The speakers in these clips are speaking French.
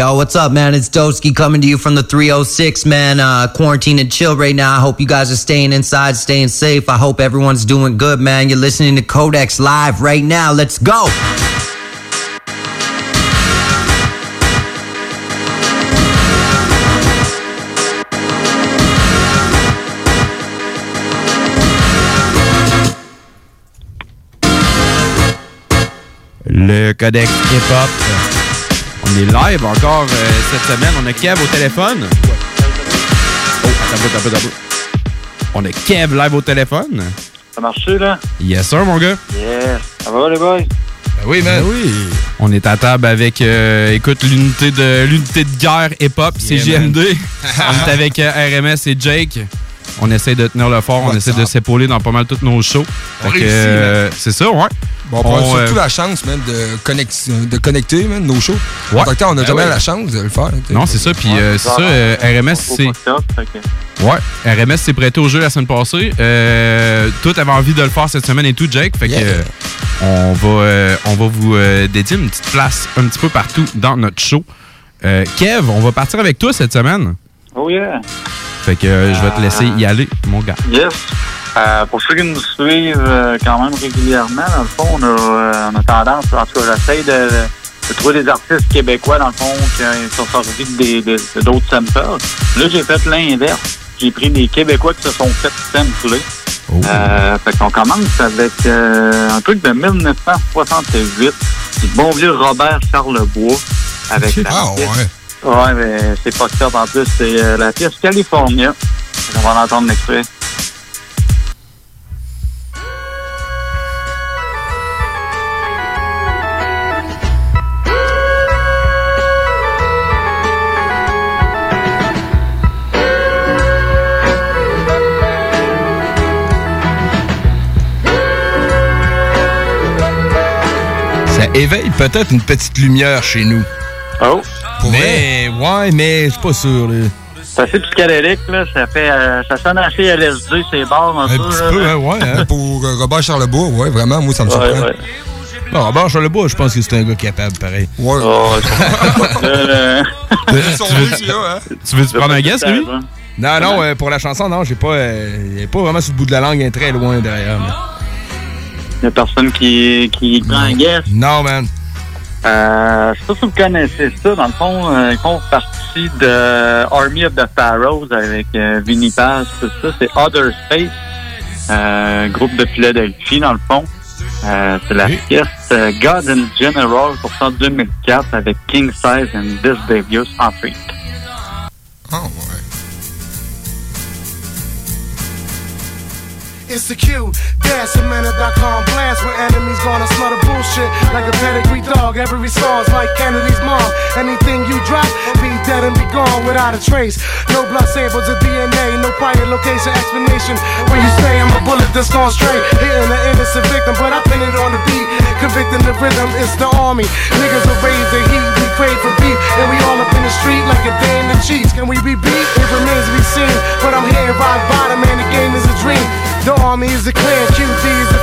Yo, what's up, man? It's Doski coming to you from the 306, man. Uh, quarantine and chill right now. I hope you guys are staying inside, staying safe. I hope everyone's doing good, man. You're listening to Codex Live right now. Let's go. Le Codex Hip-Hop. On est live encore euh, cette semaine. On a Kev au téléphone. Oh, attends, attends, attends, attends. On a Kev live au téléphone. Ça marche là? Yes, sir, mon gars. Yes. Ça va, les boys? Ben oui, man. oui. On est à table avec, euh, écoute, l'unité de l'unité de guerre hip-hop, c'est Yeah. GMD. on est avec euh, RMS et Jake. On essaie de tenir le fort, on What's essaie de s'épauler dans pas mal tous nos shows. On euh, c'est ça, ouais. Bon, on prend surtout euh, la chance, man, de, connecter, de connecter man, nos shows. Ouais. En tant que tel, on n'a Ben jamais ouais. la chance de le faire. t'sais. Non, c'est ça. Puis euh, c'est ça, euh, RMS, c'est. Ouais, RMS s'est prêté au jeu la semaine passée. Euh, tout avait envie de le faire cette semaine et tout, Jake. Fait que euh, on va, euh, on va vous euh, dédier une petite place un petit peu partout dans notre show. Euh, Kev, on va partir avec toi cette semaine. Oh yeah. Fait que euh, je vais te laisser y aller, mon gars. Yes. Euh, pour ceux qui nous suivent euh, quand même régulièrement, dans le fond, on a, euh, on a tendance, en tout cas, j'essaie de, de trouver des artistes québécois, dans le fond, qui sont sortis d'autres samples. Là, j'ai fait l'inverse. J'ai pris des Québécois qui se sont fait sampler. Euh, fait qu'on commence avec euh, un truc de 1968, du bon vieux Robert Charlebois, avec la Ah, pièce- ouais. Ouais, mais c'est pas ça en plus. C'est euh, la pièce California. On va en entendre l'extrait. Éveille peut-être une petite lumière chez nous. Oh. Mais, ouais, mais je suis pas sûr. là. C'est assez psychédélique, là. Ça fait, euh, ça sonne assez LSD, c'est bars un, Un peu. petit là. peu, hein, ouais. hein. Pour euh, Robert Charlebois, ouais, vraiment, moi, ça me Ouais, surprend. ouais. Non, Robert Charlebois, je pense que c'est un gars capable, pareil. Ouais. Oh, tu veux, hein. tu veux-tu prendre un guess, lui? Non, non, euh, pour la chanson, non, j'ai pas. euh, il est pas vraiment sur le bout de la langue, il est très loin derrière. mais- Il y a personne qui, qui prend un guess. Non, man. Euh, je sais pas si vous connaissez ça. Dans le fond, euh, ils font partie de Army of the Pharaohs avec euh, Vinnie Paz, tout ça. C'est Other Space, euh, groupe de Philadelphie, dans le fond. Euh, c'est la pièce God in General pour ça 2004 avec King Size and This Devious en feat. It's the Q, dancingminute.com blast where enemies gonna smell the bullshit like a pedigree dog. Every song's like Kennedy's mom. Anything you drop, be dead and be gone without a trace. No blood samples or DNA, no prior location explanation. Where you stay, I'm a bullet that's gone straight. Hitting an innocent victim, but I pin it on the beat. Convicting the rhythm, it's the army. Niggas will raise the heat, we crave for beef. And we all up in the street like a day in the Chiefs. Can we be beat? It remains to be seen. But I'm here, rock bottom, man, the game is a dream. The army is the clan, QT is the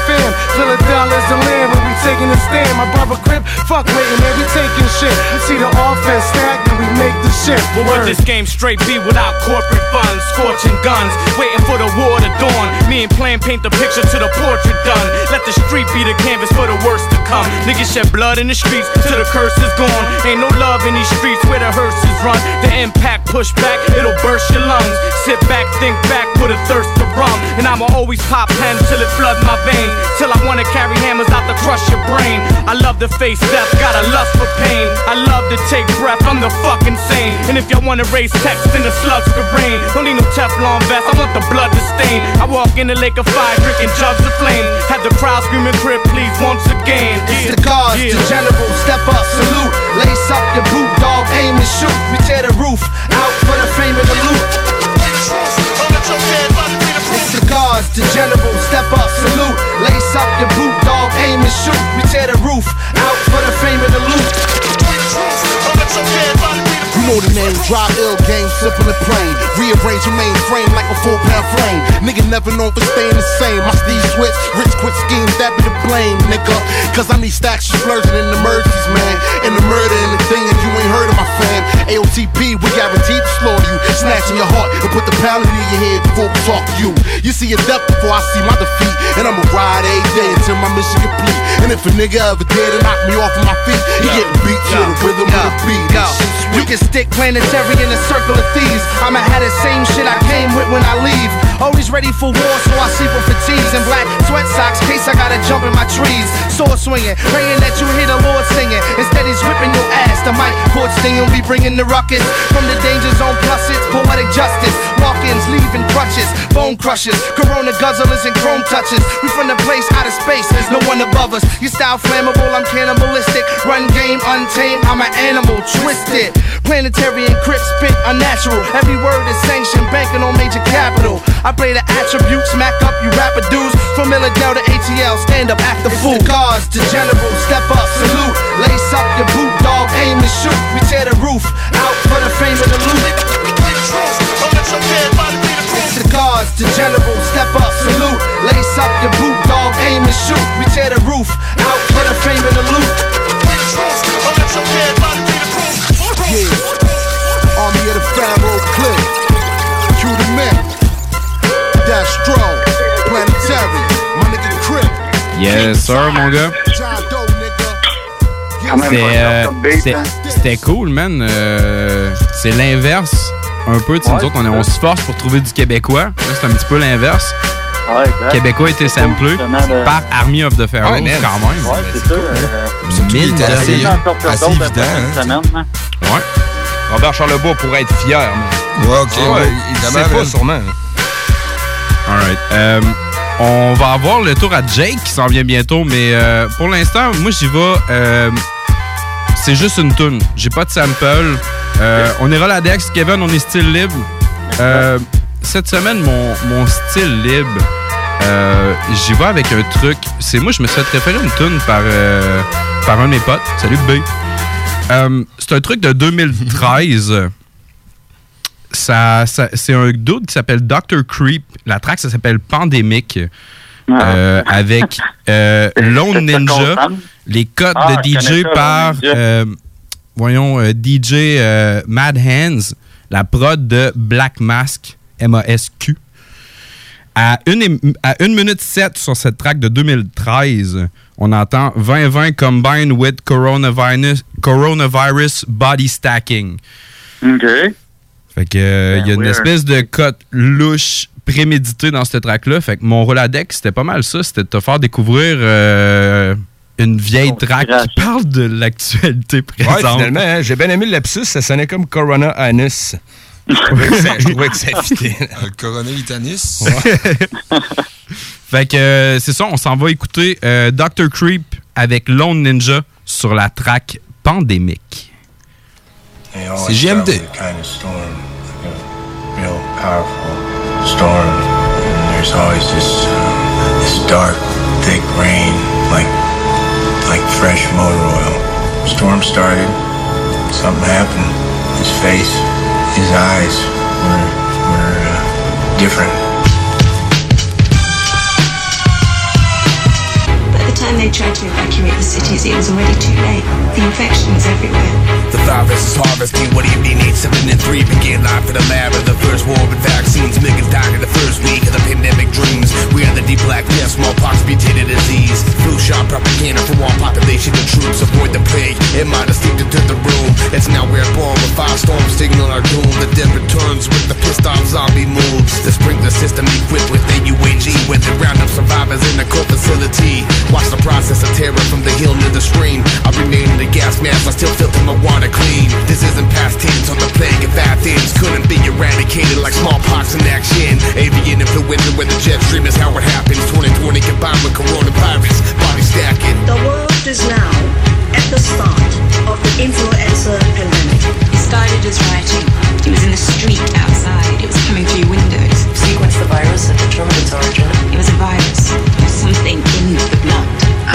is the land when we taking a stand. My brother Crip, fuck waiting, man, we taking shit. See the offense stack and we make the shit. Well, would this game straight be without corporate funds, scorching guns, waiting for the war to dawn? Me and Plan paint the picture to the portrait done. Let the street be the canvas for the worst to come. Niggas shed blood in the streets till the curse is gone. Ain't no love in these streets where the hearses run. The impact push back, it'll burst your lungs. Sit back, think back with a thirst for rum. And I'ma always pop pens till it floods my veins. Till I wanna carry hammers out to crush your brain. I love to face death, got a lust for pain. I love to take breath, I'm the fucking sane. And if y'all wanna raise text, then the slugs could rain. Don't need no Teflon vest, I want the blood to stain. I walk in the lake of fire, drinking jugs of flame. Had the crowd screaming, crib, please, once again. It's the guards, the general, step up, salute. Lace up your boot, dog, aim and shoot. We tear the roof out for the fame of the loot. Guards, the general, step up, salute. Lace up your boot, dog, aim and shoot. We tear the roof out for the fame of the loot know the name. drive ill game, simple the plane. Rearrange your mainframe like a four pound frame. Nigga never known for staying the same. My Steve switch, rich quit schemes, that be the blame, nigga. Cause I need stacks of splurging in the emergencies, man. In the murder and the thing if you ain't heard of my fam. AOTB, we guaranteed to slaughter you. Snatching your heart and put the pallet in your head before we talk you. You see your death before I see my defeat. And I'ma ride a day until my mission complete. And if a nigga ever dare to knock me off of my feet, he yeah. getting beat to yeah. the rhythm yeah. of the beat. We can stick planetary in a circle of thieves. I'ma have the same shit I came with when I leave. Always ready for war, so I sleep with fatigues and black sweat socks. Case I gotta jump in my trees. Sword swinging, praying that you hear the Lord singing. Instead, he's whipping your ass. The mic cord stinging, we bringing the ruckus. From the danger zone, plus it's poetic justice. Walk ins, leaving crutches, bone crushers, corona guzzlers, and chrome touches. We from the place out of space, there's no one above us. You style flammable, I'm cannibalistic. Run game untamed, I'm an animal, twisted. Planetary and crip spit unnatural. Every word is sanctioned, banking on major capital. I play the attributes, smack up you rapper dudes. From Illidale to ATL, stand up, act the fool. Cars to general, step up, salute. Lace up your boot, dog, aim and shoot. We tear the roof out for the fame of the loot. Cigars to general, step up, salute. Lace up your boot, dog, aim and shoot. We tear the roof out for the fame of the loot. Yeah. Army of the Pharaoh clip. Cue the men. Dastro. Planetary. My nigga Crip. Yes, sir, mon gars. C'était euh, cool, man. Euh, c'est l'inverse un peu. Tu sais, nous autres, on, est- on se force pour trouver du québécois. Là, c'est un petit peu l'inverse. Ouais. Québécois était samplé le- par Army of the Pharaohs, Ouais, quand même. Ouais, c'est ça. euh, Surtout qu'il était assez, assez évident. hein, semaine, hein. Ouais. Robert Charlebois pourrait être fier, mais. Ouais, ok. Ah ouais, ouais, il sait pas sûrement. Alright. Euh, on va avoir le tour à Jake qui s'en vient bientôt, mais euh, pour l'instant, moi j'y vais. euh, c'est juste une tune. J'ai pas de sample. Euh, on est Roladex, Kevin, on est style libre. Euh, cette semaine, mon, mon style libre, euh, j'y vais avec un truc. C'est moi, je me suis fait référer une tune par, euh, par un de mes potes. Salut B. Euh, c'est un truc de 2013. Ça, ça- c'est un dude qui s'appelle Dr. Creep. La track, ça s'appelle Pandemic. Euh, avec euh, Lone ça qu'on Ninja. Les codes Ah, de DJ ça, par, Lone euh, voyons, euh, DJ Mad Hands. La prod de Black Mask, M-A-S-Q. À 1 à une minute 7 sur cette track de 2013, on entend 2020 combined with coronavirus, coronavirus body stacking. OK. Fait que euh, il y a une weird. espèce de cote louche prémédité dans cette track-là. Fait que mon Roladex, c'était pas mal ça. C'était de te faire découvrir euh, une vieille track qui parle de l'actualité Ouais, présente. finalement, hein, j'ai bien aimé le lapsus, ça sonnait comme Corona Anus. Je trouvais que ça- je trouvais que ça fitait. Le coronavirus. Fait que euh, c'est ça, on s'en va écouter euh, Dr. Creep avec Lone Ninja sur la track Pandémique. C'est GMD. there's always this, uh, this dark, thick rain, like like fresh motor oil. Storm started. Something happened. His face, his eyes were were uh, different. Time they tried to evacuate the cities, it was already too late. The infection was everywhere. The virus is harvesting. What do you mean? 8, 7, and 3 begin live for the lab of the first war with vaccines. Millions died in the first week of the pandemic dreams. We are the deep black death, smallpox, mutated disease. Flu shot propaganda for all population and troops. Avoid the plague. It might have slipped into the room. It's now we're born with five storms signal our doom. The dead returns with the pissed off zombie moves. The sprinkler system equipped with AUAG. When they round up survivors in the cold facility. Watch the process of terror from the hill to the stream. I remain in the gas mask. I still filter my water clean. This isn't past tense on the plague of Athens. Couldn't be eradicated like smallpox in action. Avian influenza where the jet stream is how it happens. 2020 combined with coronavirus. Body stacking. The world is now at the start of the influenza pandemic. He started his writing. It was in the street outside. It was coming through your windows. Sequence the virus and determine its origin. It was a virus. There was something in the blood.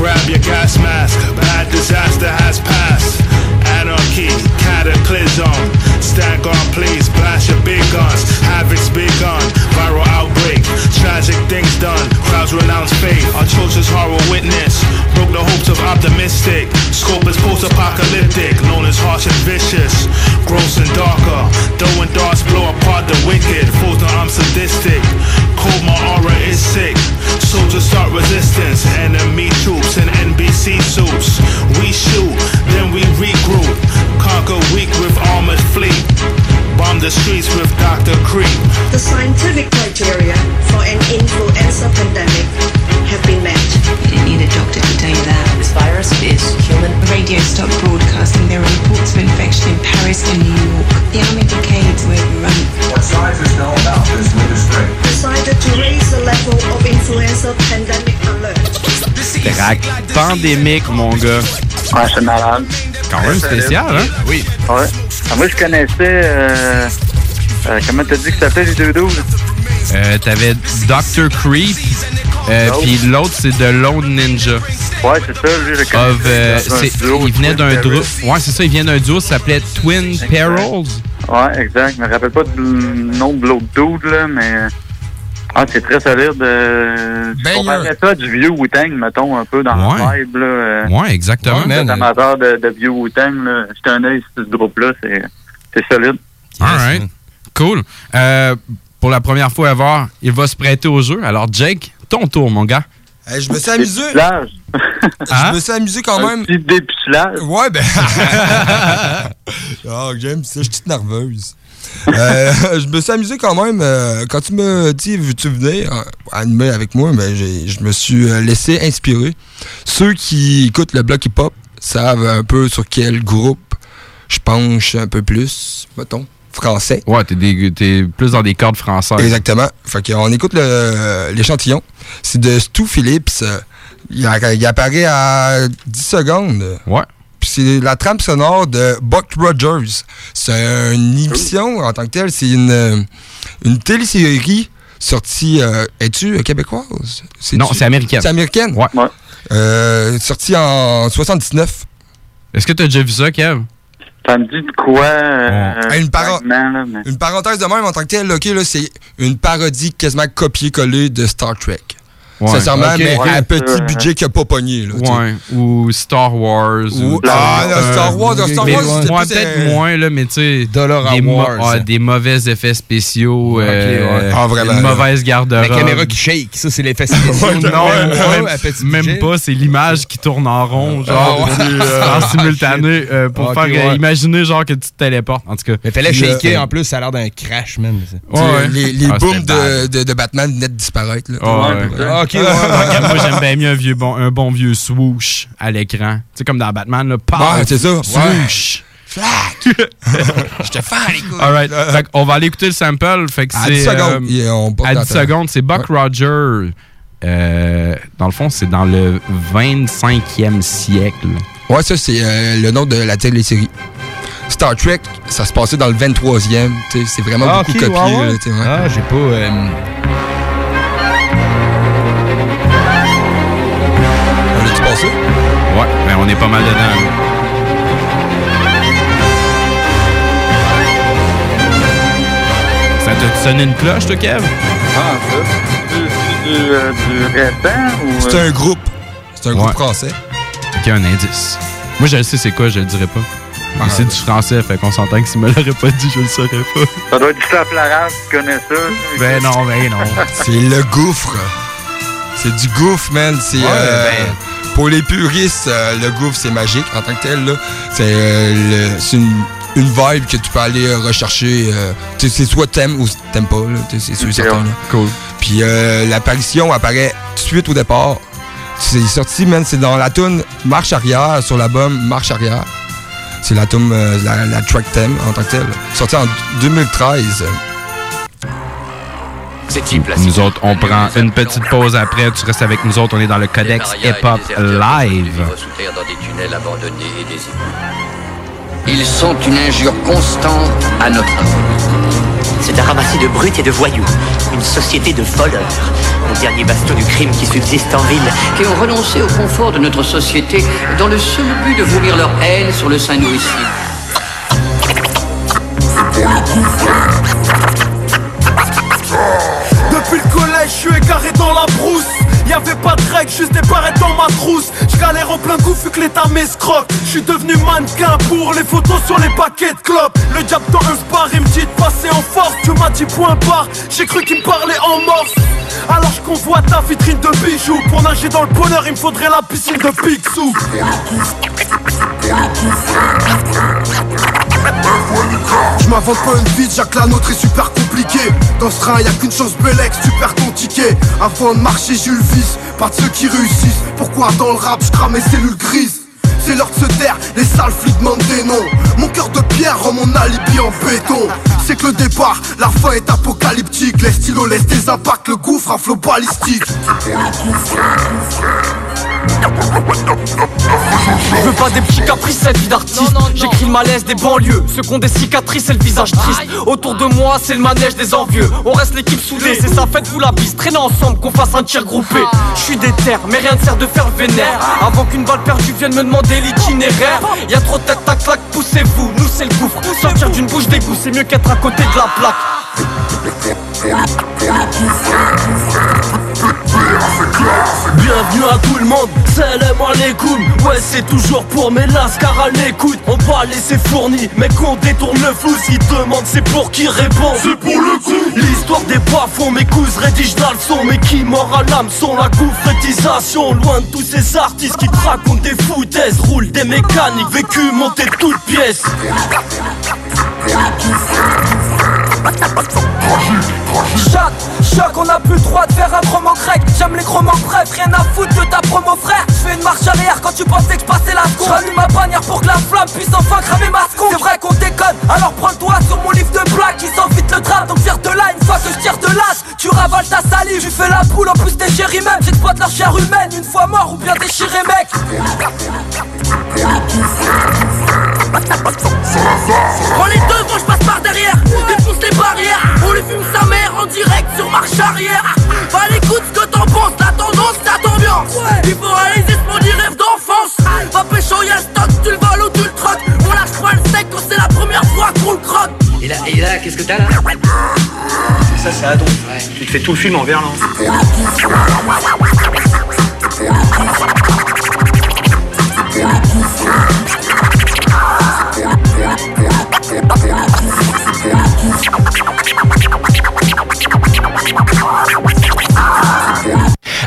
Grab your gas mask, bad disaster has passed. Anarchy, cataclysm. stand on, please, blast your big guns. Havocs begun, viral outbreak. Tragic things done, crowds renounce fate. Our children's horror witness broke the hopes of optimistic. Scope is post apocalyptic, known as harsh and vicious. Gross and darker, throwing darts blow apart the wicked. Fools know I'm sadistic. Cold, my aura is sick. Soldiers start resistance. Enemy troops in NBC suits. We shoot, then we regroup. Conquer weak with armored fleet. Bomb the streets with Dr. Creep. The scientific criteria for an influenza pandemic have been met. You didn't need a doctor to tell you that. This virus is human. Radio stopped broadcasting their reports of infection in Paris and Drac pandémique, mon gars. Ouais, c'est malade. Quand même spécial, hein? Oui. Ouais. Ah, moi, je connaissais. Euh, euh, comment t'as dit que ça s'appelait les deux doubles? Euh, T'avais Dr. Creep, euh, L'autre. puis l'autre, c'est The Lone Ninja. Ouais, c'est ça, lui, je. Of, euh, duo, il venait d'un duo. Ouais, c'est ça, il vient d'un duo, ça s'appelait Twin Perils. Ouais, exact. Je me rappelle pas du nom de l'autre dude, là, mais. Ah, c'est très solide. Euh, je Banger. comparerais ça du vieux Wu-Tang, mettons, un peu dans Ouais. la vibe, là. euh, Ouais, exactement. vous êtes amateur de, de vieux Wu-Tang. J'étais un œil sur ce groupe-là, c'est c'est solide. Alright. Cool. Euh, pour la première fois ever, il va se prêter au jeu. Alors, Jake, ton tour, mon gars. Je me suis amusé. Je me suis amusé quand Un même. petit dépucelage. Ouais, ben. oh, j'aime ça, je suis toute nerveuse. Euh, je me suis amusé quand même. euh, quand tu me dis, veux-tu venir euh, animer avec moi, ben, j'ai- je me suis laissé inspirer. Ceux qui écoutent le bloc hip-hop savent un peu sur quel groupe je penche un peu plus, mettons, français. Ouais, t'es plus dans des cordes françaises. Exactement. Fait qu'on écoute le- l'échantillon. C'est de Stu Phillips. Il, a- il apparaît à 10 secondes. Ouais. Puis c'est la trame sonore de Buck Rogers. C'est une émission en tant que telle. C'est une, euh, une télésérie sortie. euh, Es-tu québécoise? Non, c'est américaine. C'est américaine? Ouais. Euh, sortie en 79. Est-ce que t'as déjà vu ça, Kev? Ça me dit de quoi? euh, une, paro- vaguement, là, mais- une parenthèse de même en tant que telle, ok, là, c'est une parodie quasiment copier-coller de Star Trek. Ouais. Sincèrement, Ok. mais Ouais, à petit budget qui a pas pogné. Là. Ouais. Ou Star Wars. Ou- Ah, non, Star Wars, Star Wars, ouais, plus, peut-être euh, moins, là, mais tu sais. Dollar des, mo- Wars. ouais, des mauvais effets spéciaux. Ok, euh, ouais. Ah, vraiment, Une mauvaise garde-robe. La caméra qui shake, ça, c'est l'effet spécial. Non, même, même pas, c'est l'image qui tourne en rond, genre, Ah, euh, en simultané, euh, pour faire euh, imaginer, genre, que tu te téléportes, en tout cas. Mais fallait shaker, euh, en plus, ça a l'air d'un crash, sais, Les, les Ah, booms de Batman venaient de disparaître. Ouais. Ok, ouais. Regarde, Moi, j'aime bien mieux un, vieux bon, un bon vieux swoosh à l'écran. Tu sais, comme dans Batman, là. Ouais, c'est ça. Swoosh. Je te fais les couilles. Alright. Fait on va aller écouter le sample. Fait que À c'est, 10 secondes, euh, on porte à dans 10 ta- secondes, c'est Buck Rogers. Euh, dans le fond, c'est dans le 25e siècle. Ouais, ça, c'est euh, le nom de la télésérie. Star Trek, ça se passait dans le 23e. tu sais, C'est vraiment Ah, beaucoup copié. ouais, ouais. là, ouais. Ah, j'ai pas. Ouais, mais on est pas mal dedans. là. Ça t'a sonné une cloche, toi, Kev? Ah, ça. Du, du, du récent ou. C'est euh, un groupe. C'est un groupe Ouais. français. Ok, un indice. Moi, je le sais c'est quoi, je le dirais pas. Mais Ah, c'est du français, fait qu'on s'entend que s'il me l'aurait pas dit, je le saurais pas. Ça doit être du Staph Larave, tu connais ça? Ben non, ben non. C'est le gouffre. C'est du gouffre, man. C'est Ouais, euh, ben. Pour les puristes, euh, le gouffre, c'est magique en tant que tel. C'est euh, c'est une, une vibe que tu peux aller rechercher. euh, c'est soit t'aimes ou t'aimes pas. C'est sûr et Ok, certain. là. Cool. Puis l'apparition apparaît tout de suite au départ. C'est sorti, man, c'est dans la tune Marche arrière sur l'album Marche arrière. C'est la la, la track theme en tant que telle. Sorti en 2013. C'est là. Nous autres, on prend une petite pause après. Tu restes avec nous autres. On est dans le Codex Hip Hop Live. sous terre dans des tunnels abandonnés et des égouts. Ils sont une injure constante à notre C'est un ramassis de brutes et de voyous. Une société de voleurs. Le dernier bastion du crime qui subsiste en ville. qui ont renoncé au confort de notre société dans le seul but de vomir leur haine sur le sein nourricier. Depuis le collège, je suis égaré dans la brousse. Y'avait pas de règles, juste des dans ma trousse. Je galère en plein coup, vu que l'état m'escroque. Je suis devenu mannequin pour les photos sur les paquets de clopes. Le diable dans un spar, il me dit de passer en force. Tu m'a dit point barre, j'ai cru qu'il me parlait en morse. Alors je convoite ta vitrine de bijoux. Pour nager dans le bonheur, il me faudrait la piscine de Picsou. Je m'invente pas une vie, Jacques la nôtre est super compliquée Dans ce train y'a qu'une chance Belex, tu perds ton ticket. Avant de marcher Jules Vice, pas de ceux qui réussissent. Pourquoi dans le rap je crame mes cellules grises? C'est l'heure de se taire, les sales flics demandent des noms Mon cœur de pierre rend mon alibi en béton C'est que le départ, la fin est apocalyptique Les stylos laissent des impacts, le gouffre un flot balistique Je veux pas des petits caprices, cette vie d'artiste. J'écris le malaise des banlieues. Ceux qui ont des cicatrices et le visage triste. Autour de moi, c'est le manège des envieux. On reste l'équipe soudée, c'est ça, faites-vous la bise. Traînez ensemble, qu'on fasse un tir groupé. Je suis déter, mais rien ne sert de faire le vénère. Avant qu'une balle perdue vienne me demander l'itinéraire. Y a trop de tête à claque, poussez-vous. Nous, c'est le gouffre. Sortir d'une bouche d'égout, c'est mieux qu'être à côté de la plaque. Bienvenue à tout le monde, salam alaikum Ouais c'est toujours pour mes lascars à l'écoute On va laisser fourni, mais qu'on détourne le flou S'ils demandent c'est pour qui répond. C'est pour le coup. L'histoire des bas-fonds, mes couses rédigent son Mais qui mord à l'âme sont la gouffretisation. Loin de tous ces artistes qui te racontent des foutaises Roulent des mécaniques, vécu monter toutes pièces Choc, choc, on a plus le droit de faire un promo crack J'aime les chromos bref, rien à foutre de ta promo frère. Je fais une marche arrière quand tu pensais que je passais la seconde. J'allume ma bannière pour que la flamme puisse enfin cramer ma seconde. C'est vrai qu'on déconne, alors prends-toi sur mon livre de blagues Qui sent vite le drame, donc vire de là une fois que je tire de l'âge Tu ravales ta salive, tu fais la boule, en plus t'es chéri même. J'exploite leur chair humaine, une fois mort ou bien déchiré mec. Prends les devants, je passe par derrière Défonce les barrières. On lui fume sa mère en direct sur marche arrière. Va l'écoute ce que t'en penses La tendance, cette ambiance Il faut réaliser ce maudit rêve d'enfance. Va pécho, y'a le stock, tu le voles ou tu le troques On lâche pas le sec quand c'est la première fois qu'on le croque Et là, et là qu'est-ce que t'as là Ça, c'est Adon. Tu te fais tout le film en verlan.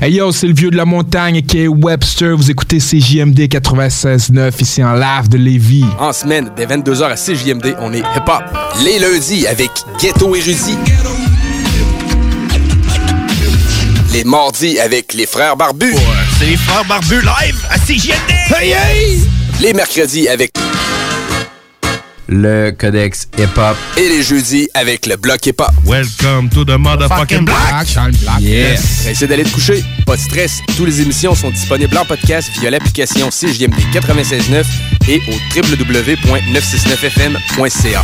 Hey yo, c'est le vieux de la montagne qui est Webster. Vous écoutez CJMD 96.9 ici en live de Lévis. En semaine, dès 22h à CJMD, on est hip-hop. Les lundis avec Ghetto Érudit. Les mardis avec les frères barbus. C'est les frères barbus live à CJMD! Hey, hey! Les mercredis avec le Codex Hip Hop. Et les jeudis avec le bloc Hip Hop. Welcome to the motherfucking block! Yes! Essayez d'aller te coucher. Pas de stress. Toutes les émissions sont disponibles en podcast via l'application CJMD 96.9 et au www.969fm.ca.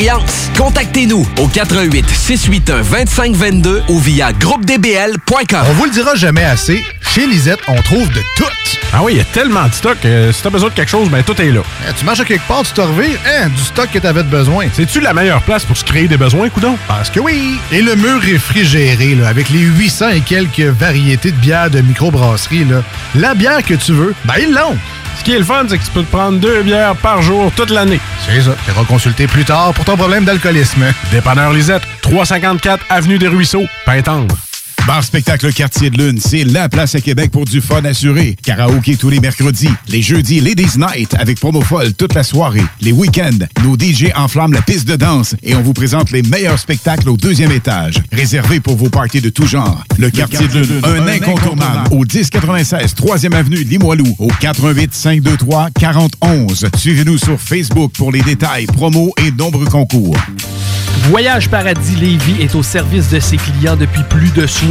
Contactez-nous au 88 681 2522 ou via groupedbl.com. On vous le dira jamais assez, chez Lisette, on trouve de tout. Ah oui, il y a tellement de stock. euh, si t'as besoin de quelque chose, ben tout est là. Eh, tu marches à quelque part, tu te revires, hein, du stock que t'avais de besoin. C'est-tu la meilleure place pour se créer des besoins, coudon? Parce que oui! Et le mur réfrigéré, là, avec les 800 et quelques variétés de bières de microbrasserie, là, la bière que tu veux, ben ils l'ont! Ce qui est le fun, c'est que tu peux te prendre deux bières par jour toute l'année. C'est ça. Tu consulter plus tard pour ton problème d'alcoolisme. Dépanneur Lisette, 354 Avenue des Ruisseaux, Pintendre. Bar Spectacle Quartier de Lune, c'est la place à Québec pour du fun assuré. Karaoké tous les mercredis. Les jeudis, Ladies Night avec promo folle toute la soirée. Les week-ends, nos DJ enflamment la piste de danse et on vous présente les meilleurs spectacles au deuxième étage. Réservé pour vos parties de tout genre. Le, Quartier de Lune, un, incontournable. Au 1096 3e Avenue Limoilou. Au 88 523 4011. Suivez-nous sur Facebook pour les détails, promos et nombreux concours. Voyage Paradis Lévis est au service de ses clients depuis plus de 60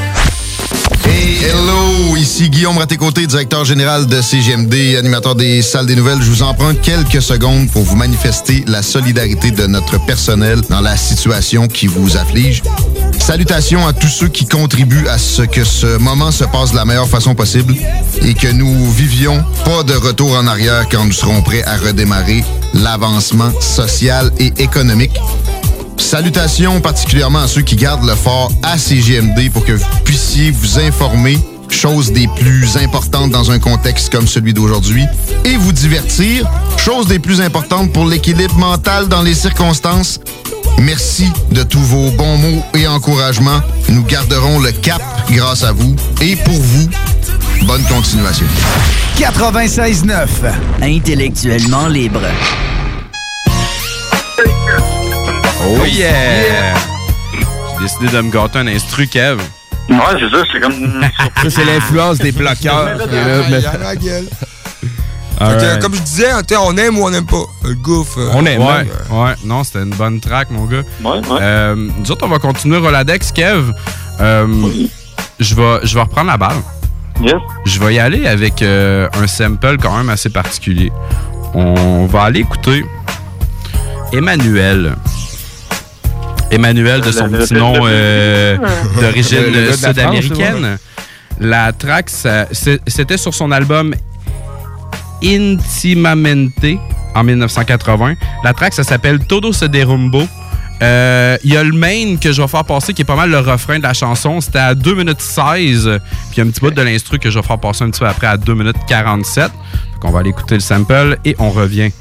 Hey, hello, ici Guillaume Raté-Côté, directeur général de CGMD, animateur des salles des nouvelles. Je vous en prends quelques secondes pour vous manifester la solidarité de notre personnel dans la situation qui vous afflige. Salutations à tous ceux qui contribuent à ce que ce moment se passe de la meilleure façon possible et que nous vivions pas de retour en arrière quand nous serons prêts à redémarrer l'avancement social et économique. Salutations particulièrement à ceux qui gardent le fort à CGMD pour que vous puissiez vous informer, chose des plus importantes dans un contexte comme celui d'aujourd'hui, et vous divertir, chose des plus importantes pour l'équilibre mental dans les circonstances. Merci de tous vos bons mots et encouragements. Nous garderons le cap grâce à vous et pour vous. Bonne continuation. 96.9. Intellectuellement libre. Oh yeah! J'ai décidé de me gâter un instru, Kev. Ouais, c'est ça, c'est comme. Ça, c'est l'influence des plaqueurs. Il y a la gueule. Fait que, Alright. comme je disais, on aime ou on n'aime pas. Le gouffre. euh, Ouais, ouais. Non, c'était une bonne track, mon gars. Ouais, ouais. Euh, nous autres, on va continuer Roladex, Kev. Euh, je, vais, je vais reprendre la balle. Yes. Je vais y aller avec euh, un sample quand même assez particulier. On va aller écouter Emmanuel. Emmanuel de son petit nom euh, d'origine sud-américaine. La track, c'était sur son album Intimamente en 1980. La track, ça s'appelle Todo se derrumbo. Euh, Il y a le main que je vais faire passer qui est pas mal le refrain de la chanson. C'était à 2 minutes 16. Puis il y a un petit bout de l'instru que je vais faire passer un petit peu après à 2 minutes 47. Donc on va aller écouter le sample et on revient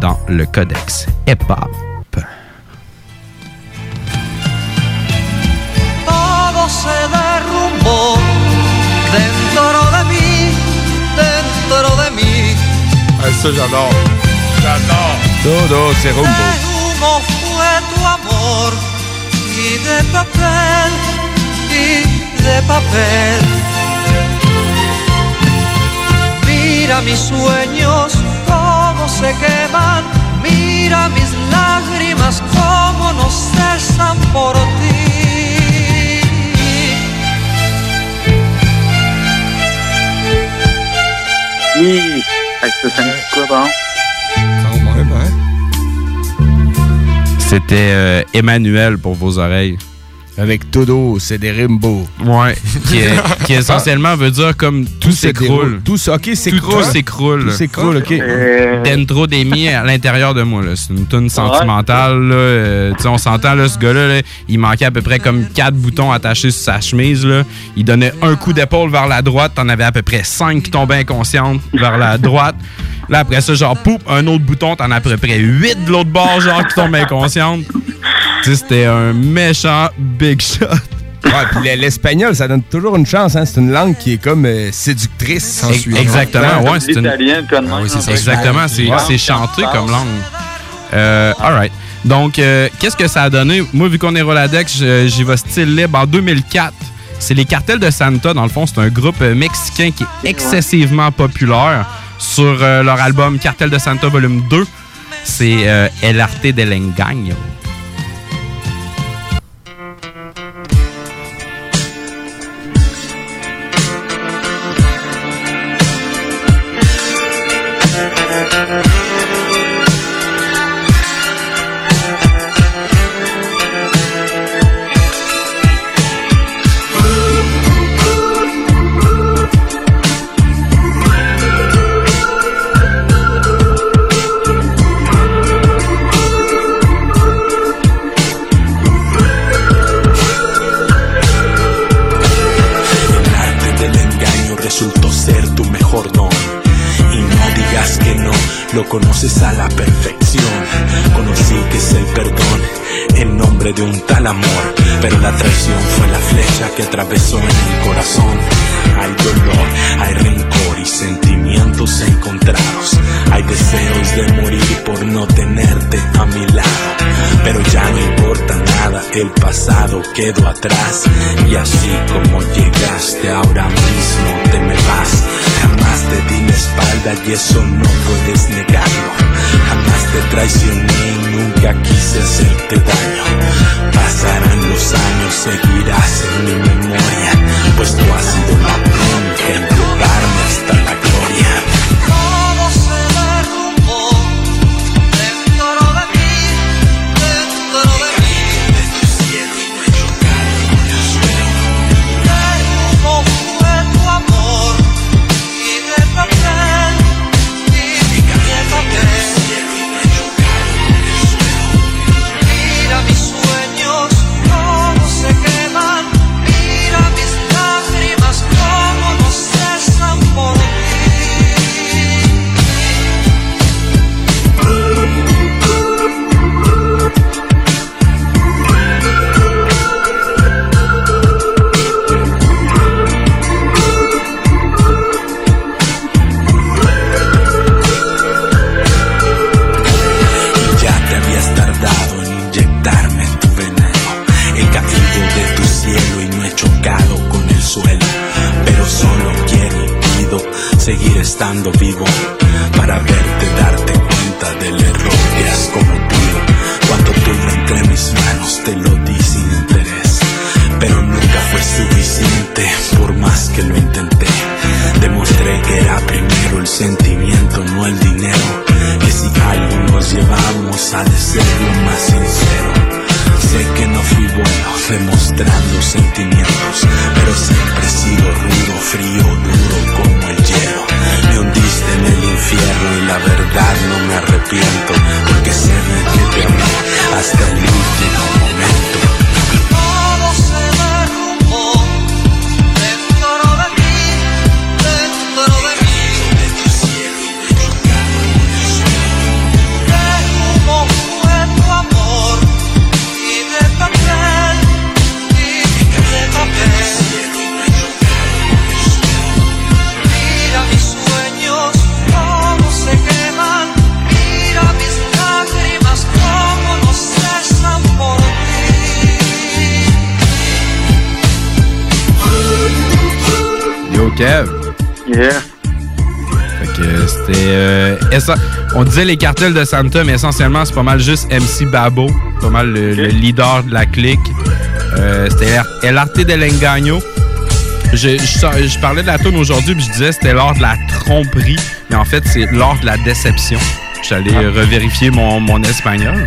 dans le codex hip-hop. Dentro de mí, dentro de mí. Ah, ça, j'adore. J'adore. Todo, c'est rumbo. De humo fue tu amor y de papel, y de papel. Mira mis sueños cómo se queman, mira mis lágrimas cómo no cesan por ti. Même, hein? C'était euh, Emmanuel pour vos oreilles. Avec Todo, c'est des rimbo. Ouais. Qui, est- qui essentiellement veut dire comme tout s'écroule. Tout ça, ok, c'est Tout, tout s'écroule. Tout s'écroule, ok. Euh, Dentro des miens à l'intérieur de moi. là. C'est une tune sentimentale. là. Euh, tu sais, on s'entend, là, ce gars-là, là, il manquait à peu près comme quatre boutons attachés sur sa chemise. Là. Il donnait un coup d'épaule vers la droite. T'en avais à peu près cinq qui tombaient inconscientes vers la droite. Là, après ça, genre, poup, un autre bouton. T'en as à peu près huit de l'autre bord, genre, qui tombent inconscientes. Sais, c'était un méchant big shot. Ouais, l'espagnol, ça donne toujours une chance. Hein? C'est une langue qui est comme euh, séductrice. Ex- Exactement, ouais. c'est une- L'italien, comme Ah oui, c'est même, ça. hein. Exactement, c'est chanté comme langue. Euh, all right. Donc, euh, qu'est-ce que ça a donné? Moi, vu qu'on est Roladex, j'y vais style libre. En 2004, c'est les Cartels de Santa. Dans le fond, c'est un groupe mexicain qui est excessivement populaire. Sur euh, leur album Cartel de Santa Volume 2, c'est euh, El Arte del Engaño. Conoces a la perfección. Conocí que es el perdón, en nombre de un tal amor. Pero la traición fue la flecha que atravesó en el corazón. Hay dolor, hay rencor y sentimientos encontrados. Hay deseos de morir por no tenerte a mi lado. Pero ya no importa nada, el pasado quedó atrás. Y así como llegaste, ahora mismo te me vas. Jamás te di la espalda y eso no puedes negarlo. Jamás te traicioné y nunca quise hacerte daño. Pasarán los años, seguirás en mi memoria, pues tú has sido la bronca en hasta la on disait les cartels de Santa, mais essentiellement, c'est pas mal juste MC Babo. Pas mal le, le leader de la clique. Euh, c'était El Arte del Engaño. Je, je, sor- je parlais de la tune aujourd'hui, puis je disais c'était l'art de la tromperie. Mais en fait, c'est l'art de la déception. J'allais Ah. revérifier mon, mon espagnol.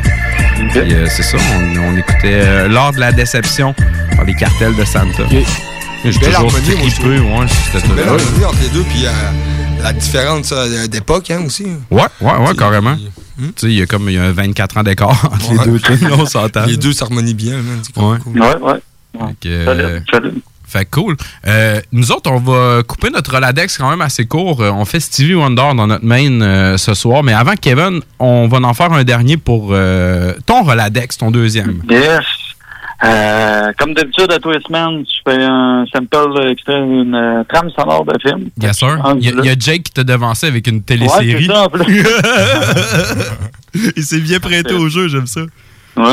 Puis, euh, c'est ça, on, on écoutait euh, l'art de la déception par les cartels de Santa. J'ai Belle toujours trippé, ouais, c'était Belle tout harmonie entre les deux, puis la différence euh, d'époque hein, aussi. Ouais, ouais, ouais, carrément. Tu sais, il y a comme il y a 24 ans d'écart entre les Ouais. deux tunes, on s'entend. Les deux s'harmonient bien, Ouais. cool. Ouais, ouais. Fait que, euh, fait cool. Euh, nous autres, on va couper notre Roladex quand même assez court. Euh, On fait Stevie Wonder dans notre main euh, ce soir. Mais avant, Kevin, on va en faire un dernier pour euh, ton Roladex, ton deuxième. Yes. Euh, comme d'habitude, à tous les semaines, je fais un sample extrait d'une euh, trame sonore de film. Yes, sir. Il y, a- il y a Jake qui t'a devancé avec une Ouais, télésérie. c'est ça, en plus. Il s'est bien prêté au jeu, j'aime ça. Ouais.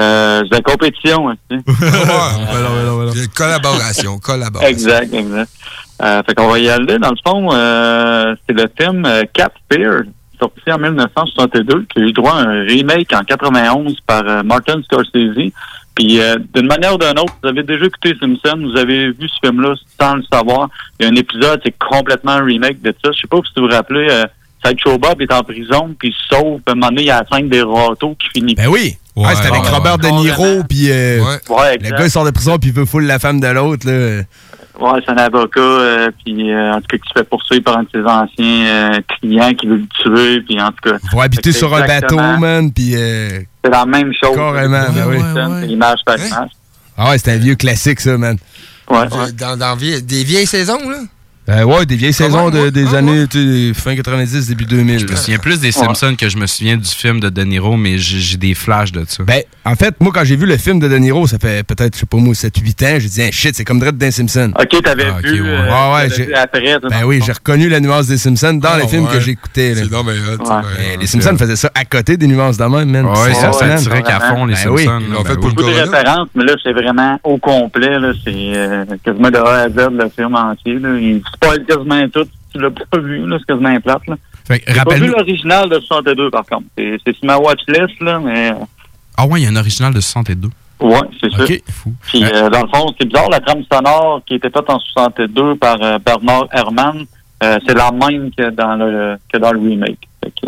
Euh, c'est de la compétition, hein, tu sais. Ouais. Collaboration, collaboration. Exact, exact. Euh, fait qu'on va y aller. Dans le fond, euh, c'est le film euh, Cat Fear, sorti en 1962, qui a eu droit à un remake en 91 par euh, Martin Scorsese. Puis, euh, d'une manière ou d'une autre, vous avez déjà écouté Simpson, vous avez vu ce film-là sans le savoir. Il y a un épisode, c'est complètement un remake de ça. Je sais pas si vous vous rappelez, euh, Sideshow Bob est en prison, puis il se sauve. Puis à un moment donné, il y a la scène des râteaux qui finit. Ben oui. Ouais, c'est avec ouais, Robert ouais. De Niro, puis euh, Ouais, le gars il sort de prison, puis il veut fouler la femme de l'autre. là. Ouais, c'est un avocat, euh, puis euh, en tout cas qui se fait poursuivre par un de ses anciens euh, clients qui veut le tuer, puis en tout cas. Faut habiter sur un bateau, man, puis... euh, C'est la même chose. Carrément, ben oui. C'est Image par image. Ah ouais, c'est un vieux classique, ça, man. Ouais, Dans, dans vie- des vieilles saisons, là? Euh, ouais, des vieilles saisons de- des années tu sais, fin 90, début 2000. Je me souviens plus des Simpsons que je me souviens du film de De Niro, mais j'ai des flashs de ça. Ben, en fait, moi, quand j'ai vu le film de De Niro, ça fait peut-être, je sais pas moi, 7-8 ans, j'ai dit, hey, shit, c'est comme Dread d'un Simpson. Ok, t'avais Ah, vu, ouais. euh, Ouais, ouais, vu après. Ben oui, j'ai reconnu la nuance des Simpsons dans Ah, les films ouais. que j'écoutais. C'est ben, ben, les Simpsons faisaient ça à côté des nuances de même, man. Ouais, ça, ça man. tirait qu'à fond, les Ben oui. Simpsons. Là, fait ben pour le Beaucoup de Corona. références, mais là, c'est vraiment au complet. là. C'est euh, quasiment de A à Z le film entier. Là. Il spoil quasiment tout. Tu l'as pas vu, là, c'est quasiment plate. Là. Fait que J'ai pas vu l'original de 62, par contre. C'est c'est sur ma watchlist, là, mais... euh, Ah ouais, il y a un original de 62. Ouais, c'est ça. Ok, fou. Puis, euh, dans le fond, c'est bizarre, la trame sonore qui était faite en 62 par euh, Bernard Herrmann, euh, c'est la même que dans le, que dans le remake. Que,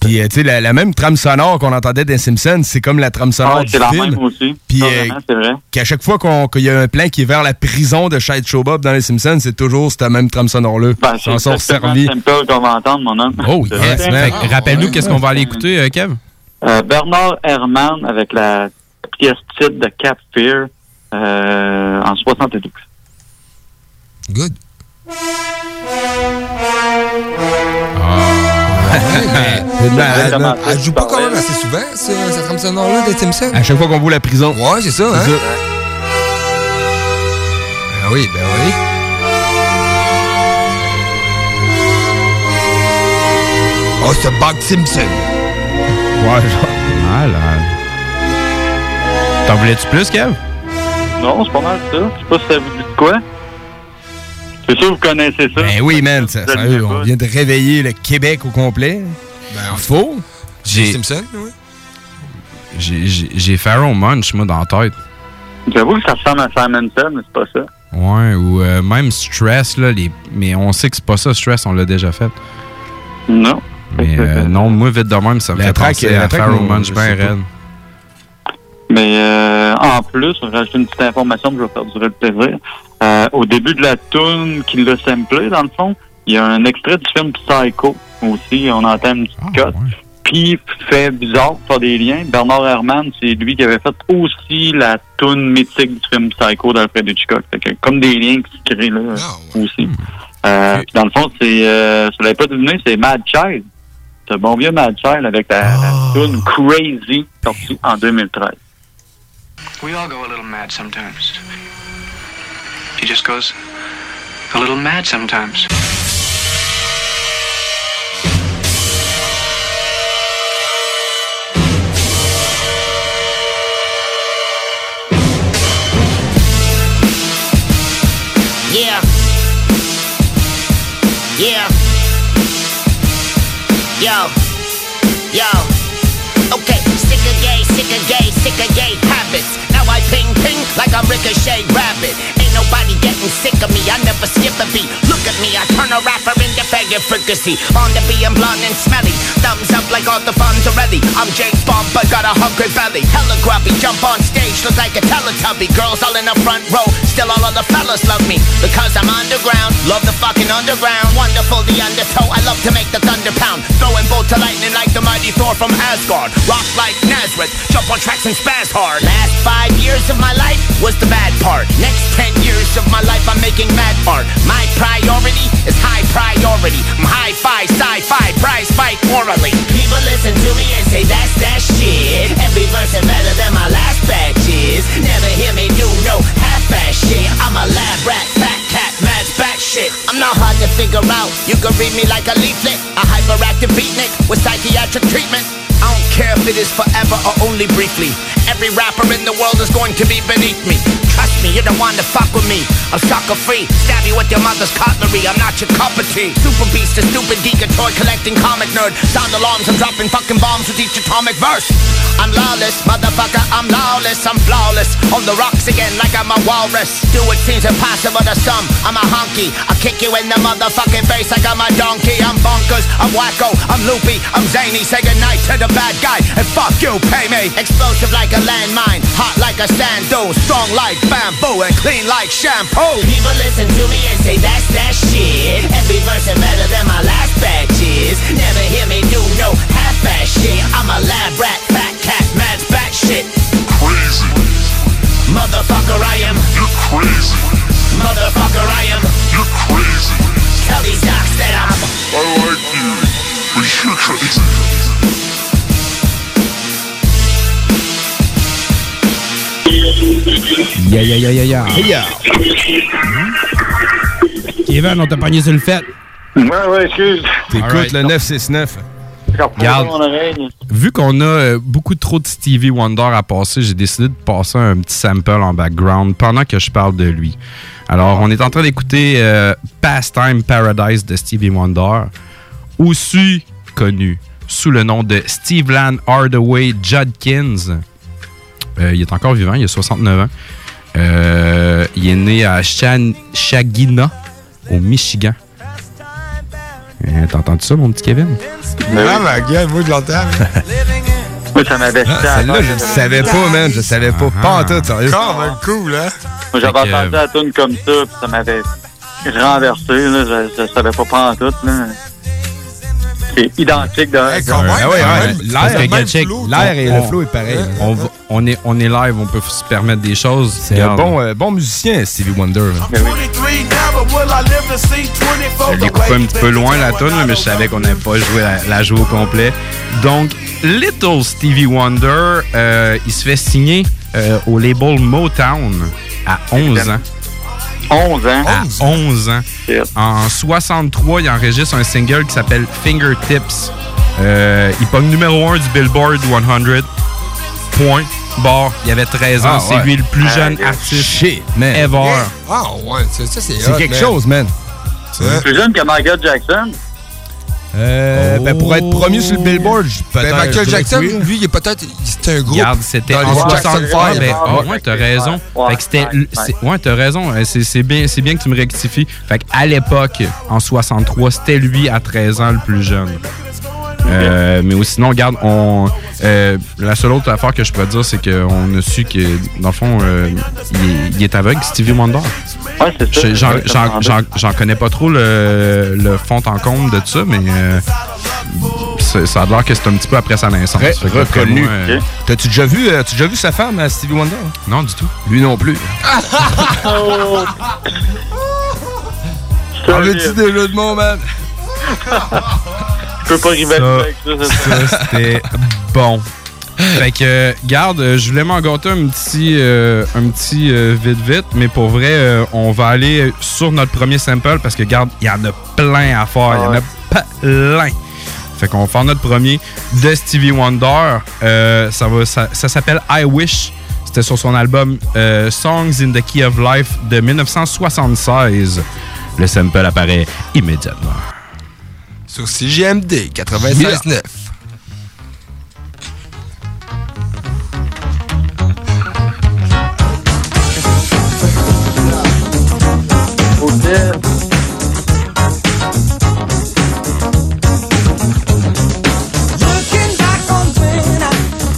Puis, euh, tu sais, la, la même trame sonore qu'on entendait des Simpsons, c'est comme la trame sonore Ah, du c'est la film. même aussi. Puis, euh, c'est qu'à chaque fois qu'on- qu'il y a un plan qui est vers la prison de Shide Show Bob dans les Simpsons, c'est toujours cette même trame sonore-là. Ben, c'est servis. simple qu'on va entendre, mon homme. Oh, C'est yes, rappelle-nous qu'est-ce qu'on va aller écouter, euh, Kev? Euh, Bernard Herrmann avec la pièce titre de Cap Fear euh, en 72. Good. C'est là. Elle joue pas quand même assez souvent, ce- cette trame sonore-là des Simpsons. À chaque fois qu'on voit la prison. Ouais, c'est ça, hein? Ben oui, ben oui. Oh, c'est Bug Simpson. Ouais, genre. Malade. T'en voulais-tu plus, Kev? Non, c'est pas mal ça. Je sais pas si ça vous dit de quoi. C'est sûr que vous connaissez ça. Ben oui, man, ça, aimez on vient de réveiller le Québec au complet. Ben, Faux. J'ai Simpson, oui. j'ai- Pharaoh Munch, moi, dans la tête. J'avoue que ça ressemble à Simonson, mais c'est pas ça. Ouais, ou euh, même Stress, là, les... mais on sait que c'est pas ça, Stress, on l'a déjà fait. Non. Mais euh, non, moi, vite de même, ça me La fait track, penser à Pharaoh Munch ben raide. Mais euh, en plus, je vais rajouter une petite information que je vais faire durer le plaisir. Euh, au début de la tune qui l'a samplé, dans le fond, il y a un extrait du film Psycho aussi. On entend une petite Ah, cote. Puis, fait bizarre pour faire des liens, Bernard Herrmann, c'est lui qui avait fait aussi la tune mythique du film Psycho d'Alfred Hitchcock. Fait que, comme des liens qui se créent là Ah, aussi. Euh, puis dans le fond, c'est, euh, si vous l'avez pas deviné, c'est Mad Child. C'est un bon vieux Mad Child avec la, la tune Crazy, sortie en 2013. We all go a little mad sometimes. He just goes a little mad sometimes. Yeah. Yeah. Yo. Yo. Okay, sick of gay, sick of gay, sick gay habits. Now I ping ping like I'm Ricochet Rabbit. Nobody getting sick of me, I never skip a beat. Look at me, I turn a rapper into faggot fricassee. On the being blonde and smelly. Thumbs up like all the Arthur Fonzarelli. I'm James Bond, but got a hungry belly. Hella grubby, jump on stage, look like a Teletubby. Girls all in the front row, still all of the fellas love me. Because I'm underground, love the fucking underground. Wonderful the undertow, I love to make the thunder pound. Throwing bolt to lightning like the mighty Thor from Asgard. Rock like Nazareth, jump on tracks and spaz hard. Last five years of my life was the bad part. Next ten years of my life I'm making mad art. My priority is high priority. I'm high-fi, sci-fi, prize fight orally. People listen to me and say that's that shit. Every verse is better than my last batches. Never hear me no half-ass shit. I'm a lab rat, fat cat, mad back shit. I'm not hard to figure out. You can read me like a leaflet. A hyperactive beatnik with psychiatric treatment. I don't care if it is forever or only briefly. Every rapper in the world is going to be beneath me. Trust me, you're the one to fuck with me. I'm sucker free. Stab you with your mother's cutlery. I'm not your cup of tea. Super beast, a stupid geek, a toy collecting comic nerd. Sound alarms, I'm dropping fucking bombs with each atomic verse. I'm lawless, motherfucker, I'm lawless, I'm flawless. On the rocks again like I'm a walrus. Do what seems impossible to some. I'm a honky. I'll kick you in the motherfucking face like I'm a donkey. I'm bonkers, I'm wacko, I'm loopy, I'm zany. Say goodnight to the bad guy and fuck you, pay me. Explosive like a landmine, hot like a sand dune, strong like bamboo and clean like shampoo. People listen to me and say that's that shit. Every verse is better than my last batch is. Never hear me do no half-ass shit. I'm a lab rat, fat cat, mad back shit. Crazy. Motherfucker, I am. You're crazy. Motherfucker, I am. You're crazy. Tell these docs that I'm. I like you, but you're crazy. Yeah, yeah, yeah, yeah, yeah. Kevin, on t'a pogné sur le fait. Ouais, ouais, excuse. T'écoutes le 969. Regarde. mon oreille. Vu qu'on a euh, beaucoup trop de Stevie Wonder à passer, j'ai décidé de passer un petit sample en background pendant que je parle de lui. Alors, on est en train d'écouter euh, Pastime Paradise de Stevie Wonder, aussi connu sous le nom de Steve Land Hardaway Judkins. Euh, il est encore vivant, il a 69 ans. Euh, il est né à Chan- Shagina, au Michigan. Euh, T'as entendu ça, mon petit Kevin? Ah, ma gueule, moi, je l'entends. Moi, ça m'avait Ah, Celle-là, je le savais pas, man. Je savais pas. Pas en tout, sérieux. Même cool, hein? Moi, j'avais entendu la tune comme ça, puis ça m'avait renversé, là. Je, je savais pas pas en tout, là. C'est identique de. Hey, quand même, Ah ouais, ouais. L'air, et le flow est pareil. On, est, on est live, on peut se permettre des choses. C'est un bon, euh, bon musicien, Stevie Wonder. Je l'ai coupé un petit peu loin la tune, mais je savais qu'on n'avait pas joué la, la jouer au complet. Donc, Little Stevie Wonder, euh, il se fait signer euh, au label Motown à 11 ans. 11 ans. À 11 ans. En 63, il enregistre un single qui s'appelle Fingertips. Euh, il pogne numéro 1 du Billboard 100. Point. Barre. Il avait 13 ans. Ah, C'est ouais. lui le plus Ah, jeune yeah. artiste Shit, man. ever. Yeah. Ah, ouais, ça, ça, c'est C'est quelque man. chose, man. Plus jeune que Michael Jackson. Euh, ben, pour être premier sur le Billboard, je- peut-être. Ben, Michael Jackson, oui. lui, il est peut-être. C'était un groupe. Regarde, c'était en Jackson 65. Five. Ben, Ah, ouais, t'as raison. ouais, Fait que c'était. ouais, Ouais, t'as raison. Euh, C'est c'est bien, c'est bien que tu me rectifies. Fait qu'à l'époque, en 63, c'était lui à 13 ans le plus jeune. Euh, mais sinon, regarde, on, euh, la seule autre affaire que je peux dire, c'est qu'on a su que, dans le fond, euh, il, est, il est aveugle, Stevie Wonder. Ouais, c'est ça. Je- J'en connais pas trop le, le fond en compte de ça, mais euh, ça a l'air que c'est un petit peu après sa naissance. Reconnu. euh, T'as-tu déjà vu, euh, déjà vu sa femme, Stevie Wonder? Non, du tout. Lui non plus. Oh. En veux-tu des jeux de mots, man? Je peux pas rivaliser avec ça, Ça, c'était bon. Fait que, garde, je voulais m'en gâter un petit, euh, un petit euh, vite vite, mais pour vrai, euh, on va aller sur notre premier sample parce que, garde, il y en a plein à faire. Il y en a plein. Fait qu'on va faire notre premier de Stevie Wonder. Ça va, ça, ça s'appelle I Wish. C'était sur son album Songs in the Key of Life de 1976. Le sample apparaît immédiatement. Sur CGMD 96.9. Looking back on when I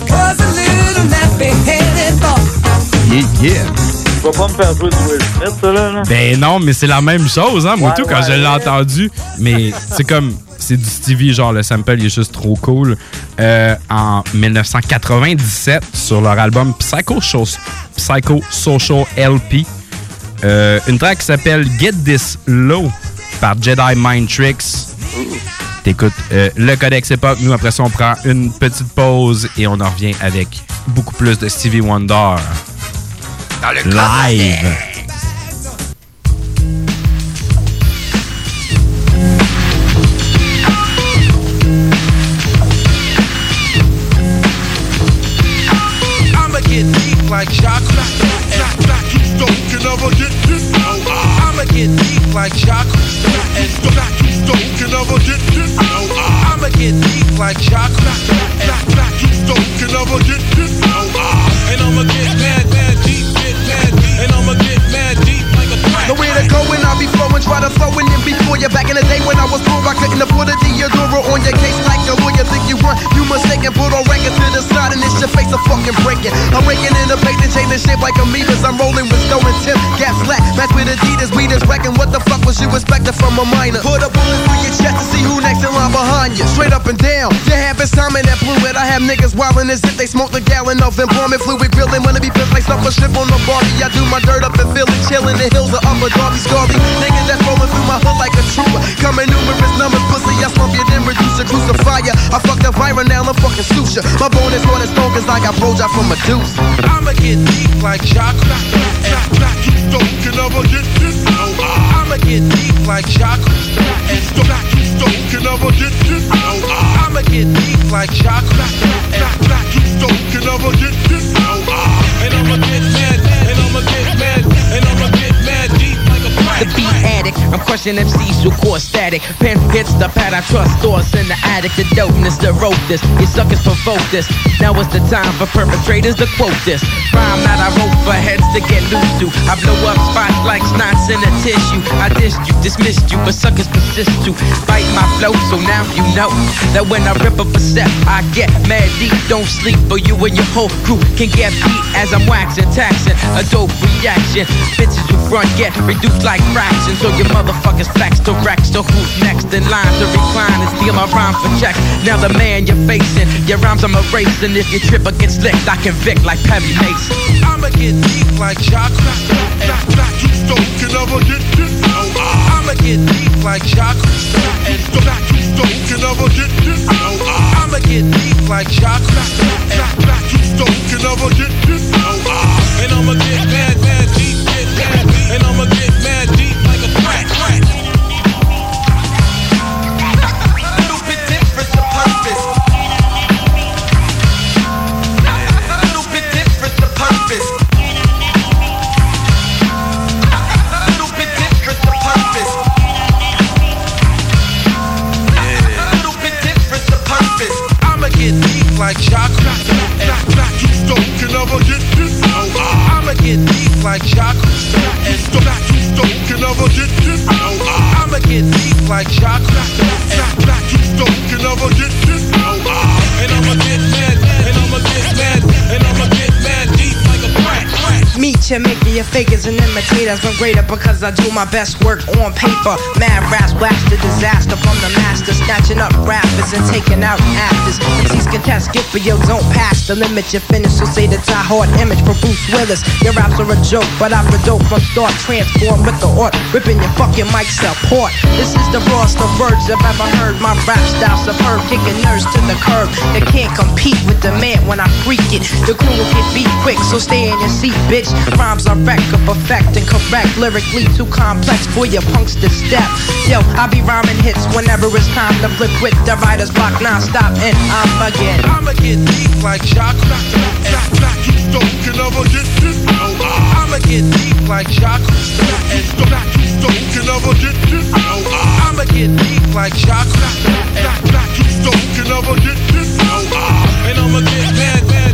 was a little nappy-headed boy. Yeah, yeah. Tu vas pas me faire jouer du Will Smith, ça, là? là? Ben non, mais c'est la même chose, hein, moi Ouais, tout, quand ouais, je l'ai ouais. entendu. Mais c'est comme, c'est du Stevie, genre le sample, il est juste trop cool. Euh, en 1997, sur leur album Psycho, Psycho Social LP, euh, une track qui s'appelle Get This Low par Jedi Mind Tricks. T'écoutes euh, le Codex Epoch. Nous, après ça, on prend une petite pause et on en revient avec beaucoup plus de Stevie Wonder. Live. Get deep like Jacques Cousteau and Cousteau can never get this. I'ma get deep like Jacques Cousteau and Jacques Cousteau can never get this. And I'ma get mad, mad deep, get mad deep, and I'ma get mad deep like a. The way to go when I be flowing, try to it in before you. Back in the day when I was poor, I couldn't afford a Deodora on your case like a lawyer. Think you run, you mistaken. Put on record to the side and it's your face a fucking breaking. I'm raking in the paint and chaining shit like amoebas. I'm rolling with Stone and Tip, Gap Slack, match with Adidas. We just wrecking. What the fuck was you expecting from a minor? Put a bullet through your chest to see who next in line behind you. Straight up and down. Your habits, time in that fluid. I have niggas wildin' as if they smoked a gallon of employment fluid. Grilling wanna be pissed like a strip on the Barbie. I do my dirt up in Philly, chillin' the hills of Upper Darby, Scarby. Niggas that's rolling through my hood like a trooper. Coming numerous numbers, pussy. I slump you, then reduce a crucifier. I fuck the viral now, I'm fucking suture. My bone is more than stone cause I got blowjob from Medusa. I'ma get deep like chocolate. And black you stone can never get this. No, I'ma get deep like chocolate. And black you stone can never get this. No, I'ma get deep like chocolate. And black you stone can never get this. No, and I'ma get mad, The beat addict, I'm crushing MCs who core static. Pen hits the pad, I trust stores in the attic. The dopeness to rope this, you suckers provoke this. Now it's the time for perpetrators to quote this. Rhyme that I wrote for heads to get loose to. I blow up spots like snots in a tissue. I dissed you, dismissed you, but suckers persist to bite my flow. So now you know that when I rip up a step, I get mad deep. Don't sleep, or you and your whole crew can get beat as I'm waxing, taxing. A dope reaction. Bitches who front get reduced like fractions. So your motherfuckers flex to Rex. So who's next in line to recline and steal my rhyme for checks? Now the man you're facing, your rhymes I'm erasing. If you trip or get I convict like Perry Mason. I'ma get deep like chocolate. And black you stone can never get this. No, I'ma get deep like chocolate. And black you stone can never get this. No, I'ma get deep like chocolate. And black you stone can never get this. No, and I'ma get mad, mad deep, get mad, and I'ma get never get this. No, I'ma get deep like chocolate. And black you stone can never get this. No, I'ma get deep like chocolate. And black you stone can never get this. No, and I'ma get mad, and I'ma get mad, and I'ma get mad deep Meet you, make your fakers and imitators. I'm greater because I do my best work on paper. Mad raps blast the disaster from the master. Snatching up rappers and taking out actors. MCs can test, get but yo, don't pass the limit. You finish, so say the tie hard image for Bruce Willis. Your raps are a joke, but I'm a dope from start. Transform with the art, ripping your fucking mic support. This is the rawest of words I've ever heard. My rap style superb, kicking nerves to the curb. They can't compete with the man when I freak it. The crew will get beat quick, so stay in your seat, bitch. Rhymes are wreck of perfect and correct. Lyrically too complex for your punks to step. Yo, I be rhyming hits whenever it's time to flip with the writer's block non-stop and I'm again. I'ma get deep like chocolate. And black you stone can never get this. I'ma get deep like chocolate. And black you stone can never get this. I'ma get deep like chocolate. And black you stone can never get this. And I'ma get mad, mad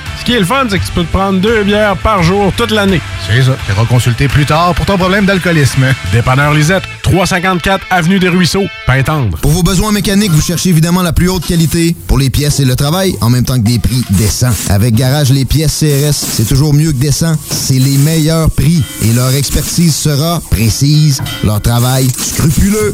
Ce qui est le fun, c'est que tu peux te prendre deux bières par jour toute l'année. C'est ça. Tu consulter plus tard pour ton problème d'alcoolisme. Dépanneur Lisette, 354 Avenue des Ruisseaux, Pintendre. Pour vos besoins mécaniques, vous cherchez évidemment la plus haute qualité pour les pièces et le travail, en même temps que des prix décents. Avec Garage Les Pièces CRS, c'est toujours mieux que décent. C'est les meilleurs prix et leur expertise sera précise, leur travail scrupuleux.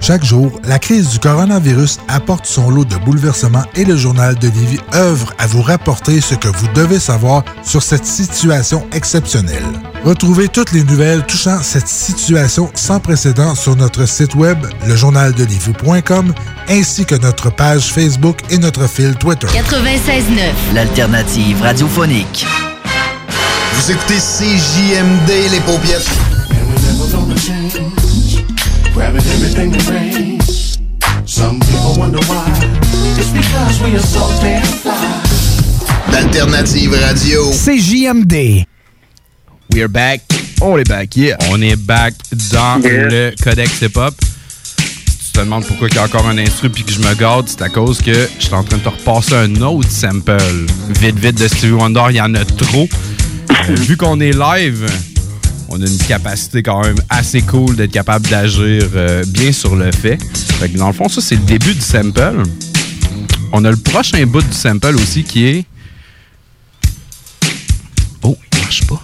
Chaque jour, la crise du coronavirus apporte son lot de bouleversements et le journal de Lévis œuvre à vous rapporter ce que vous devez savoir sur cette situation exceptionnelle. Retrouvez toutes les nouvelles touchant cette situation sans précédent sur notre site web, lejournaldelévis.com, ainsi que notre page Facebook et notre fil Twitter. 96.9, l'alternative radiophonique. Vous écoutez CJMD, les paupières. Grabbing everything that rains. Some people wonder why. It's because we are so damn fly. D'alternative radio. CJMD. We are back. On est back, yeah. On est back dans le Codex Hip Hop. Si tu te demandes pourquoi il y a encore un instru puis que je me garde, c'est à cause que je suis en train de te repasser un autre sample. Vite, vite de Stevie Wonder, il y en a trop. Euh, vu qu'on est live, on a une capacité quand même assez cool d'être capable d'agir euh, bien sur le fait. Fait que dans le fond, ça, c'est le début du sample. On a le prochain bout du sample aussi qui est. Oh, il marche pas.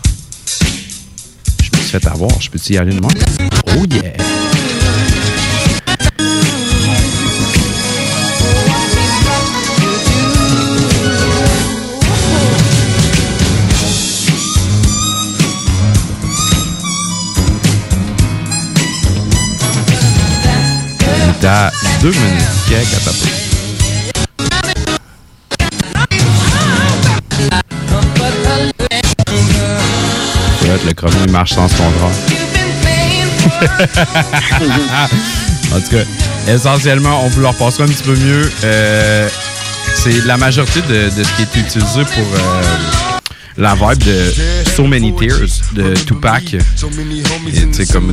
Je me suis fait avoir. Je peux-tu y aller de? Oh yeah! Deux minutes quelques le chrono il marche sans ce contrat. en tout cas, essentiellement, on vous leur passera un petit peu mieux. Euh, c'est la majorité de, de ce qui est utilisé pour euh, la vibe de So Many Tears de Tupac. Et comme on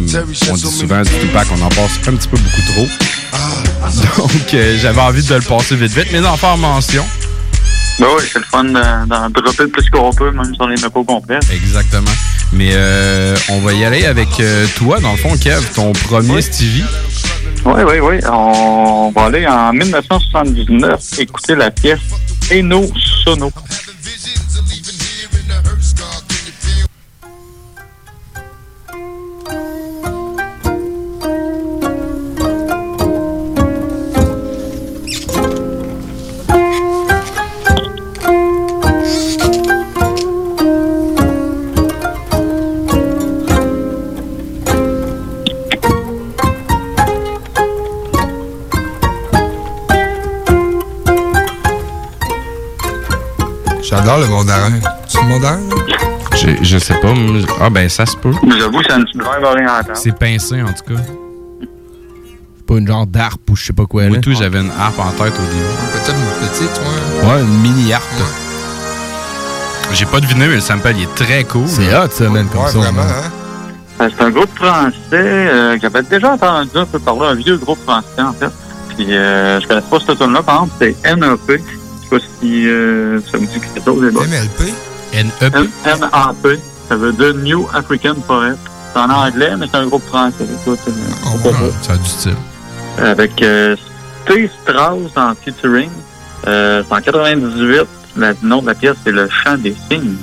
dit souvent du Tupac, on en passe un petit peu beaucoup trop. Donc, euh, j'avais envie de le passer vite vite, mais d'en faire mention. Ben oui, c'est le fun de- d'en dropper le plus qu'on peut, même si on les met pas au complet. Exactement. Mais euh, on va y aller avec euh, toi, dans le fond, Kev, ton premier Stevie. Oui, oui, oui. On va aller en 1979 écouter la pièce Eno Sono. J'adore le mandarin. C'est le mandarin? là? Je, je sais pas. moi, Ah, ben, ça se peut. J'avoue, c'est une petite drive orientale. C'est pincé, en tout cas. C'est pas une genre d'arpe ou je sais pas quoi. Moi, là. tout, j'avais une harpe en tête au début. Peut-être une petite, ouais. Ouais, une mini harpe. J'ai pas deviné, mais le sample, il est très cool. C'est hot, ça, man, comme Ouais, ça. vraiment, hein? Euh, C'est un groupe français euh, que j'avais déjà entendu un peu parler, un vieux groupe français, en fait. Puis, euh, je connais pas cette tune-là, par exemple, c'est NEP. Pas si euh, ça me dit quelque chose. MLP? NEP. Ça veut dire New African Poet. C'est en anglais, mais c'est un groupe français. Écoute, euh, c'est pas ça. A du style. Avec euh, Steve Strauss en featuring. Euh, c'est en 98. Le nom de la pièce, c'est Le Chant des Cygnes.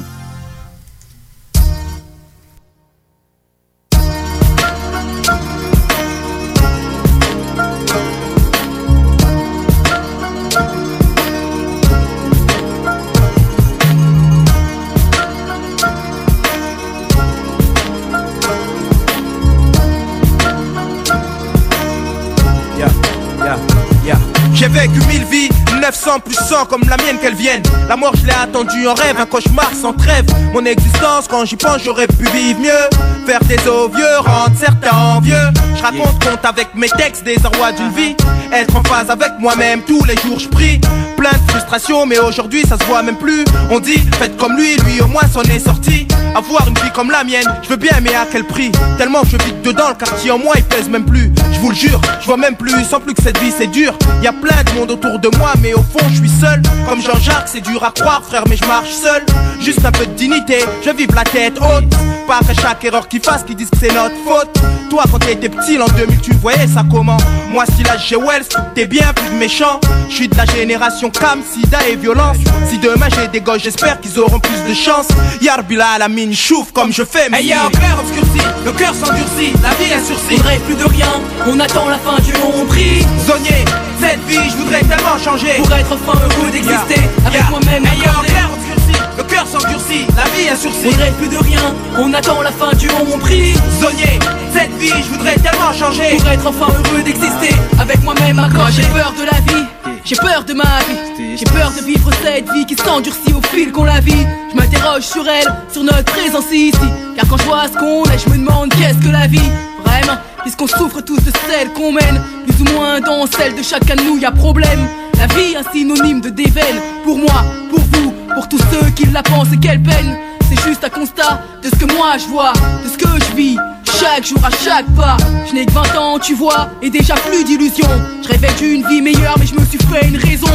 900 plus 100 comme la mienne qu'elle vienne. La mort, je l'ai attendue en rêve, un cauchemar sans trêve. Mon existence, quand j'y pense, j'aurais pu vivre mieux. Faire des os vieux, rendre certains envieux. Je raconte compte avec mes textes des rois d'une vie. Être en phase avec moi-même, tous les jours je prie. Plein de frustration, mais aujourd'hui ça se voit même plus. On dit, faites comme lui, lui au moins s'en est sorti. Avoir une vie comme la mienne. Je veux bien, mais à quel prix? Tellement je vis dedans, le quartier en moi il pèse même plus. Je vous le jure, je vois même plus, sans plus que cette vie c'est dur. Y a plein de monde autour de moi, mais au fond je suis seul. Comme Jean-Jacques, c'est dur à croire, frère, mais je marche seul. Juste un peu de dignité, je vive la tête haute. Pas après chaque erreur qu'ils fassent, qu'ils disent que c'est notre faute. Toi, quand t'étais petit, l'an 2000, tu voyais ça comment? Moi, si là j'ai Wells, t'es bien plus méchant. Je suis de la génération Cam, Sida et violence. Si demain j'ai des gosses, j'espère qu'ils auront plus de chance. Yarbila à la mine, chouffe comme je fais, mais Hey, y'a un cœur obscurci, le cœur s'endurcit, la vie est sursis. Faudrait plus de rien, on attend la fin du long prix. Zonier, cette vie, je voudrais tellement changer. Pour être enfin heureux d'exister avec moi-même. Hey, y'a un cœur obscurci, le cœur s'endurcit, la vie est sursis. Faudrait plus de rien, on attend la fin du long prix. Zonier, cette vie, je voudrais tellement changer. Pour être enfin heureux d'exister avec moi-même accordé. J'ai peur de la vie, j'ai peur de ma vie. J'ai peur de vivre cette vie qui s'endurcit au fil qu'on la vit. Je m'interroge sur elle, sur notre présence ici. Car quand je vois ce qu'on est, je me demande qu'est-ce que la vie Vraiment, puisqu'on souffre tous de celle qu'on mène. Plus ou moins dans celle de chacun de nous, y a problème. La vie, un synonyme de déveine. Pour moi, pour vous, pour tous ceux qui la pensent et quelle peine. C'est juste un constat de ce que moi je vois, de ce que je vis. Chaque jour à chaque pas, je n'ai que 20 ans, tu vois, et déjà plus d'illusions. Je rêvais d'une vie meilleure, mais je me suis fait une raison.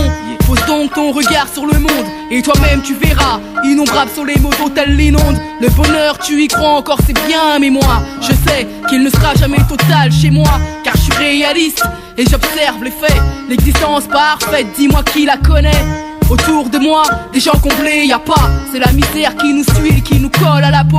Pose donc ton regard sur le monde, et toi-même tu verras. Innombrables sont les mots elle l'inonde. Le bonheur, tu y crois encore, c'est bien, mais moi, je sais qu'il ne sera jamais total chez moi, car je suis réaliste et j'observe les faits. L'existence parfaite, dis-moi qui la connaît. Autour de moi, des gens comblés, y a pas. C'est la misère qui nous suit et qui nous colle à la peau.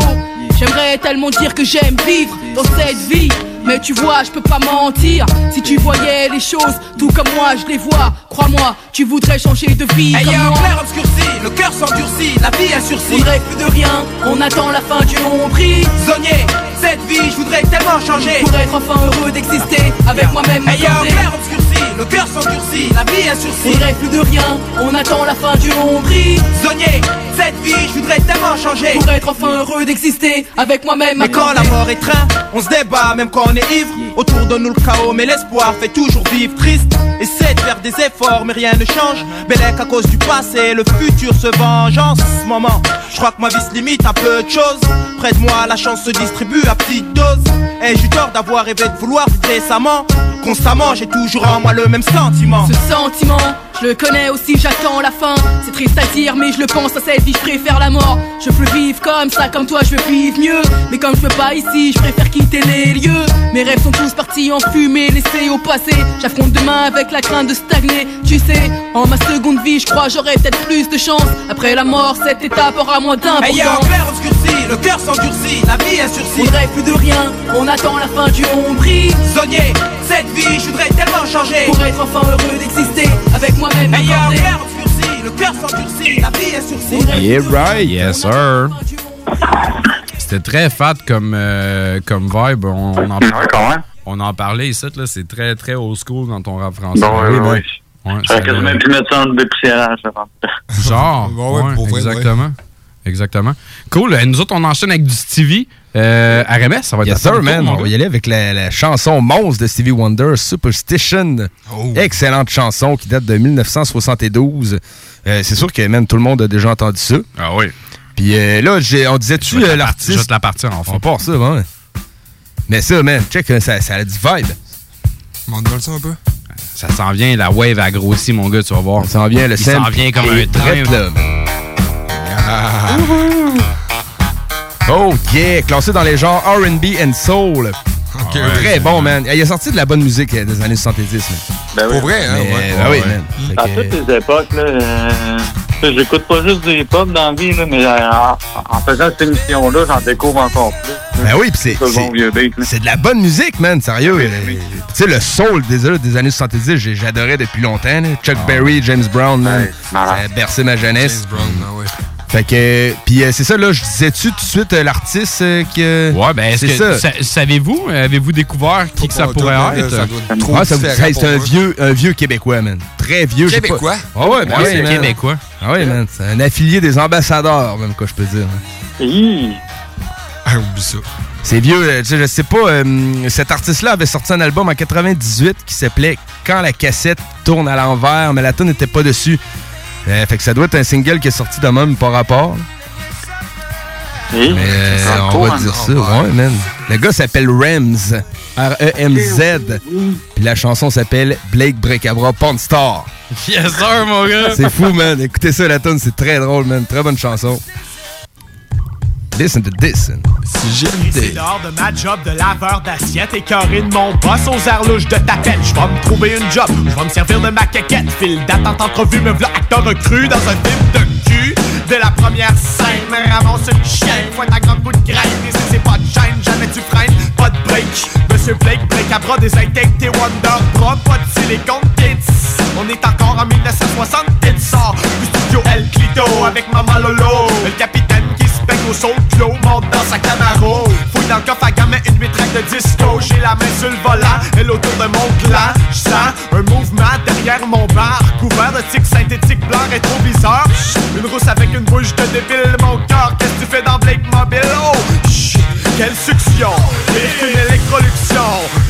J'aimerais tellement dire que j'aime vivre dans cette vie. Mais tu vois, je peux pas mentir. Si tu voyais les choses tout comme moi, je les vois. Crois-moi, tu voudrais changer de vie. Hey, comme y'a un clair obscurci, le cœur s'endurcit, la vie est sursis. Plus de rien, on attend la fin du long prix. Zonier, cette vie, je voudrais tellement changer. Pour être enfin heureux d'exister avec moi-même. Hey, obscurci, le cœur s'endurcit, la vie est sursis. Faudrait plus de rien, on attend la fin du long prix. Zonier, cette vie, je voudrais tellement changer. Pour être enfin heureux d'exister avec moi-même. Mais quand la mort étreint, on se débat même quand on est ivre. Autour de nous le chaos, mais l'espoir fait toujours vivre triste. Essaie de faire des efforts, mais rien ne change. Bellec à cause du passé, le futur se venge en ce moment. Je crois que ma vie se limite à peu de choses. Près de moi, la chance se distribue à petite dose. Et j'ai tort d'avoir rêvé de vouloir vivre décemment. Constamment, j'ai toujours en moi le même sentiment. Ce sentiment, je le connais aussi, j'attends la fin. C'est triste à dire, mais je le pense à cette vie, je préfère la mort. Je veux vivre comme ça, comme toi, je veux vivre mieux. Mais comme je peux pas ici, je préfère quitter les lieux. Mes rêves sont tous partis en fumée, laissés au passé. J'affronte demain avec la crainte de stagner. Tu sais, en ma seconde vie, je crois j'aurai peut-être plus de chance. Après la mort, cette étape aura moins d'importance. Hey, y'a un clair obscurci, le cœur s'endurcit, la vie est sursis. Faudrait plus de rien, on attend la fin du long prix. Zonier, cette vie, je voudrais tellement changer. Pour être enfin heureux d'exister avec moi-même. Un accordé. clair obscurci, le cœur s'endurcit, la vie est sursis. Yeah, right. Yes, sir. C'était très fat comme, euh, comme vibe. On, on en, on en parlait ici, là. C'est très, très old school dans ton rap français. Bon, ouais, Oui, ouais. ça- quasiment pu mettre ça en dépoussiérage. pense. Genre. Ouais, ouais, ouais, pour vrai, exactement. Exactement. Cool. Euh, Nous autres, on enchaîne avec du Stevie. Euh, RMS, ça va être Yes sir, tour, man. On va y aller avec la, la chanson monstre de Stevie Wonder, Superstition. Excellente chanson qui date de 1972. Euh, c'est sûr que même tout le monde a déjà entendu ça. Ah oui. Puis euh, là, j'ai- on disait-tu euh, l'artiste. je vais te la partir en fond. On part ça, ouais. Mais ça, man, check, euh, ça, ça a du vibe. Montre-moi ça un peu. Ça s'en vient, la wave a grossi, mon gars, tu vas voir. Ça s'en vient, le Il s'en vient comme un train. là. Oh yeah, classé dans les genres R&B and Soul. Très bon, man. Il a sorti de la bonne musique euh, des années 70. man. Ben oui. Pour vrai, hein? Mais, ouais. ben oui, man. Fait À toutes les époques, là, euh, j'écoute pas juste des pop dans la vie, là, mais euh, en, en faisant cette émission-là, j'en découvre encore plus. Ben oui, pis c'est C'est de la bonne musique, man, sérieux. Tu sais, le soul des, des années 70, j'ai- j'adorais depuis longtemps. là. Chuck Berry, James Brown, man. ça a bercé ma jeunesse. James Brown, ah ouais. Fait que, puis euh, c'est ça, là, je disais-tu tout de suite euh, l'artiste euh, que. Ouais, ben, c'est ça. sa- savez-vous, avez-vous découvert qui que ça pourrait être? ça doit être trop Ah, ça c'est un vieux, un vieux Québécois, man. Très vieux. Québécois? Ah ouais, ben c'est man. québécois. Ah ouais, man. C'est un affilié des ambassadeurs, même, quoi, je peux dire. Hi! Ah, oublie ça. C'est vieux, tu sais, je sais pas. euh, cet artiste-là avait sorti un album en 98 qui s'appelait Quand la cassette tourne à l'envers, mais la tune n'était pas dessus. Euh, fait que ça doit être un single qui est sorti de même par rapport. Oui, Mais, euh, on va dire ça, ouais, man. Le gars s'appelle Rems. R-E-M-Z. Puis la chanson s'appelle Blake Breakabra Pawn Star. Yes, sir, mon gars. C'est fou, man. Écoutez ça, la tune, c'est très drôle, man. Très bonne chanson. Listen to this. C'est l'heure de ma job de laveur d'assiette écœuré de mon boss aux airs louches de tapette. Je vais me trouver une job, je vais me servir de ma caquette. File d'attente entrevue, me v'là acteur recru dans un film de cul. De la première scène, me ramasse une chaîne, fouette un grand coup de graine. Et si c'est pas de chaîne, jamais tu freines, pas de break. Monsieur Blake, break à bras, des high-tech, des Wonder Bra, pas de silicone tits. On est encore en 1960, tits sort du studio El Clito avec Mama Lolo. Le capitaine au sol clos, monte dans sa Camaro. Fouille dans le coffre à gamin une métraque de disco. J'ai la main sur le volant, elle autour de mon clan. J'sens un mouvement derrière mon bar, couvert de tics synthétiques blancs rétroviseurs. Une rousse avec une bouche de débile, mon cœur. Qu'est-ce que tu fais dans Blake Mobile? Oh, quelle succion, pire.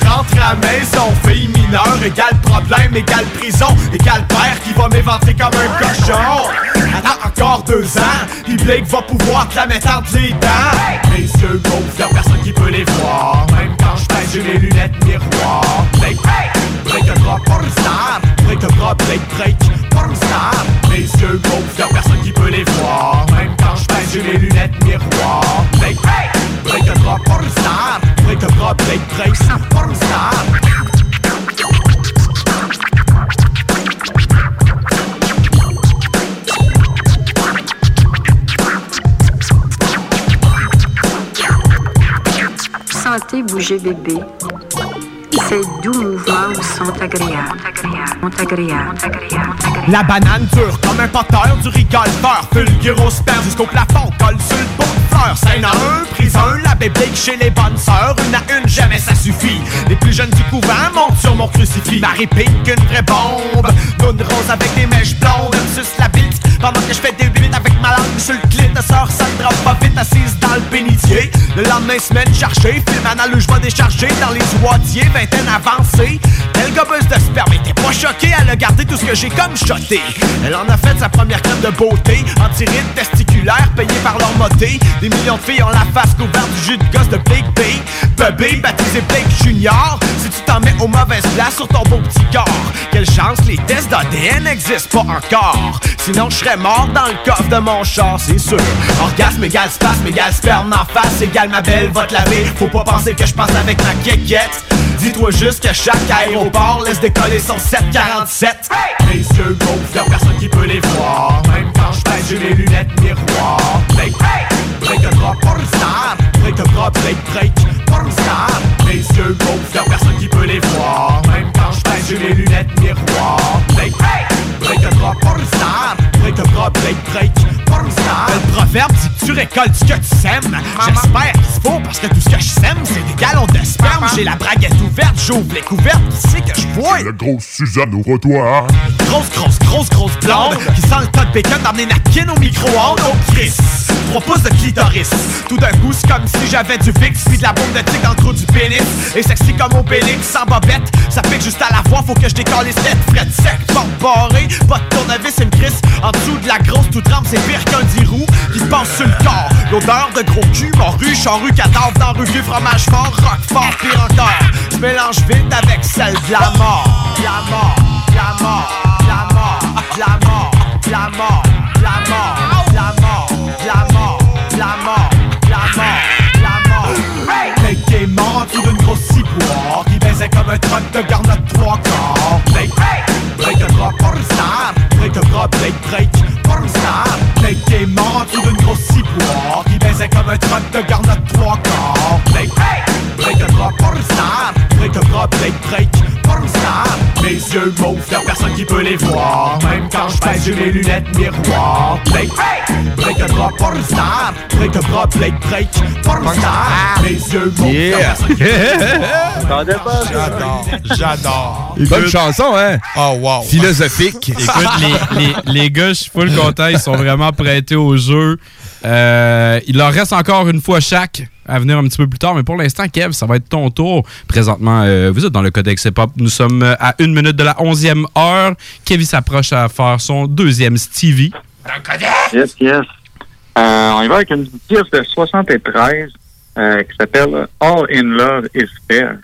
Rentre à la maison, fille mineure, égale problème, égale prison, égale père qui va m'éventrer comme un cochon. Attends encore deux ans, puis Blake va pouvoir te la mettre entre les dents. Mes yeux gonflent, y'a personne qui peut les voir. Même quand je j'ai les lunettes miroir. Blake, break un bras pour star. Break un bras, break, break, pour star. Mes yeux gonflent, y'a personne qui peut les voir. Même quand je j'ai les lunettes miroir. Blake, break un bras pour star. Break un bras, break, break, pour star. Bouger bébé. Ces doux mouvements sont agréables. La banane dure comme un poteur du rigolfeur. Fulgure au sperme jusqu'au plafond Colle sur le pot de Scène à un, prise la bébé chez les bonnes sœurs. Une à une, jamais ça suffit. Les plus jeunes du couvent montent sur mon crucifix. Marie Pink, une vraie bombe. Lune rose avec des mèches blondes. Suce la bite pendant que je fais des bibites avec ma langue sur le clit Ta sœur Sandra pas vite assise dans le bénitier. Le lendemain semaine chargée Film anal où je décharger dans les oitiers Vingtaine avancée. Elle gobeuse de sperme était pas choquée Elle a gardé tout ce que j'ai comme shoté. Elle en a fait sa première crème de beauté Antiride testiculaire payée par leur moté. Des millions de filles ont la face couverte du jus de gosse de Big B. Bébé baptisé Blake Junior Si tu t'en mets aux mauvaises places sur ton beau petit corps. Quelle chance les tests d'ADN n'existent pas encore. Sinon je serais mort dans le coffre de mon char c'est sûr. Orgasme égale spasme égale sperme en face Égale ma belle va te laver. Faut pas penser que je passe avec ma quéquette Dis-toi juste que chaque aéroport laisse décoller son 747 Mes yeux gonflent, y'a personne qui peut les voir. Même quand je pèse, j'ai les lunettes miroir Break, break Break bras, break, break, pour le star. Mes yeux gonflent, y'a personne qui peut les voir. Même quand je pèse, j'ai les lunettes miroir Break, break un bras pour le star Break un bras, break, break, pour le proverbe dit que tu récoltes ce que tu sèmes. J'espère qu'il faut parce que tout ce que je sème c'est des galons de sperme. J'ai la braguette ouverte, j'ouvre les couvertes, qui c'est que je vois La grosse Suzanne, ouvre-toi. Grosse, grosse, grosse, grosse blonde Qui sent le tas de bacon dans des napkins au micro-ondes. Oh Chris, 3 pouces de clitoris. Tout d'un coup c'est comme si j'avais du VIX Puis de la bombe de tic dans le trou du pénis. Et sexy comme Obélix, sans bobette. Ça pique juste à la voix, faut que je décolle les têtes Fred sec, porte barrée, pas de tournevis, une crisse En dessous de la grosse toute trempe, c'est pire qu'un 10 roues qui se passe sur le corps. L'odeur de gros cul, ruche, en rue cadavre, dans rue vieux fromage fort, rock fort, pire encore. Je mélange vite avec celle de la mort. La mort, la mort, la mort, la mort, la mort, la mort, la mort, la mort, la mort, la mort, la mort. Hey! T'es mort d'une grosse ciboire qui baisait comme un truc de garnotte 3 Blake Drake, pornstar Blake est mort sur une grosse ciboire Qui baisait comme un truc de garde à trois corps. Blake, hey, Blake de bras, pornstar Blake de bras, Blake Drake, pornstar Mes yeux mauves, y'a personne qui peut les voir j'ai les lunettes miroir Break, break un bras pour le star Break un bras, break, break, pour le star Mes yeux les voir J'adore, j'adore. Bonne chanson, hein? Oh, wow. Philosophique. Écoute, les, les, les gars, je suis full content. Ils sont vraiment prêtés au jeu. Euh, il leur reste encore une fois chaque à venir un petit peu plus tard. Mais pour l'instant, Kev, ça va être ton tour. Présentement, euh, vous êtes dans le Codex Hip-Hop. Nous sommes euh, à une minute de la onzième heure. Kevin s'approche à faire son deuxième Stevie. Yes, yes. Euh, on y va avec une pièce de 73 euh, qui s'appelle All in Love is Fair.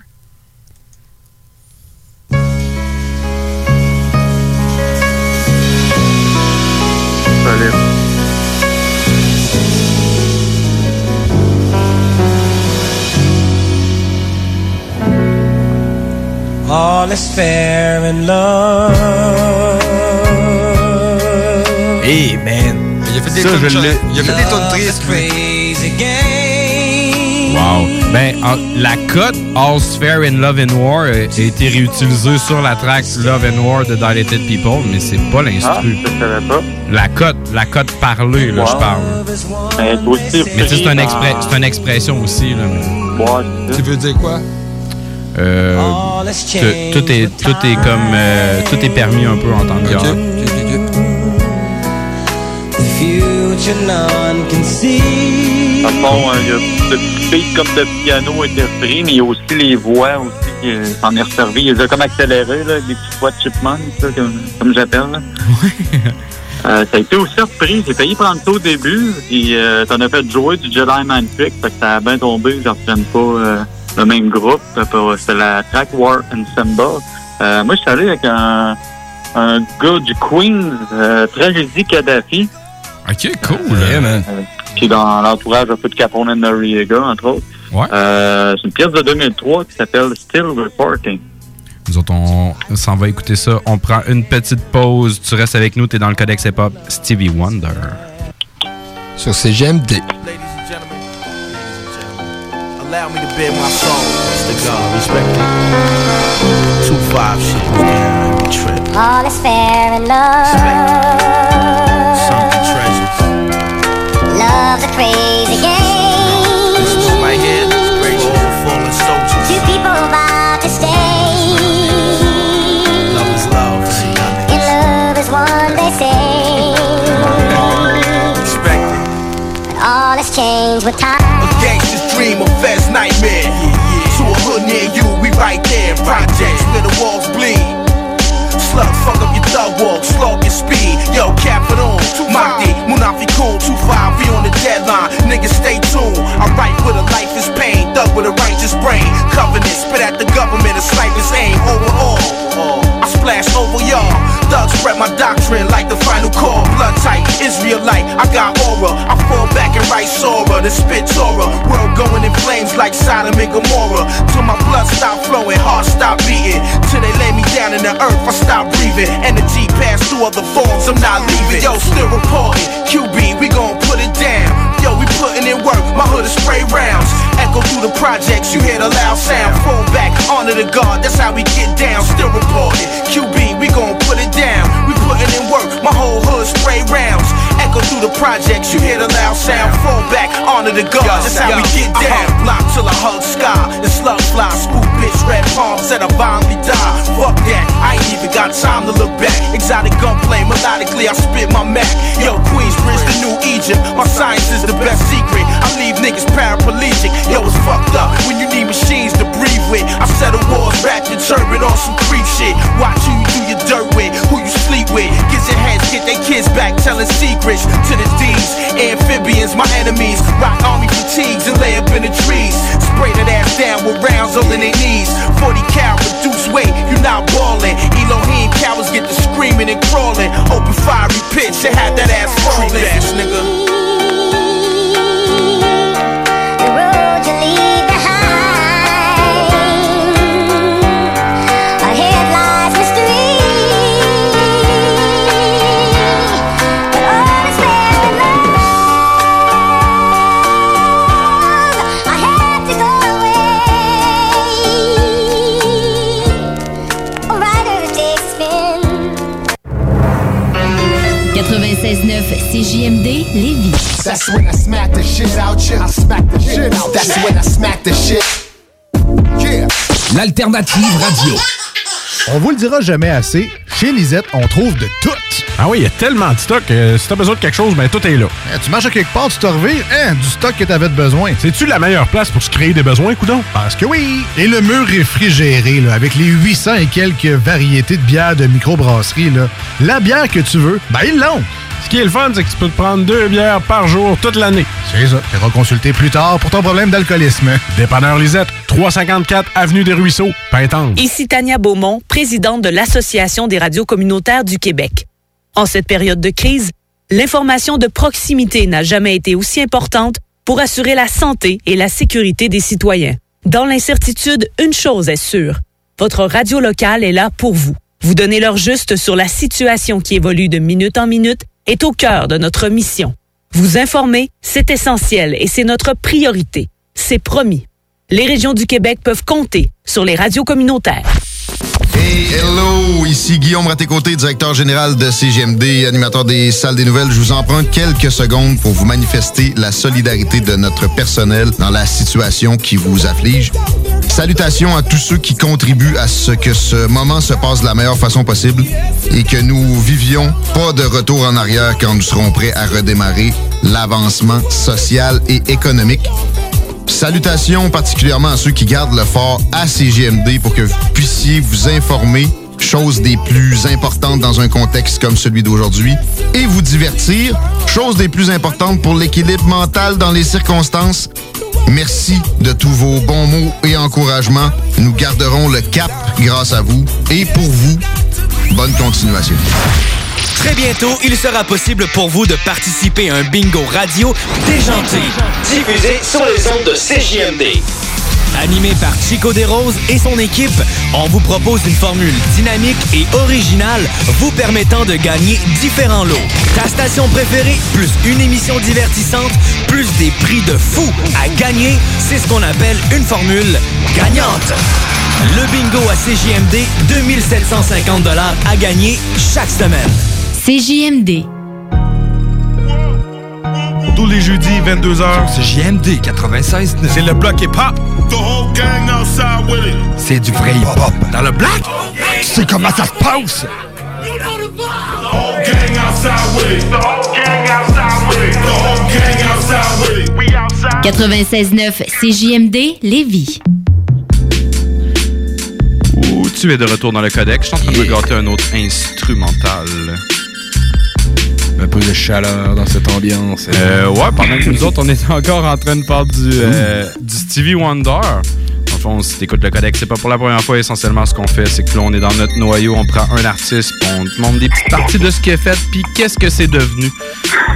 All is fair in love. Hey, man. Il a fait des l'ai. il a fait des tristes. Wow. Ben, en- la cote All's Fair in Love and War a a été réutilisée sur la track Love and War de Dilated People, mais c'est pas Ah, l'instru. je savais pas. La cote, la cote parlée, là, je parle. Ben, Mais tu sais, c'est un pris exprès- dans- c'est une expression aussi, là. mais- Tu veux dire quoi? Euh, tout, tout est, tout est comme, euh, tout est permis un peu en tant que see. Dans le fond, euh, il y a ce petit beat comme de piano orchestré, mais il y a aussi les voix aussi qui euh, s'en est resservi. Il les a comme accéléré, là, des petites voix de chipmunk, ça, comme, comme j'appelle. Euh, ça a été aussi repris. J'ai payé prendre ça au début, puis euh, t'en as fait jouer du Jedi Mind Trick, fait que ça a bien tombé, je reprenne pas euh, le même groupe. Que, euh, C'était la track War Ensemble. Euh, moi, je suis allé avec un, un gars du Queens, euh, Tragédie Kadhafi. Ok, cool. Euh, qui est dans l'entourage un peu de Capone and Noriega, entre autres. Ouais. Euh, c'est une pièce de 2003 qui s'appelle Still Reporting. Nous autres, on s'en va écouter ça. On prend une petite pause. Tu restes avec nous. T'es dans le Codex Hip Hop. Stevie Wonder. Sur CGMD. Allow me to bear my soul. It's the God, respect it. Two five shit, man. Trip. All is fair in love. Righteous brain. Covenant, spit at the government, a sniper's aim. Overall, I splash over y'all. Thugs spread my doctrine like the final call. Blood tight, Israelite, I got aura. I fall back and write Sora, the spit Torah. World going in flames like Sodom and Gomorrah. Till my blood stop flowing, heart stop beating. Till they lay me down in the earth, I stop breathing. Energy pass through other forms, I'm not leaving. Yo, still reporting. QB, we gon' put it down. Yo, we putting in work, my hood is spray rounds. Echo through the projects, you hear the loud sound. Fall back, honor the guard, that's how we get down. Still reporting. QB, we gon' put it down. We putting in work, my whole hood spray rounds. Echo through the projects, you hear the loud sound. Fall back, honor the guard, that's how we get uh-huh. down. Block till I hug sky, the slug fly, spook bitch, red palms, said I violently die. Fuck that, I ain't even got time to look back. Exotic gunplay, melodically I spit my Mac. Yo, Queensbridge, the new Egypt, my science is the best secret. Niggas paraplegic. Yo, it's fucked up when you need machines to breathe with. I settle wars, wrap your turban on some creep shit. Watch who you do your dirt with, who you sleep with. Get your heads, get their kids back, telling secrets to the D's. Amphibians, my enemies. Rock army fatigues and lay up in the trees. Spray that ass down with rounds over their knees. 40 cal, reduce weight, you not ballin'. Elohim cowards get to screaming and crawling. Open fiery pitch and have that ass falling. ass nigga. 96.9 CJMD Lévis. That's when I smack the shit out you. I smack the shit out That's when I smack the shit. Yeah. L'alternative radio. On vous le dira jamais assez, chez Lisette, on trouve de tout. Ah oui, il y a tellement de stock. euh, si t'as besoin de quelque chose, ben tout est là. Eh, tu marches à quelque part, tu te revires, hein, du stock que t'avais de besoin. C'est-tu la meilleure place pour se créer des besoins, coudon? Parce que oui! Et le mur réfrigéré, là, avec les 800 et quelques variétés de bières de microbrasserie, là, la bière que tu veux, ben ils l'ont! Ce qui est le fun, c'est que tu peux te prendre deux bières par jour toute l'année. C'est ça. Tu iras consulter plus tard pour ton problème d'alcoolisme. Dépanneur Lisette, 354 Avenue des Ruisseaux, Pintante. Ici Tania Beaumont, présidente de l'Association des radios communautaires du Québec. En cette période de crise, l'information de proximité n'a jamais été aussi importante pour assurer la santé et la sécurité des citoyens. Dans l'incertitude, une chose est sûre. Votre radio locale est là pour vous. Vous donner l'heure juste sur la situation qui évolue de minute en minute est au cœur de notre mission. Vous informer, c'est essentiel et c'est notre priorité. C'est promis. Les régions du Québec peuvent compter sur les radios communautaires. Hey, hello, ici Guillaume Raté-Côté, directeur général de CGMD, animateur des salles des nouvelles. Je vous en prends quelques secondes pour vous manifester la solidarité de notre personnel dans la situation qui vous afflige. Salutations à tous ceux qui contribuent à ce que ce moment se passe de la meilleure façon possible et que nous vivions pas de retour en arrière quand nous serons prêts à redémarrer l'avancement social et économique. Salutations particulièrement à ceux qui gardent le fort à CGMD pour que vous puissiez vous informer, chose des plus importantes dans un contexte comme celui d'aujourd'hui, et vous divertir, chose des plus importantes pour l'équilibre mental dans les circonstances. Merci de tous vos bons mots et encouragements. Nous garderons le cap grâce à vous et pour vous. Bonne continuation. Très bientôt, il sera possible pour vous de participer à un bingo radio déjanté, diffusé sur les ondes de CJMD. Animé par Chico Desroses et son équipe, on vous propose une formule dynamique et originale vous permettant de gagner différents lots. Ta station préférée, plus une émission divertissante, plus des prix de fou à gagner, c'est ce qu'on appelle une formule gagnante. Le bingo à CJMD, 2750 à gagner chaque semaine. CJMD. Tous les jeudis, 22h. C'est JMD 96. C'est le bloc hip-hop. C'est du vrai hip-hop. Dans le bloc, tu sais comment ça se passe? 96.9 CJMD Lévis. Ouh, tu es de retour dans le codex. Je suis en train de me gâter un autre instrumental. Un peu de chaleur dans cette ambiance. Euh, ouais, pendant que nous autres, on est encore en train de parler du, euh, du Stevie Wonder. En fond, si t'écoutes le codex, c'est pas pour la première fois. Essentiellement, ce qu'on fait, c'est que là, on est dans notre noyau, on prend un artiste, on te montre des petites parties de ce qu'il a fait, puis qu'est-ce que c'est devenu.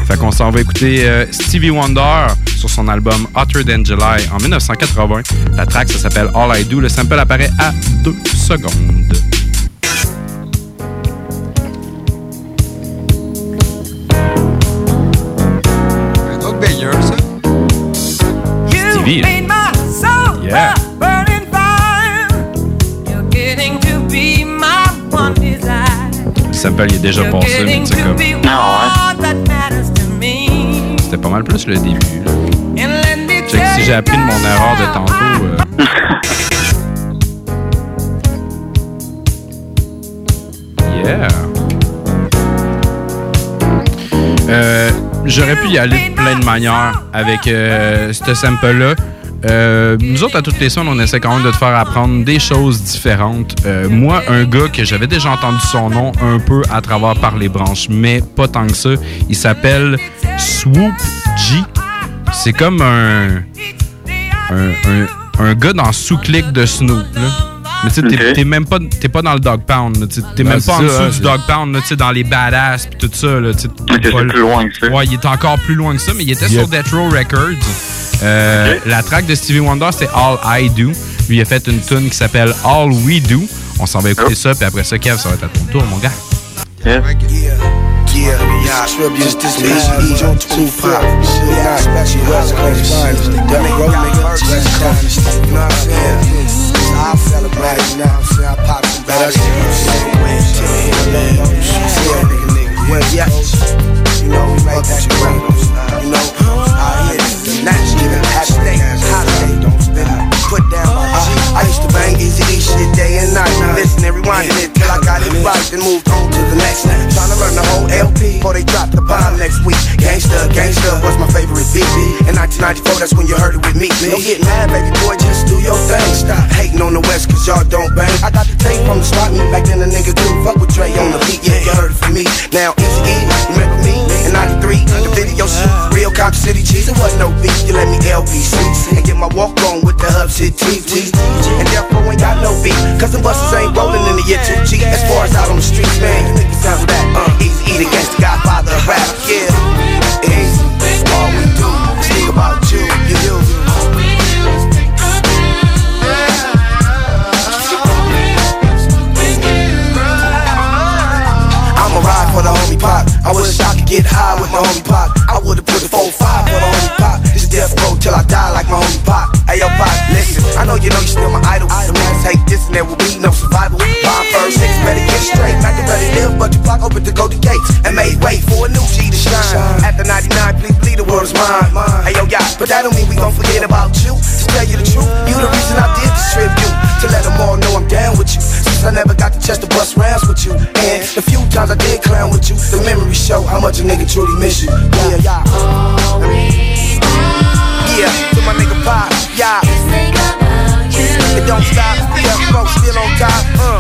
Fait qu'on s'en va écouter euh, Stevie Wonder sur son album Hotter Than July en 1980. La track, ça s'appelle All I Do. Le sample apparaît à 2 secondes. Desire. Le sample, il est déjà passé, mais tu sais, comme. me. C'était pas mal plus le début, là. Tell si j'ai appris de mon erreur de tantôt. euh, Yeah. Euh, J'aurais pu y aller de plein de manières avec euh, ce sample-là. Euh, nous autres, à toutes les semaines, on essaie quand même de te faire apprendre des choses différentes. Euh, moi, un gars que j'avais déjà entendu son nom un peu à travers par les branches, mais pas tant que ça, il s'appelle Swoop G. C'est comme un, un, un, gars dans sous-clic de Snoop. Là. Mais tu sais, t'es- même pas, t'es pas dans le dog pound. T'es Ben, même pas en dessous hein, du dog pound, là, tu sais, dans les badass pis tout ça. Là, pas plus loin que ça. Ouais, il est encore plus loin que ça, mais il était sur. Death Row Records. Euh, La track de Stevie Wonder, c'est All I Do. Lui, il a fait une tune qui s'appelle All We Do. On s'en va écouter Oh. ça, puis après ça, Kev, ça va être à ton tour, mon gars. Yeah, yeah, tribute to Biggie on Tupac. Shit, not special West Coast finest. That make roll make West Coast. You know what I'm saying? So I celebrate, you know what I'm saying? I pop some back. Well, yeah, you know, we make that great. You know, out here, the Nats giving happy holiday. Don't spend it. Put down my uh, I used to bang easy E shit day and night. Listen and rewinding it till I got it right, then moved on to the next. Trying to learn the whole LP before they drop the bomb next week. Gangsta, gangsta was my favorite BB. In 1994, that's when you heard it with me. Don't get mad, baby boy, just do your thing. Stop hating on the West, cause y'all don't bang. I got the tape from the spot, me back then a nigga do fuck with Dre on the beat. Yeah, you heard it from me. Now, Easy E? 93, the video shoot, real Compton City cheese. It wasn't no beef. You let me LBC and get my walk on with the hub shit TT. And therefore ain't got no beef. Cause the buses ain't rolling in the year 2G. As far as out on the streets, man, you niggas down that. Uh, easy E the godfather of rap. Yeah, I wish I could get high with my homie pop. I would've put a 4-5 for the homie pop. This death row till I die like my homie pop. Hey yo pop, listen, I know you know you still my idol. Some hate this and there will be no survival. Five first, six, better get straight. Not to ready live, but you block open to go to gates and made way for a new G to shine. After 99, please believe the world is mine. Hey yo, yeah, but that don't mean we gon' forget about you. To tell you the truth, you the reason I did this tribute. To let them all know I'm down with you. I never got the chance to bust rounds with you. And the few times I did clown with you, the memories show how much a nigga truly miss you. Yeah, yeah. Yeah, to my nigga Pop, yeah. It don't stop, yeah, bro, still on top, uh.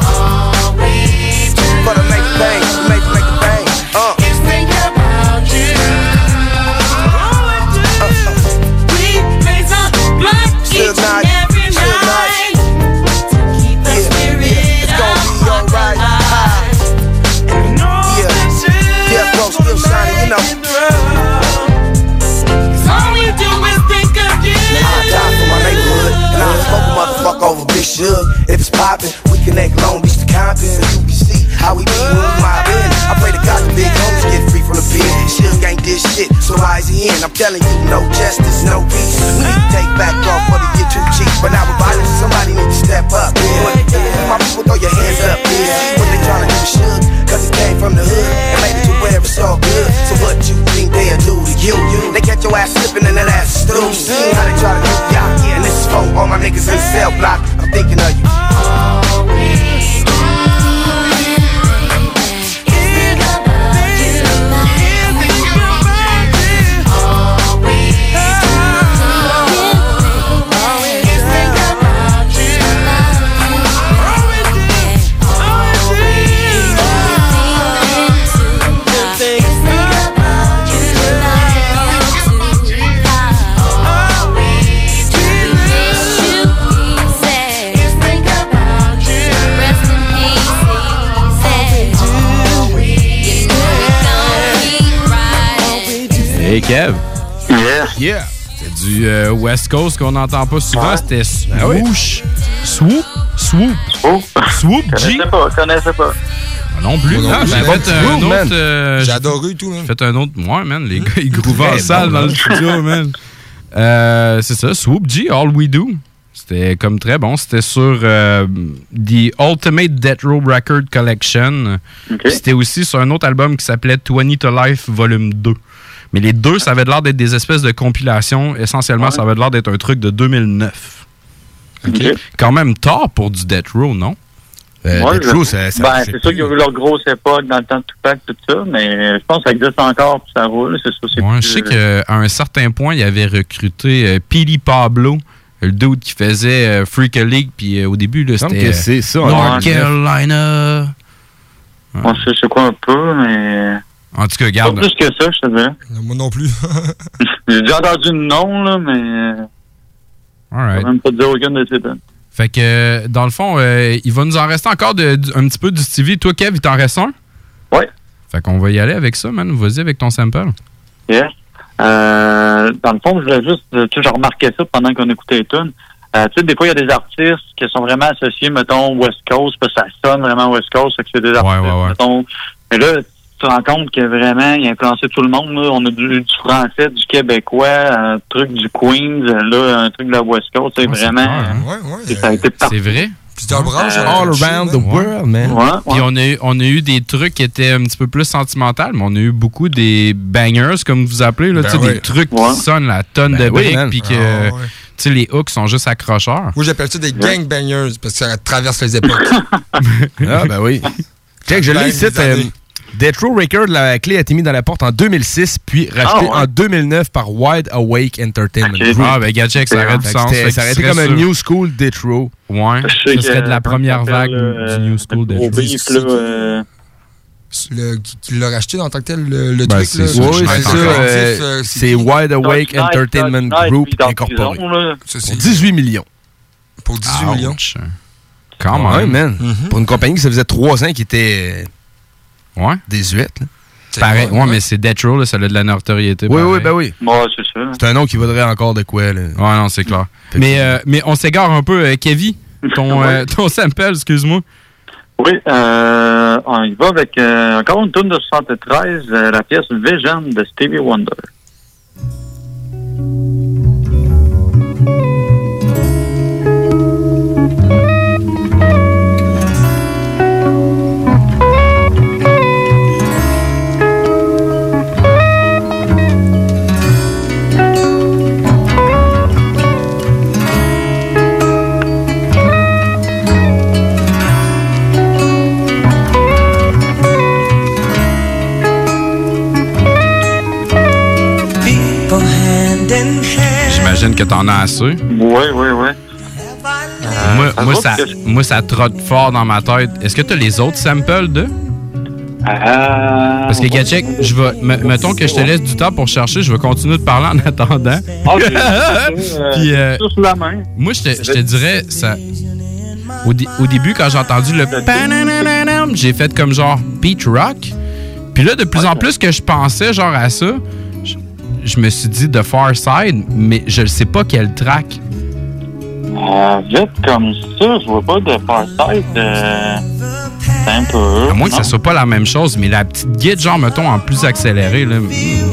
Shug. If it's poppin', we connect Long Beach to Compton, so you can see how we be when we mob. I pray to God the big homies get free from the pen. Shug ain't this shit, so why is he in? I'm telling you, no justice, no peace. We need to take back off for the get too cheap, but now with violence, somebody need to step up. Yeah. My people, throw your hands up. See what they tryna do Shug, cause he came from the hood and made it to where it's all good. So what you think they'll do to you? They catch your ass slipping and that ass stew. See how they try to do all my niggas in the cell block. I'm thinking of you. Kev? Yeah. Yeah. C'est du euh, West Coast qu'on n'entend pas souvent. Ouais. C'était Ben oui. Swoosh. Swoop? Swoop. Swoop G. Connaissais pas, connaissais pas. Ah Non plus. Non Non, plus. j'ai Ben, fait un autre. euh, J'ai adoré tout, man. J'ai fait un autre. Ouais, man. Les gars, ils groovaient en Très salle dans le man. studio, man. Euh, c'est ça, Swoop G, All We Do. C'était comme très bon. C'était sur euh, The Ultimate Death Row Record Collection. C'était aussi sur un autre album qui s'appelait 20 to Life Volume 2. Mais les deux, ça avait l'air d'être des espèces de compilations. Essentiellement, ça avait l'air d'être un truc de 2009. Quand même tard pour du Death Row, non? Euh, Ouais, ben, c'est sûr qu'ils ont eu leur grosse époque dans le temps de Tupac, tout ça, mais je pense que ça existe encore, puis ça roule, c'est sûr. c'est Ouais, plus, je sais euh, qu'à un certain point, il avait recruté euh, Pili Pablo, le dude qui faisait euh, Freak a League, puis euh, au début, c'était que c'est ça, en North 2009. Carolina. On sait c'est quoi un peu, mais. En tout cas, Pas garde. plus que ça, je te dirais. Moi non plus. J'ai déjà entendu le nom, là, mais. euh, All right. Je même pas te dire aucune de ces bandes. Fait que, euh, dans le fond, euh, il va nous en rester encore de- un petit peu du Stevie. Toi, Kev, il t'en reste un? Ouais. Fait qu'on va y aller avec ça, man. Vas-y avec ton sample. Yes. Euh, dans le fond, je voulais juste, tu sais, je remarquais ça pendant qu'on écoutait les tunes. Euh, tu sais, des fois, il y a des artistes qui sont vraiment associés, mettons, West Coast, parce que ça sonne vraiment West Coast, fait que c'est des artistes, mettons. Mais là, tu te rends compte que vraiment, il a influencé tout le monde, là. On a du, du français, du québécois, un truc du Queens, là, un truc de la West Coast, c'est vraiment. ça a été. C'est vrai? Plusieurs branches. Euh, All around the world, man. Puis on a, eu- on a eu des trucs qui étaient un petit peu plus sentimentaux, mais on a eu beaucoup des bangers, comme vous appelez, là, Ben oui. des trucs Ouais. qui sonnent la tonne Ben de oui, briques, puis que Ah, ouais. tu sais, les hooks sont juste accrocheurs. Moi, j'appelle ça des gangbangers parce que ça traverse les époques. Ah, ben oui. Check, je l'ai ici. Euh, Row Record, la clé a été mise dans la porte en 2006, puis rachetée Ah, ouais. en 2009 par Wide Awake Entertainment. Ok. Group. Ah, ben, check, ça aurait du sens. Ça aurait été comme un. New School Death Row. Ouais, ce serait de la comment première vague euh, du New School de Gros beef, là, euh, le, qui, l'a racheté en tant que tel, le, le Ben, truc. c'est là, ça, c'est euh, euh? Wide Awake Entertainment Group dans Incorporé. Pour c'est 18 millions. pour 18 millions. Ouais, même. man. Mhm. Pour une compagnie qui ça faisait 3 ans qui était Ouais. désuète. là. C'est Pareil. Ouais, mais c'est Death Row, là, ça a de la notoriété. Oui, pareil. oui, ben oui. Ouais, c'est ça. C'est un nom qui vaudrait encore de quoi, là. Ouais, non, c'est clair. Mais, euh, mais on s'égare un peu. Euh, Kevin, ton, euh, ton sample, excuse-moi. Oui, euh, on y va avec euh, encore une tune de 73, euh, la pièce Vision de Stevie Wonder. J'imagine que t'en as assez. Oui, oui, oui. moi, ça moi, ça, que- moi, ça trotte fort dans ma tête. Est-ce que t'as les autres samples de? Parce que, Gatchek, je vais. Mettons que je te laisse du temps pour chercher, je vais continuer de parler en attendant. Ah, euh, Puis, euh, la main. Moi, je te, je te dirais, ça. Au, dé- au début, quand j'ai entendu le j'ai fait comme genre beat rock. Puis là, de plus en plus que je pensais genre à ça, je, me suis dit The Far Side, mais je ne sais pas quel track. Euh, vite comme ça, je vois pas de Farsight. Euh, c'est un peu. À moins que ça non? soit pas la même chose, mais la petite guide, genre, mettons, en plus accéléré, là,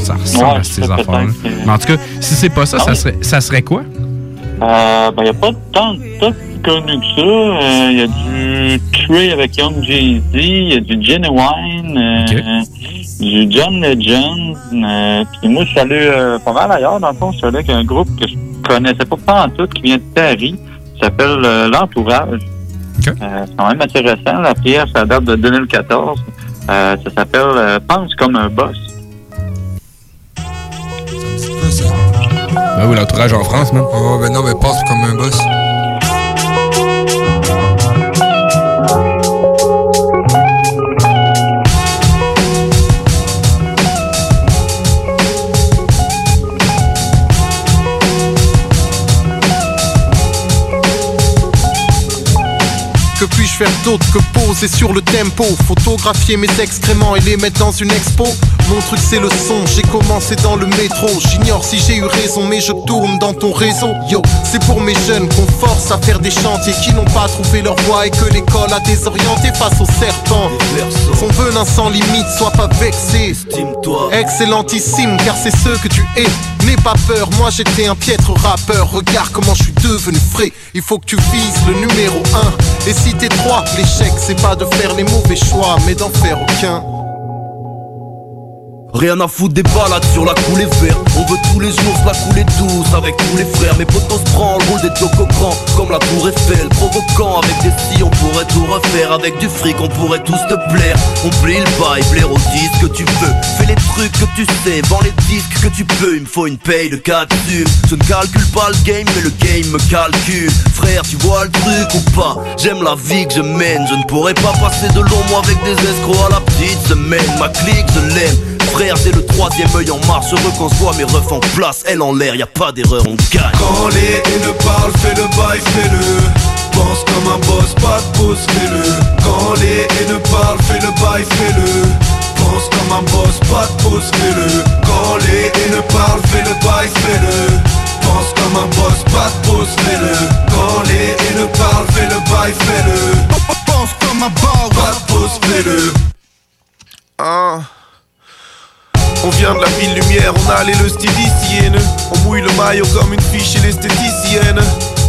ça ressemble Ouais, à ces peut-être que- Mais en tout cas, si c'est pas ça, Ah ça oui. serait, ça serait quoi? Euh, ben, y a pas tant de top connu que ça. Il y a du Trey avec Young Jay-Z, il y a du Genuine, euh, du John Legend. Euh, Puis moi, je suis allé euh, pas mal ailleurs. Dans le fond, je suis allé avec un groupe que je connaissais pas pas en tout, qui vient de Paris. Ça s'appelle euh, L'Entourage. Euh, c'est quand même assez récent. La pièce, ça date de 2014. Euh, ça s'appelle euh, Pense comme un boss. Ben oui, l'entourage en France, man. Oh, ben non, mais passe comme un boss. Faire d'autre que poser sur le tempo. Photographier mes excréments et les mettre dans une expo Mon truc c'est le son, j'ai commencé dans le métro. J'ignore si j'ai eu raison mais je tourne dans ton réseau. Yo, c'est pour mes jeunes qu'on force à faire des chantiers Qui n'ont pas trouvé leur voie et que l'école a désorienté face aux serpents. Son venin sans limite, sois pas vexé. Excellentissime car c'est ce que tu es. N'aie pas peur, moi j'étais un piètre rappeur. Regarde comment je suis devenu frais. Il faut que tu vises le numéro 1 Et si t'es 3, l'échec c'est pas de faire les mauvais choix Mais d'en faire aucun Rien à foutre des balades sur la coulée verte. On veut tous les jours la couler douce avec tous les frères. Mes potos se branlent, roule des tocos grands Comme la tour Eiffel, provoquant Avec des si on pourrait tout refaire. Avec du fric on pourrait tous te plaire. On plie le bail, plaire aux disques que tu veux. Fais les trucs que tu sais, vends les disques que tu peux. Il me faut une paye de 4 thunes Je ne calcule pas le game mais le game me calcule. Frère tu vois le truc ou pas? J'aime la vie que je mène. Je ne pourrais pas passer de longs mois avec des escrocs à la petite semaine. Ma clique je l'aime Frère, j'ai le troisième œil en marche, heureux quand je vois mes refs en place, elle en l'air, y a pas d'erreur, on gagne. Quand les haineux parlent, fais le bail, fais-le. Pense comme un boss, pas de pause, fais-le. Quand les haineux parlent, fais le bail, fais-le. Pense comme un boss, pas de pause, fais-le. Quand les haineux parlent, fais le bail, fais-le. Pense comme un boss, pas de pause, fais-le. Quand les haineux parlent, fais le bail, fais-le. Pense comme un boss, pas de pause, fais-le. Ah. On vient de la ville lumière, on a les le stylicienne On mouille le maillot comme une fille chez l'esthéticienne.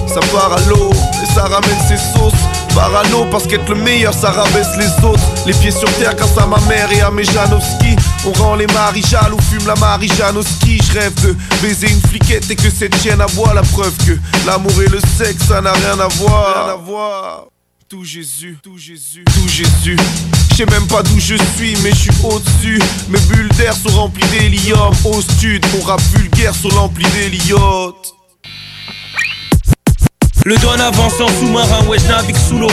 Ça part à l'eau et ça ramène ses sauces. Parano parce qu'être le meilleur ça rabaisse les autres. Les pieds sur terre grâce à ma mère et à mes Janowski On rend les maris jaloux, fume la Marie-Jeanne au ski Je rêve de baiser une fliquette et que cette chienne aboie. La preuve que l'amour et le sexe ça n'a à Rien à voir tout Jésus, tout Jésus, tout Jésus. Je sais même pas d'où je suis, mais je suis au-dessus. Mes bulles d'air sont remplies d'hélium. Au stud, mon rap vulgaire sur l'ampli d'héliote. Le don avance en sous-marin, ouais je navigue sous l'eau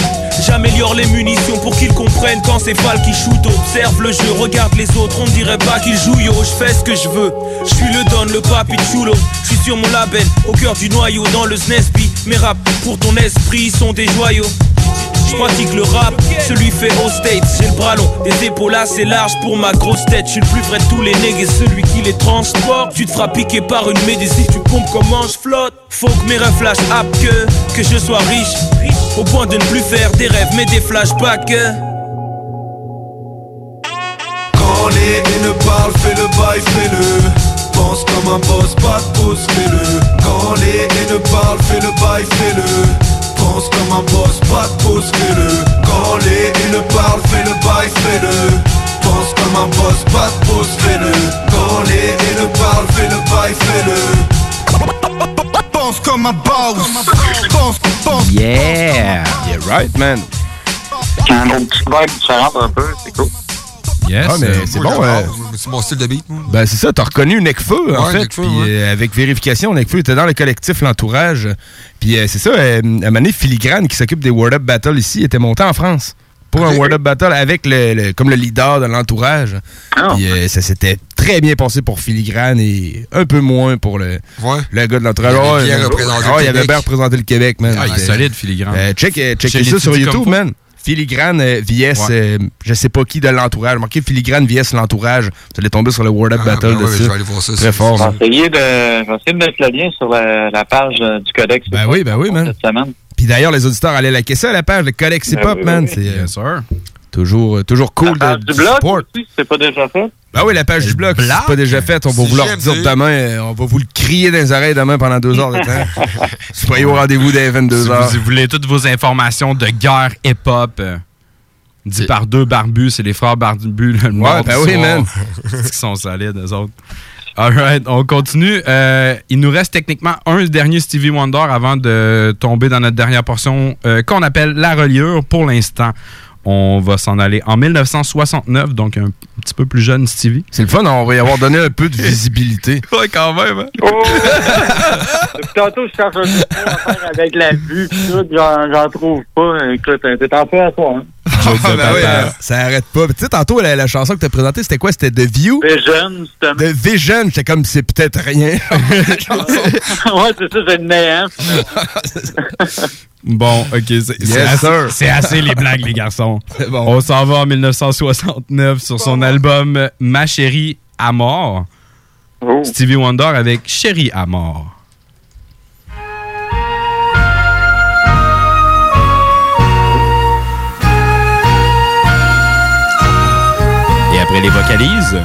J'améliore les munitions pour qu'ils comprennent quand c'est Val qui shoot. Observe le jeu, regarde les autres, on dirait pas qu'ils jouent yo. Je fais ce que je veux. Je suis le don, le papi chulo. Je suis sur mon label, au cœur du noyau, dans le SNESB. Mes rap pour ton esprit sont des joyaux. Je pratique le rap, celui fait au. J'ai le bras long, des épaules assez larges pour ma grosse tête. Je suis le plus vrai de tous les nègres et celui qui les transporte. Tu te feras piquer par une médecine, tu pompes comment je flotte. Faut que mes rêves flashent up que, que je sois riche. Au point de ne plus faire des rêves mais des flashbacks. Quand les haineux parlent, fais le bail, fais-le Pense comme un boss, pas de pause, fais-le Quand les haineux parlent, fais le bail, fais-le Pense comme un boss, pas de pause, fais-le Quand les parlent, fais le bail, fais-le Pense comme un boss, pas de pause, fais-le Quand les parlent, fais le bail, fais-le Pense comme un boss Pense, pense Yeah! Yeah, right, man. Un autre petit vibe différent un peu, c'est cool. Yes. Ah, mais c'est bon. euh, C'est mon style de beat, moi. Ben c'est ça, t'as reconnu Necfeu en Ouais, fait. Puis, ouais. euh, avec vérification, Necfeu était dans le collectif L'Entourage. Puis euh, c'est ça, euh, à un moment donné, Filigrane qui s'occupe des Word Up Battle ici était monté en France pour un Word Up Battle avec le, le- comme le leader de l'entourage. Puis euh, ça s'était très bien passé pour Filigrane et un peu moins pour le, le gars de l'entourage. Il avait bien représenté le il avait Québec. bien représenté le Québec, man. Ah, il est solide, Filigrane. euh, check check ça sur YouTube, man. Filigrane euh, VS, Ouais. euh, je sais pas qui de l'entourage. Marquez Filigrane VS l'entourage. Vous allez tomber sur le Word Up Ah, Battle ben ouais, dessus. je vais aller voir ça, Très c'est- fort. Je man. vais essayer de, mettre le lien sur la, la page euh, du Codex. Ben oui, ben oui, man. Cette semaine. Puis d'ailleurs, les auditeurs allaient liker ça à la page de Codex Hip Ben Hop, oui, man. oui, C'est euh, sûr. Toujours, euh, toujours cool La page de, du du blog support. aussi, si c'est pas déjà fait? Ben oui, la page du blog, si c'est pas déjà fait, on va vous le redire demain. euh, On va vous le crier dans les oreilles demain pendant deux heures de temps. Soyez au rendez-vous dès 22 Si heures. vous voulez toutes vos informations de guerre hip-hop, euh, dit par deux barbus, c'est les frères barbus le noir ben du oui, soir. man. Sont solides, eux autres. Alright, on continue. Euh, il nous reste techniquement un dernier Stevie Wonder avant de tomber dans notre dernière portion euh, qu'on appelle la reliure pour l'instant. On va s'en aller en 1969, donc un petit peu plus jeune Stevie. C'est le fun, on va y avoir donné un peu de visibilité. ouais, quand même. hein. Oh! Tantôt, je cherche un petit peu à faire avec la vue, pis tout, j'en j'en trouve pas. Écoute, t'es en feu à toi, hein. Ah, ben oui, hein, ça arrête pas. Puis Tu sais, tantôt, la, la chanson que tu as présentée, c'était quoi? C'était The View? Vision, justement. The Vision, j'étais comme, c'est peut-être rien. ouais, c'est ça, j'ai le néant. Bon, ok, c'est c'est Yes, assez, c'est les blagues, les garçons. bon. On s'en va en 1969 sur son album Ma chérie à mort. Oh. Stevie Wonder avec Chérie à mort. Après les vocalises.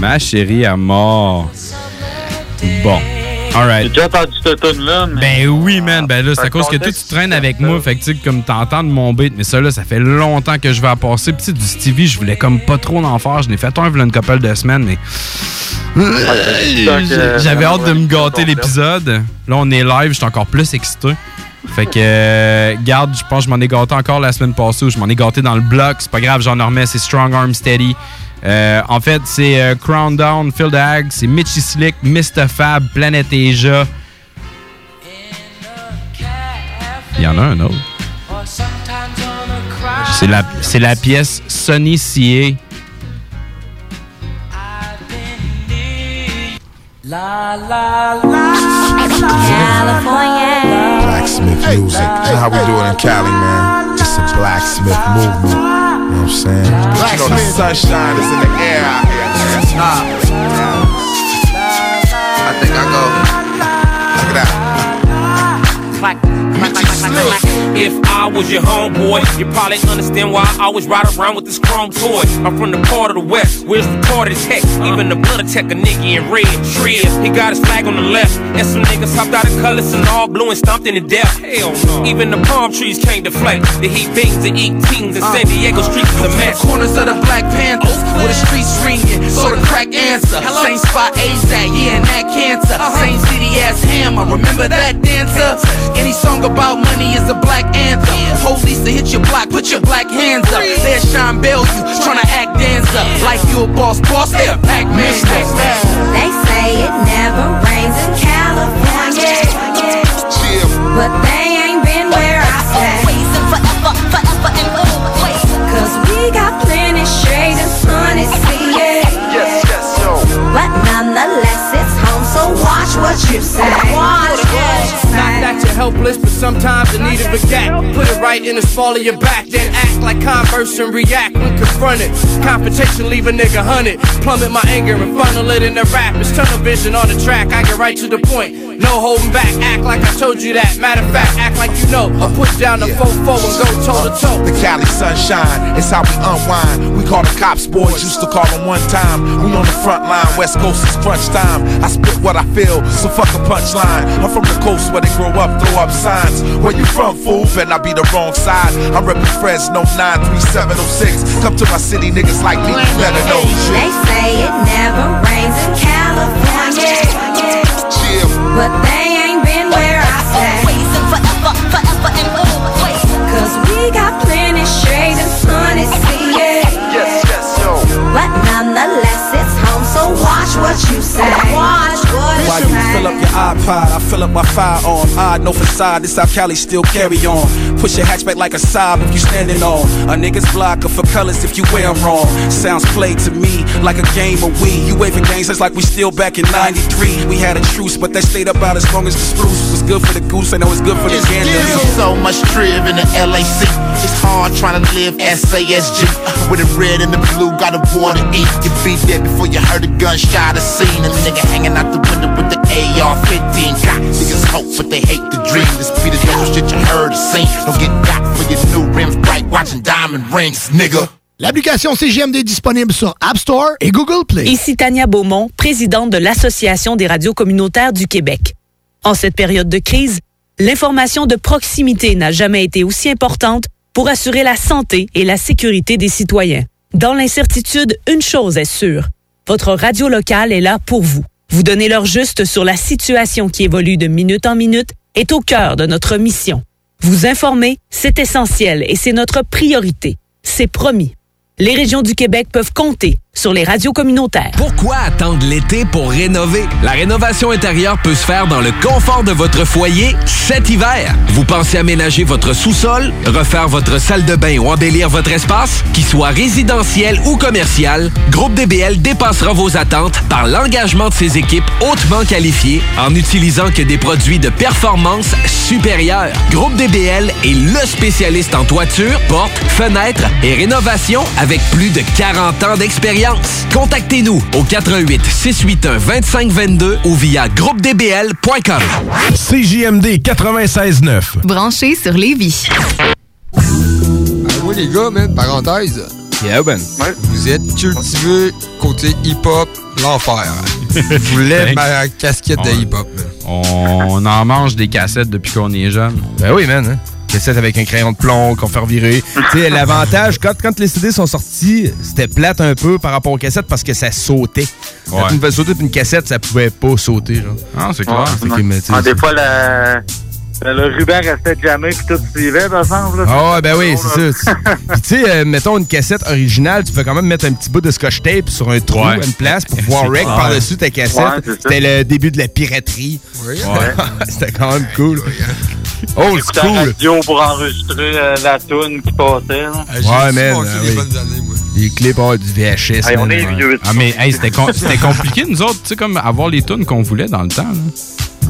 Ma chérie à mort. Bon. Alright. J'ai déjà entendu cette tune-là, mais. Ben oui, man. Ben là, c'est à cause que toi, tu traînes avec ça. moi. Fait que, tu sais, comme t'entends de mon beat, mais ça, là, ça fait longtemps que je vais à passer. Puis, du Stevie, je voulais comme pas trop en faire. Je n'ai fait un, une couple de semaines, mais. J'avais hâte de me gâter l'épisode. Là, on est live, je suis encore plus excité. Fait que, euh, garde, je pense que je m'en ai gâté encore la semaine passée ou je m'en ai gâté dans le bloc. C'est pas grave, j'en remets, c'est Strong Arm Steady. Euh, en fait, c'est euh, Crown Down, Phil Hag, c'est Mitchy Slick, Mr. Fab, Planet Asia. Il y en a un autre. C'est la, la pièce Sonny CA. La la la California. Blacksmith music. You know how we do it in Cali, man. It's a blacksmith movement. I'm saying? But you know the sunshine is in the air out here. man. I think I go. Look at that. If I was your homeboy, you probably understand why I always ride around with this chrome toy. I'm from the part of the west where it's retarded tech. Even the blood tech a nigga in red trees. He got his flag on the left, and some niggas hopped out of colors and all blue and stomped in the death. Hell no. Even the palm trees came to flake. The heat beams and eat teens in San Diego streets is a uh, mess. Corners of the Black Panthers, where the streets ringing. So the crack answer. Same spot ASAP, yeah, and that cancer. Uh-huh. Same city as him, I remember that dancer. Any song about money is a black anthem. Police to hit your block, put your black hands up. There's Sean Bell, you tryna act dancer. Like you a boss, boss, they're Pac-Man. They say it never rains in California. But they ain't been where I stay. Cause we got plenty shade and sun it. Yes, yes, yo. But nonetheless, it's home, so watch what you say. Watch what you Not say. that you're helpless, but sometimes in need of a gap. Put it right in the small of your back, then act like Converse and react when confronted. Confrontation leave a nigga hunted. Plummet my anger and funnel it in the rap. It's tunnel vision on the track, I get right to the point. No holding back, act like I told you that. Matter of fact, act like you know. Or put down the fofo and go toe to toe. The Cali sunshine, it's how we unwind. We call the cops boys, used to call them one time. We on the front line, West Coast is crunch time. I spit what I feel, so fuck a punchline. I'm from the coast where they grow up, throw up signs. Where you from, fool? Better not be the wrong side. I'm reppin' Fresno 93706. Come to my city, niggas like me, you better know. They say it never rains in California. But they ain't been where I stay. Cause we got plenty shade and sun is see it. Yes, yes, yo. But nonetheless, it's home, so watch what you say. Watch Why you fill up your iPod? I fill up my firearm. Odd, no facade. This how Cali still carry on. Push your hatchback like a sob if you standing on. A nigga's blocker for colors if you wear 'em wrong. Sounds played to me like a game of Wii. You waving games it's like we still back in 93. We had a truce, but that stayed about as long as the spruce was good for the goose. I know it's good for the gander. So much triv in the LAC. It's hard trying to live SASG. With the red and the blue, got a war to eat. You be dead before you heard a gunshot. A scene. A nigga hanging out the window with the AR-15. Got niggas hope, but they hate the dream. This be the dope shit you heard or seen. Don't get got for your new rims bright, watching diamond rings, nigga. L'application CGMD est disponible sur App Store et Google Play. Ici Tania Beaumont, présidente de l'Association des radios communautaires du Québec. En cette période de crise, l'information de proximité n'a jamais été aussi importante pour assurer la santé et la sécurité des citoyens. Dans l'incertitude, une chose est sûre. Votre radio locale est là pour vous. Vous donner l'heure juste sur la situation qui évolue de minute en minute est au cœur de notre mission. Vous informer, c'est essentiel et c'est notre priorité. C'est promis. Les régions du Québec peuvent compter sur les radios communautaires. Pourquoi attendre l'été pour rénover? La rénovation intérieure peut se faire dans le confort de votre foyer cet hiver. Vous pensez aménager votre sous-sol, refaire votre salle de bain ou embellir votre espace? Qu'il soit résidentiel ou commercial, Groupe DBL dépassera vos attentes par l'engagement de ses équipes hautement qualifiées en n'utilisant que des produits de performance supérieure. Groupe DBL est le spécialiste en toiture, portes, fenêtres et rénovation avec plus de 40 ans d'expérience. Contactez-nous au 88 681 2522 ou via groupedbl.com. CJMD 96.9. Branché sur Lévis. Ah, moi, les gars, man, parenthèse. Yeah, ben. Vous êtes cultivés côté hip-hop, l'enfer. Je voulais ma casquette de hip-hop, man. On en mange des cassettes depuis qu'on est jeune. Ben oui, man. Hein? Cassette avec un crayon de plomb qu'on fait revirer. tu sais, l'avantage, quand, quand les CD sont sortis, c'était plate un peu par rapport aux cassettes parce que ça sautait. Quand tu pouvais sauter puis une cassette, ça pouvait pas sauter. Genre. Ah, c'est clair. Mais, sais, Ah, des fois, le, le ruban restait jamais puis tout suivait, par exemple. Ah ben oui, c'est ça. Puis tu sais, euh, mettons une cassette originale, tu peux quand même mettre un petit bout de scotch tape sur un trou Ouais. une place pour pouvoir rec par-dessus ta cassette. Ouais. C'était le début de la piraterie. C'était quand même cool. J'écoutais la school. radio pour enregistrer euh, la toune qui passait. là. Ouais, man, les oui. bonnes années, moi. Les clips, oh, du VHS. Hey, on man. est vieux. Ah, mais hey, c'était com- c'était compliqué, nous autres, tu sais, comme avoir les tunes qu'on voulait dans le temps. là.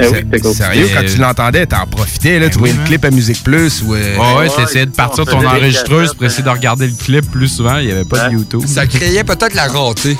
Eh oui, c'était cool. Sérieux, quand tu l'entendais, t'en profitais, là, tu voyais oui, le clip à Musique Plus ou... euh, Ouais, ouais, ouais, t'essayais de partir on ton faisait des enregistreuse cassettes, pour essayer de regarder le clip plus souvent. Il n'y avait pas de YouTube. Ça créait peut-être la rareté.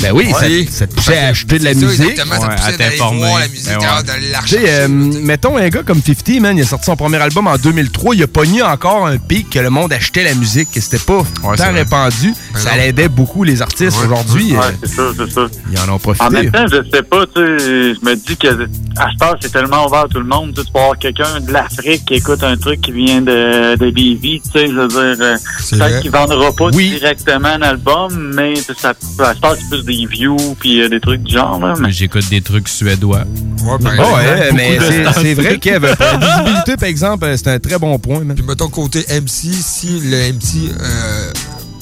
Ben oui, ça, Ouais. ça te poussait à acheter de la C'est ça, musique. Exactement, ça Ouais, poussait à d'aller t'informer. voir la musique, Ben ouais. d'aller la Tu sais, rechercher. euh, mettons un gars comme 50, man, il a sorti son premier album en 2003, il a pogné encore un pic que le monde achetait la musique, que c'était pas c'est tant vrai. répandu. Ben ça l'aidait beaucoup les artistes. Aujourd'hui, Ouais, euh, c'est ça, c'est ça. ils en ont En profité. même temps, je sais pas, tu sais, je me dis que à ce c'est tellement ouvert à tout le monde. Tu peux avoir quelqu'un de l'Afrique qui écoute un truc qui vient de, de tu sais, je veux dire, euh, peut-être qu'il vendra pas Oui. directement un album, mais ça, temps, c'est plus des reviews puis euh, des trucs du genre. Là, mais... J'écoute des trucs suédois. Ouais, Oh, ouais, mais c'est- c'est vrai, Kev. Pour la visibilité, par exemple, euh, c'est un très bon point. Puis mettons côté MC, si le MC, euh,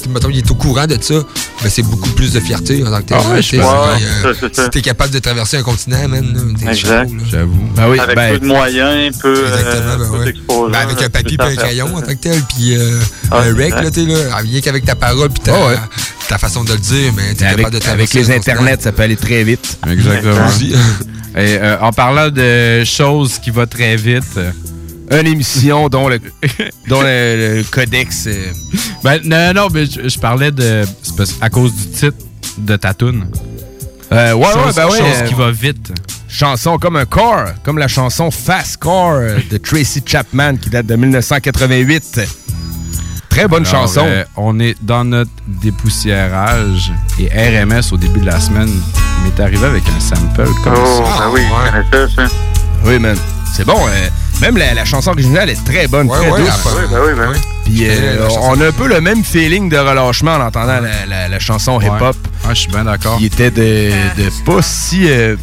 mettons, il est au courant de ça, ben c'est beaucoup plus de fierté en tant que tel. Ah ouais, là, je t'sais, pense. c'est, Ouais, euh, si t'es capable de traverser un continent, man, là, t'es Exact. J'avoue. Ben oui, avec ben, peu de moyens, peu, euh, ben peu d'exposure. Ben, avec un papier et un crayon en tant que tel, puis euh, Ah, un rec, là, t'es là, rien qu'avec ta parole puis ta, Ah ouais. ta façon de le dire, mais t'es avec, capable de avec traverser les un continent. internets, ça peut aller très vite. Exactement. Et, euh, en parlant de choses qui vont très vite. Une émission dont le, dont le, le codex. euh, Ben, non, non, mais je, je parlais de. c'est parce- à cause du titre de ta tune. Euh, ouais, Chose- ouais, ben ouais. chose euh, qui va vite. Chanson comme un car, comme la chanson Fast Car euh, de Tracy Chapman qui date de 1988. Très bonne Alors, chanson. euh, on est dans notre dépoussiérage et RMS au début de la semaine m'est arrivé avec un sample comme Oh, ça. ben oui, connais ça, ça. Oui, man. C'est bon. euh, même la, la chanson originale est très bonne, Ouais, très ouais, douce. la- Oui, ben oui, ben oui. Puis euh, on a un peu le même feeling de relâchement en entendant la, la- la chanson Ouais. hip-hop. Ouais, je suis bien d'accord. Qui était de, de pas si. euh,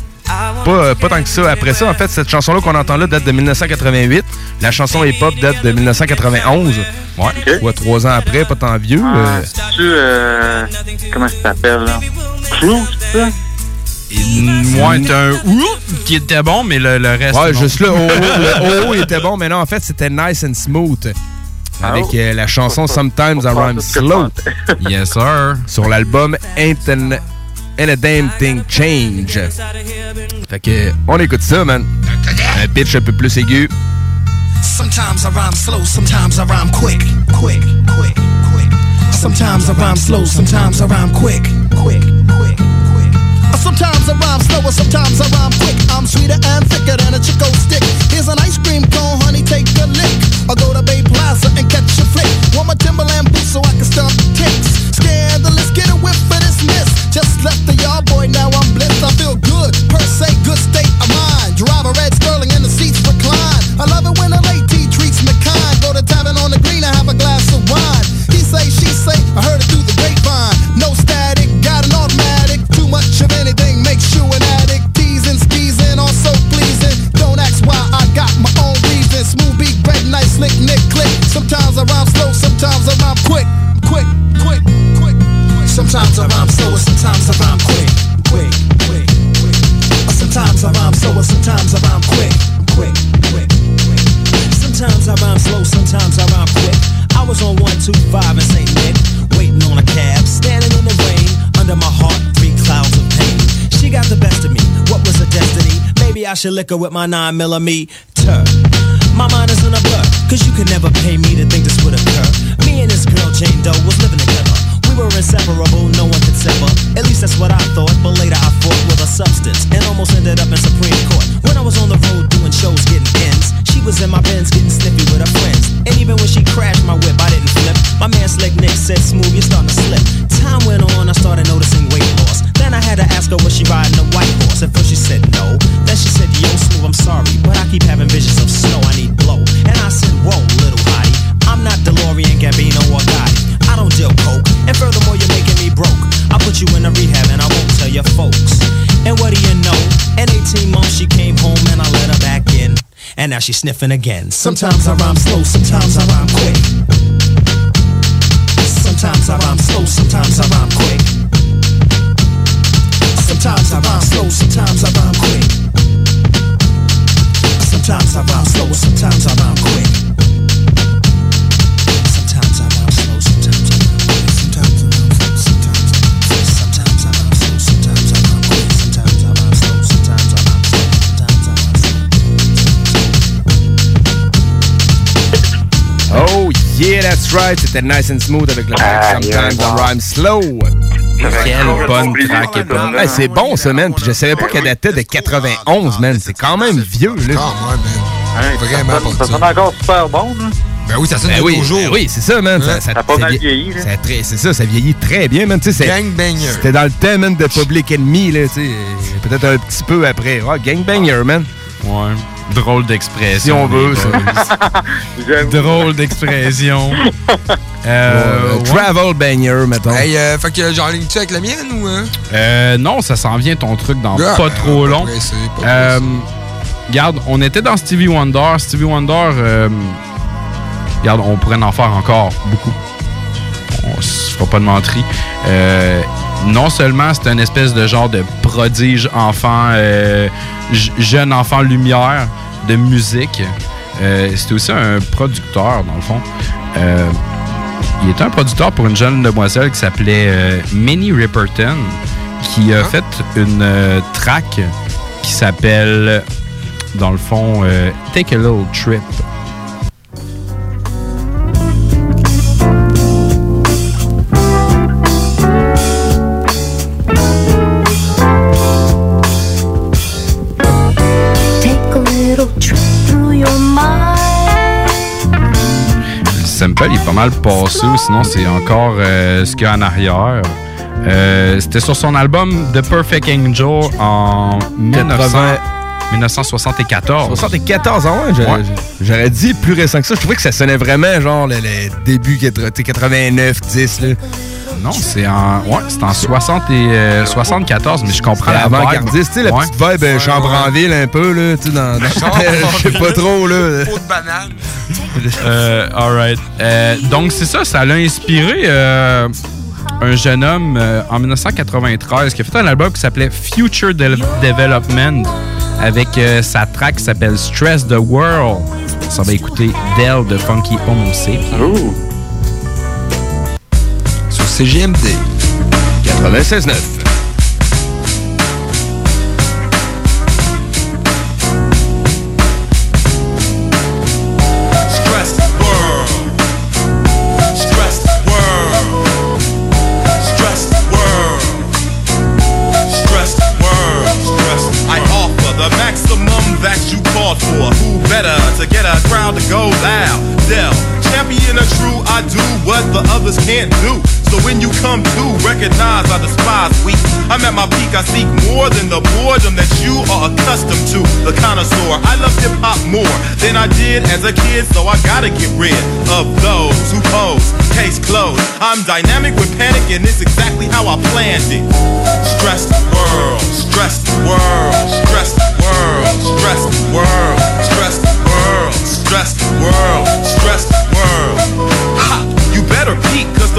pas, euh, pas tant que ça. Après ça, en fait, cette chanson-là qu'on entend là date de 1988. La chanson hip-hop date de 1991. Ouais. Quoi, trois ans après, pas tant vieux. euh, Tu, euh, comment ça s'appelle, là? Crew, c'est ça? Moi, t'as un ouh qui était bon, mais le, le reste. Ouais, non. juste là, oh, le oh, il était bon, mais non, en fait, c'était nice and smooth. Avec Oh. euh, la chanson Sometimes I Rhyme Slow. Yes, sir. Sur l'album Ain't an- Ain't a Damn Thing Change. Fait que, on écoute ça, man. Un pitch un peu plus aigu. Sometimes I rhyme slow, sometimes I rhyme quick, quick, quick, quick. Sometimes I rhyme slow, sometimes I rhyme quick, quick. Sometimes I rhyme slower, sometimes I rhyme quick. I'm sweeter and thicker than a Chico stick. Should lick her with my 9 millimeter. My mind is in a blur, cause you could never pay me to think this would occur. Me and this girl, Jane Doe, was living together. We were inseparable, no one could sever. At least that's what I thought, but later I fought with a substance and almost ended up in Supreme Court. When I was on the road doing shows, getting ends, she was in my bins getting sniffy with her friends. And even when she crashed my whip, I didn't flip. My man Slick Nick said, Smooth, you're starting to slip. Time went on, I started noticing weight loss. Then I had to ask her, was she riding a white horse? At first she said no. Then she said, Yo, Smooth, I'm sorry, but I keep having visions of snow. I need blow. And I said, Whoa, little hottie, I'm not DeLorean, Gambino, or Gotti. I don't deal coke, and furthermore, you're making me broke. I'll put you in a rehab, and I won't tell your folks. And what do you know? In 18 months, she came home, and I let her back in. And now she's sniffing again. Sometimes I rhyme slow, sometimes I rhyme quick. Sometimes I rhyme slow, sometimes I rhyme quick. Sometimes I rhyme slow, sometimes I rhyme quick. Sometimes I rhyme slow, sometimes I rhyme quick. Sometimes I rhyme slow, sometimes I rhyme quick. Sometimes I rhyme slow, sometimes I rhyme quick. Sometimes I rhyme slow, sometimes I rhyme quick. Sometimes I rhyme slow, sometimes I rhyme slow. Sometimes I rhyme Oh yeah, that's right. C'était nice and smooth avec le Ah, Sometimes I. Rhyme Slow. Quelle bonne track hip-hop. Hey, c'est bon ça, man. Puis je savais pas qu'elle datait de 91, man. C'est quand même vieux, là. Vraiment ça, sonne encore super bon, là. Ben oui, ça sonne Ben de oui, nos jours. ben oui, c'est ça, man. Ça, ça, Ça a pas mal vie- vieilli, là. ça très- C'est ça, ça vieillit très bien, man. Tu sais, c'est- Gangbanger. C'était dans le man, de Public Enemy, là, tu sais. Peut-être un petit peu après. Ah, Gangbanger, man. Ouais. Drôle d'expression. Si on veut, ça. Drôle d'expression. Euh, Ouais. Travel banger, mettons. Hey, euh, fait que j'en ligne-tu avec la mienne ou. euh? Euh, non, ça s'en vient ton truc dans Ah, pas ben, trop pas long. pressé, pas Euh, Regarde, on était dans Stevie Wonder. Stevie Wonder, euh, regarde, on pourrait en faire encore beaucoup. On se fera pas de menterie. Euh, non seulement c'est une espèce de genre de prodige enfant, euh, jeune enfant lumière de musique, euh, c'était aussi un producteur, dans le fond. Il était un producteur pour une jeune demoiselle qui s'appelait euh, Minnie Ripperton, qui a fait une euh, track qui s'appelle, dans le fond, euh, Take a Little Trip. Sample est pas mal passé, ou sinon c'est encore euh, ce qu'il y a en arrière. Euh, C'était sur son album The Perfect Angel en 1900 1974. 74 ans, ouais. J'aurais Ouais. j'aurais dit plus récent que ça. Je trouvais que ça sonnait vraiment genre le, le début 89, 10. Là. Non, c'est en, ouais, c'est en 60 et, euh, 74, mais je comprends la vibe. avant-gardiste, tu sais, la Ouais. petite vibe euh, Chambranville un peu, là, tu sais, dans, dans- je sais pas trop, là. Pot de banane. Euh, alright. Euh, donc, c'est ça, ça l'a inspiré euh, un jeune homme euh, en 1993 qui a fait un album qui s'appelait Future De- Development avec euh, sa track qui s'appelle Stress the World. Ça va écouter Dell de Funky Homo Sapien. Who better to get a crowd to go loud? Dell, champion of true, I do what the others can't do. Come to recognize I despise weak, I'm at my peak. I seek more than the boredom that you are accustomed to. The connoisseur, I love hip hop more than I did as a kid, so I gotta get rid of those who pose. Case closed. I'm dynamic with panic, and it's exactly how I planned it. Stressed world, stressed world, stressed world, stressed world, stressed world, stressed world, stressed world.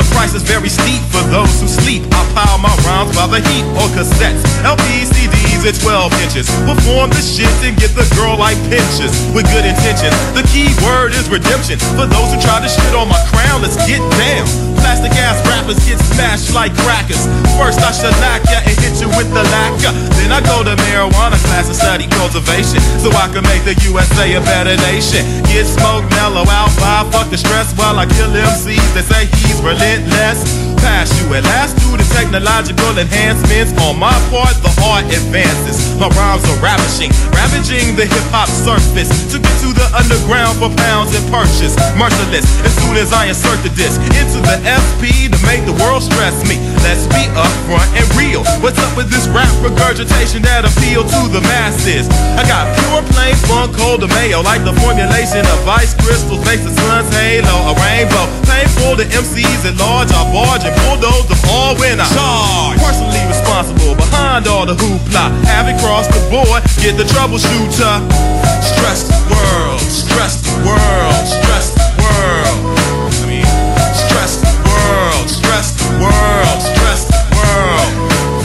The price is very steep for those who sleep. I pile my rhymes by the heat or cassettes, LPs, CDs, at 12 inches. Perform the shit and get the girl like pinches with good intentions. The key word is redemption. For those who try to shit on my crown, let's get down. Plastic ass rappers get smashed like crackers. First I shellac ya and hit you with the lacquer. Then I go to marijuana class and study cultivation. So I can make the USA a better nation. Get smoked, mellow out, vibe, fuck the stress while I kill MCs that say he's relentless. Pass you at last through the technological enhancements. On my part, the art advances. My rhymes are ravishing, ravaging the hip hop surface. To get to the underground for pounds and purchase. Merciless, as soon as I insert the disc into the FP to make the world stress me. Let's be upfront and real. What's up with this rap regurgitation that appeal to the masses? I got pure plain funk, cold to mayo, like the formulation of ice crystals makes the sun's halo a rainbow. Painful to MCs at large, I barge and bulldoze them all when I charge. Personally responsible behind all the hoopla. Have it cross the board, get the troubleshooter. Stress the world, stress the world, stress the world. I mean, stress the world, stress the world, stress the world,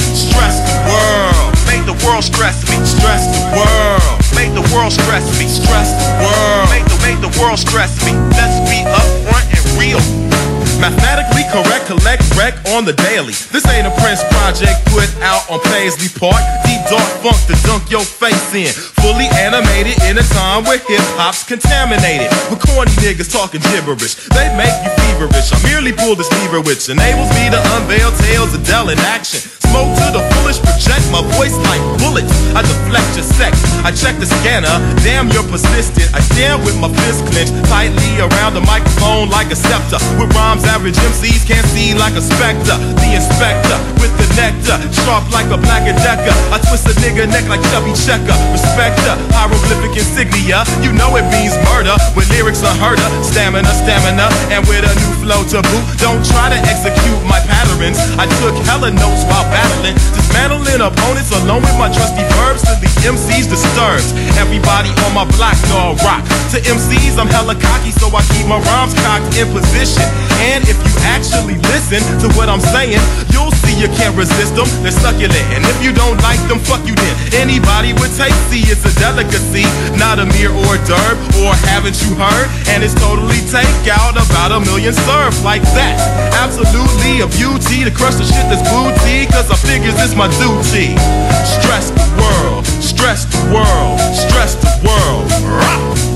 stress the world. Make the world stress me, stress the world. Make the world stress me, stress the world. Make the make the world stress me. Let's be upfront and real. Mathematically correct, collect wreck on the daily. This ain't a Prince project put out on Paisley Park. Deep dark funk to dunk your face in. Fully animated in a time where hip hop's contaminated. With corny niggas talking gibberish. They make you feverish. I merely pull this lever which enables me to unveil tales of Dell in action. To the fullest, project my voice like bullets. I deflect your sex. I check the scanner. Damn, you're persistent. I stand with my fist clenched tightly around the microphone like a scepter. With rhymes average MCs can't see like a specter. The inspector with the nectar, sharp like a black decker. I twist a nigga neck like Chubby Checker. Respecter, hieroglyphic insignia. You know it means murder when lyrics are herder. Stamina, stamina, and with a new flow to boot. Don't try to execute my patterns. I took hella notes while battling, dismantling opponents alone with my trusty verbs to the MCs disturbed. Everybody on my block I rock. To MCs, I'm hella cocky, so I keep my rhymes cocked in position. And if you actually listen to what I'm saying, you'll you can't resist them. They're succulent. And if you don't like them, fuck you then. Anybody with taste, see it's a delicacy, not a mere hors d'oeuvre. Or haven't you heard? And it's totally take out about a million served like that. Absolutely a beauty to crush the shit that's booty, cause I figures it's my duty. Stress the world, stress the world, stress the world. Rock.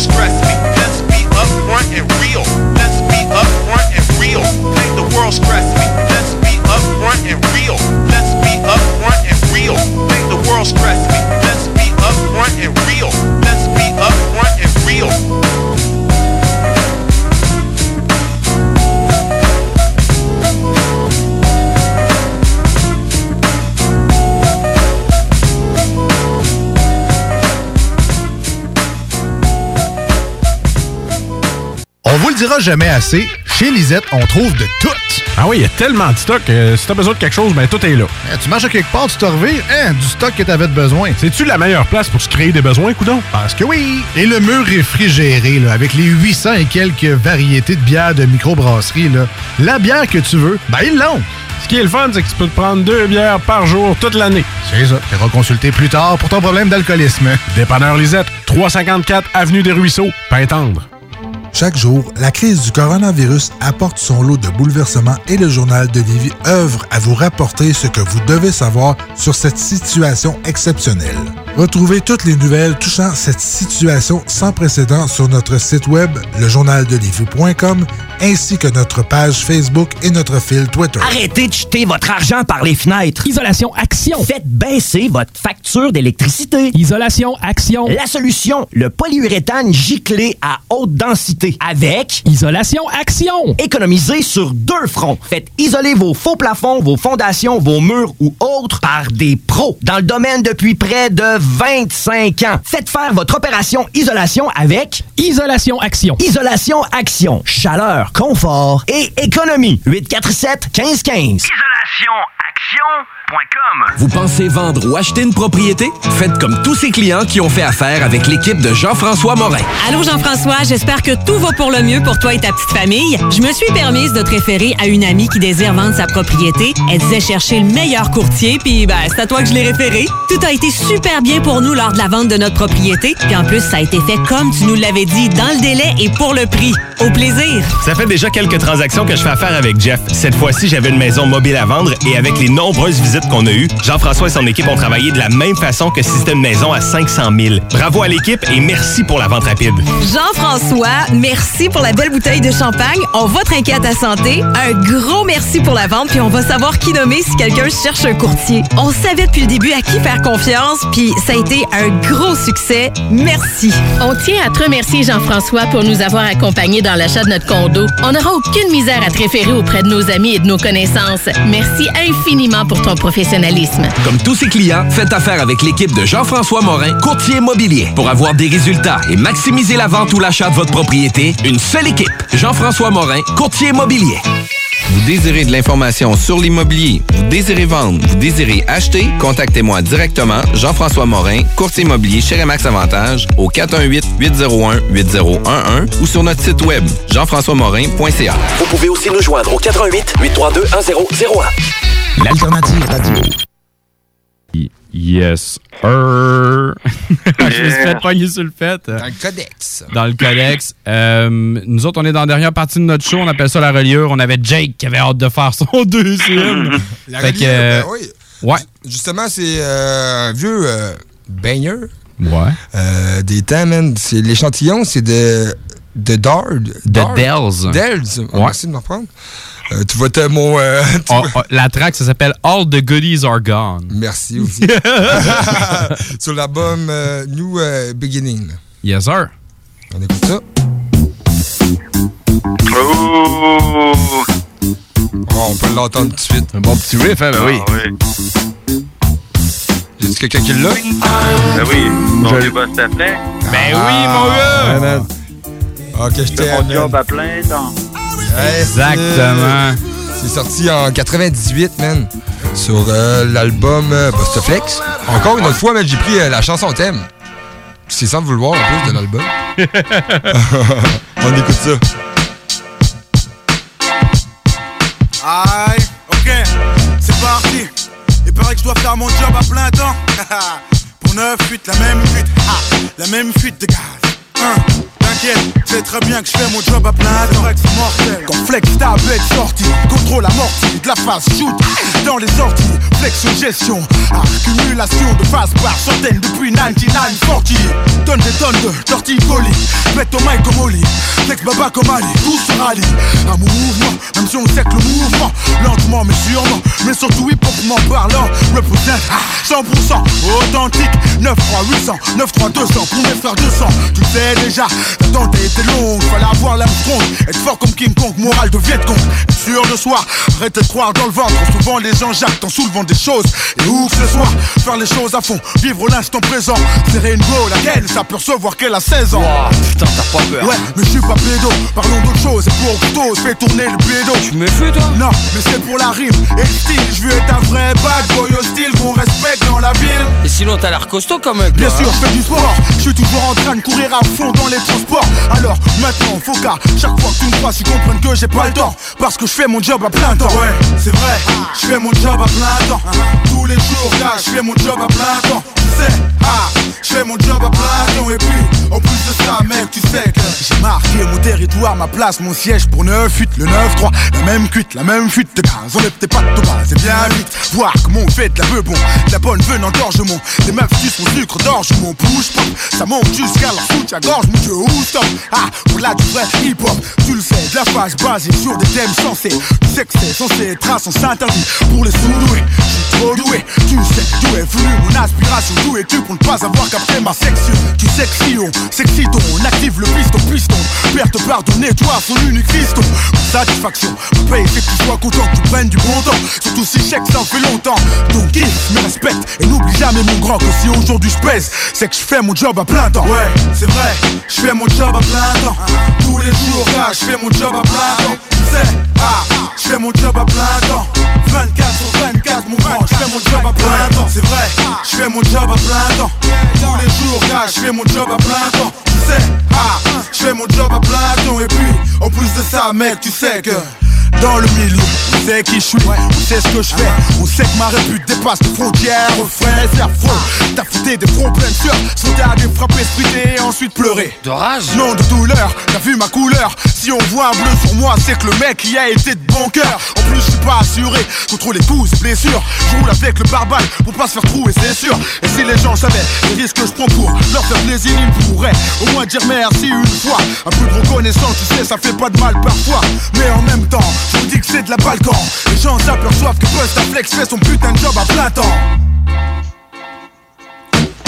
World stress me. Let's be upfront and real. Let's be upfront and real. Make the world stress me. Let's be upfront and real. Let's be upfront and real. Make the world stress me. Let's be upfront and real. Dira jamais assez, chez Lisette, on trouve de tout. Ah oui, il y a tellement de stock. euh, si t'as besoin de quelque chose, ben tout est là. Eh, tu marches à quelque part, tu te revires, hein, du stock que t'avais de besoin. C'est-tu la meilleure place pour se créer des besoins, coudon? Parce que oui! Et le mur réfrigéré, là, avec les 800 et quelques variétés de bières de microbrasserie, là, la bière que tu veux, ben ils l'ont! Ce qui est le fun, c'est que tu peux te prendre deux bières par jour toute l'année. C'est ça. Tu consulter plus tard pour ton problème d'alcoolisme. Dépanneur Lisette, 354 Avenue des Ruisseaux, Pintendre. Chaque jour, la crise du coronavirus apporte son lot de bouleversements et le journal de Lévis œuvre à vous rapporter ce que vous devez savoir sur cette situation exceptionnelle. Retrouvez toutes les nouvelles touchant cette situation sans précédent sur notre site web, lejournaldelivie.com, ainsi que notre page Facebook et notre fil Twitter. Arrêtez de jeter votre argent par les fenêtres. Isolation Action. Faites baisser votre facture d'électricité. Isolation Action. La solution, le polyuréthane giclé à haute densité avec Isolation Action. Économisez sur deux fronts. Faites isoler vos faux plafonds, vos fondations, vos murs ou autres par des pros dans le domaine depuis près de 25 ans. Faites faire votre opération isolation avec Isolation Action. Isolation Action. Chaleur, confort et économie. 847 1515. Vous pensez vendre ou acheter une propriété? Faites comme tous ces clients qui ont fait affaire avec l'équipe de Jean-François Morin. Allô Jean-François, j'espère que tout va pour le mieux pour toi et ta petite famille. Je me suis permise de te référer à une amie qui désire vendre sa propriété. Elle disait chercher le meilleur courtier, puis ben, c'est à toi que je l'ai référé. Tout a été super bien pour nous lors de la vente de notre propriété. Puis en plus, ça a été fait comme tu nous l'avais dit, dans le délai et pour le prix. Au plaisir. Ça fait déjà quelques transactions que je fais affaire avec Jeff. Cette fois-ci, j'avais une maison mobile à vendre et avec les nombreuses visites qu'on a eues, Jean-François et son équipe ont travaillé de la même façon que si c'était une maison à 500 000. Bravo à l'équipe et merci pour la vente rapide. Jean-François, merci pour la belle bouteille de champagne. On va trinquer à ta santé. Un gros merci pour la vente, puis on va savoir qui nommer si quelqu'un cherche un courtier. On savait depuis le début à qui faire confiance, puis ça a été un gros succès. Merci. On tient à te remercier, Jean-François, pour nous avoir accompagnés dans l'achat de notre condo. On n'aura aucune misère à te référer auprès de nos amis et de nos connaissances. Merci infiniment pour ton professionnalisme. Comme tous ses clients, faites affaire avec l'équipe de Jean-François Morin, courtier immobilier. Pour avoir des résultats et maximiser la vente ou l'achat de votre propriété, une seule équipe. Jean-François Morin, courtier immobilier. Vous désirez de l'information sur l'immobilier, vous désirez vendre, vous désirez acheter, contactez-moi directement, Jean-François Morin, courtier immobilier chez Remax Avantage, au 418-801-8011 ou sur notre site web, jean-françois-morin.ca. Vous pouvez aussi nous joindre au 88 832 1001. L'alternative radio. Yes, er. Je me suis fait pogner sur le fait. Dans le codex. Dans le codex. Euh, nous autres, on est dans la dernière partie de notre show. On appelle ça la reliure. On avait Jake qui avait hâte de faire son deuxième. La Fait que, reliure, euh, ben oui. Ouais. Justement, c'est euh, un vieux euh, baigneur. Ouais. Euh, des temps, man. L'échantillon, c'est de. De Dard. De Dells. Dells. Ouais. Merci de me reprendre. Euh, tu vois te- mon. euh, tu Oh, vois- oh, la track, ça s'appelle All the Goodies Are Gone. Merci aussi. Sur l'album euh, New euh, Beginning. Yes, sir. On écoute ça. Oh! on peut l'entendre tout de suite. Un bon petit riff, hein, ben oui. Ah oui. Quelqu'un qui l'a? Ben oui, mon vieux boss à plein. Ben oui, mon gars! Man. Ok, je t'aime. mon job à plein temps. Exactement. C'est sorti en 98, man. Sur euh, l'album euh, Bustaflex. Encore une autre fois, man, j'ai pris euh, la chanson thème. C'est sans vouloir en plus de l'album. On écoute ça. Aïe, ok, c'est parti. Il paraît que je dois faire mon job à plein temps. Pour 9 fuites, la même fuite, ah, la même fuite de gaz. Hein, C'est très bien que je fais mon job à plein temps. Mortel. Quand Flex tablette sortie, contrôle amorti, de la phase shoot dans les sorties. Flex gestion, accumulation de phase par centaines depuis 9940. Donne des tonnes de torticolis, mets au mic comme Oli. Flex baba comme Ali, tout se rallie. Un mouvement, même si on sait que le mouvement, lentement mais sûrement, mais surtout hip-hopement parlant, représente ah, 100% authentique. 9 3 800, 9 3 200 pour mes frères 200. Tu sais déjà, l'attente été longue, fallait avoir l'Armstrong, être fort comme King Kong, morale de Vietcong, être sûr de soi, arrêtez de croire dans le ventre. Souvent les gens jactent en soulevant des choses, et où que ce soit, faire les choses à fond, vivre l'instant présent. Serrer une go, laquelle ça peut recevoir qu'elle a 16 ans. putain, t'as pas peur. Ouais, mais je suis pas pédo, parlons d'autre chose, et pour couteau, je fais tourner le pédo. Tu me fais, toi? Non, mais c'est pour la rime et le style, je veux être un vrai bad boy hostile qu'on respecte dans la ville. Et sinon, t'as l'air costaud quand même. Bien toi, sûr, hein. je fais du sport, je suis toujours en train de courir à fond dans les transports. Alors maintenant, faut qu'à chaque fois que tu me crois, tu comprennes que j'ai pas le temps. Parce que je fais mon job à plein temps. Ouais, c'est vrai, je fais mon job à plein temps. Tous les jours, je fais mon job à plein temps. Tu sais, ah, je fais mon job à plein temps. Et puis, en plus de ça, mec, tu sais que j'ai marqué mon territoire, ma place, mon siège pour 9 8 le 9-3. La même cuite, la même fuite de gaz. On peut-être pas de bas, c'est bien vite. Voir comment on fait de la peu bon, de la bonne venant d'orgement. Des meufs sucent mon sucre d'orge, mon push pop. Ça monte jusqu'à leur soutien-gorge, mon dieu, où stop? Ah, pour là du vrai hip-hop, tu le sais, de la phase basée sur des thèmes sensés. Tu sais que c'est censé être à sens interdit pour les sous-doués. Je trop doué, tu sais d'où est venue mon aspiration. D'où es-tu pour ne pas avoir capté ma section Tu sais que si on s'excite, on active le piston, piston. Père te pardonner, toi, son unique fiston. Pour satisfaction, paye, c'est que tu sois content que tu prennes du bon temps. Surtout si chèque, ça fait longtemps. Donc, kiffe, me respecte et n'oublie jamais mon grand que si aujourd'hui je pèse, c'est que je fais mon job à plein temps. Ouais, c'est vrai, je fais mon job à plein temps. Tous les jours, là, je fais mon job à plein temps. Tu sais, ah, je fais mon job à plein temps. 24 sur 24, je fais mon job à plein temps. C'est vrai, je fais mon job à plein temps. Tous les jours, je fais mon job à plein temps. Tu sais, ah, je fais mon job à plein temps. Et puis, en plus de ça, mec, tu sais que. Dans le milieu, on sait qui je suis, on sait ce que je fais, on sait que ma répute dépasse les frontières, frère, c'est affreux. T'as fouté des fronts pleins de sueur, à des frapper, spriter et ensuite pleurer. De rage Non de douleur, t'as vu ma couleur Si on voit un bleu sur moi, c'est que le mec y a été de bon cœur. En plus, je suis pas assuré contre les coups et blessures. Je roule avec le barbal pour pas se faire trouer, c'est sûr. Et si les gens savaient les risques que je prends pour leur faire plaisir, ils pourraient au moins dire merci une fois. Un peu de reconnaissance, tu sais, ça fait pas de mal parfois. Mais en même temps, je vous dis que c'est de la balkan. Les gens s'aperçoivent que Bustaflex fait son putain de job à plein temps.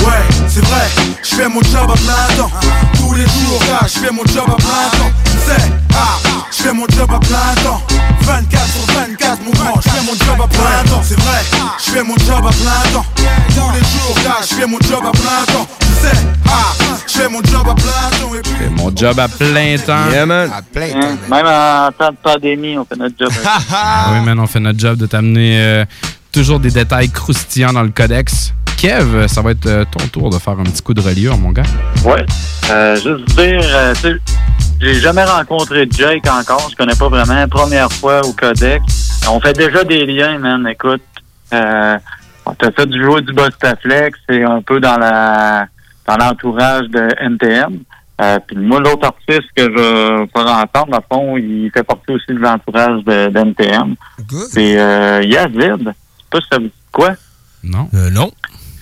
Ouais, c'est vrai, je fais mon job à plein temps. Tous les jours, là, je fais mon job à plein temps. Sais, ah, je fais mon job à plein temps. 24 sur 24, mon grand, je fais mon job à plein temps. C'est vrai, je fais mon job à plein temps. Tous les jours, là, je fais mon job à plein temps. Sais, ah, je fais mon job à plein temps. Et puis, C'est mon job à plein temps. Yeah, man. À plein Même en temps de pandémie, on fait notre job. Ah oui, man, on fait notre job de t'amener euh, toujours des détails croustillants dans le codex. Kev, ça va être euh, ton tour de faire un petit coup de reliure, mon gars. Ouais. Euh, juste dire, euh, tu sais, j'ai jamais rencontré Jake encore. Je connais pas vraiment. Première fois au Codex. On fait déjà des liens, man. Écoute, euh, on t'a fait du jouer du Bostaflex. C'est un peu dans la dans l'entourage de NTM. Euh, puis moi, l'autre artiste que je faire entendre, à fond, il fait partie aussi de l'entourage de, de NTM. C'est euh, Yazid. Je sais pas si ça vous dit quoi. Non. Euh, non.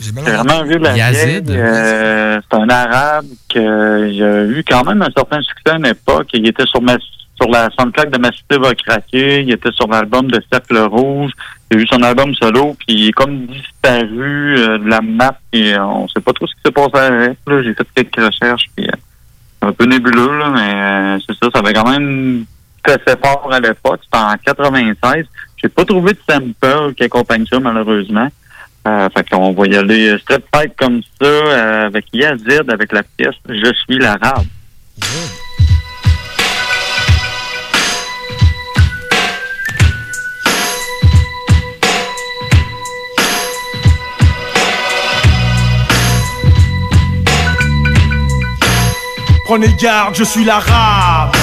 J'ai C'est vraiment vu la Yazid. Euh, c'est un arabe qui a eu quand même un certain succès à une époque. Il était sur ma sur la soundtrack de Ma cité va craquer. Il était sur l'album de Cercle Rouge. A eu son album solo, puis il est comme disparu euh, de la map. Et euh, on sait pas trop ce qui s'est passé avec. là. J'ai fait quelques recherches, puis euh, c'est un peu nébuleux, là, mais euh, c'est ça. Ça avait quand même assez fort à l'époque. C'était en 96. J'ai pas trouvé de sample qui accompagne ça, malheureusement. Euh, fait qu'on va y aller straight comme ça, euh, avec Yazid, avec la pièce Je suis l'arabe. Prenez garde, je suis l'arabe.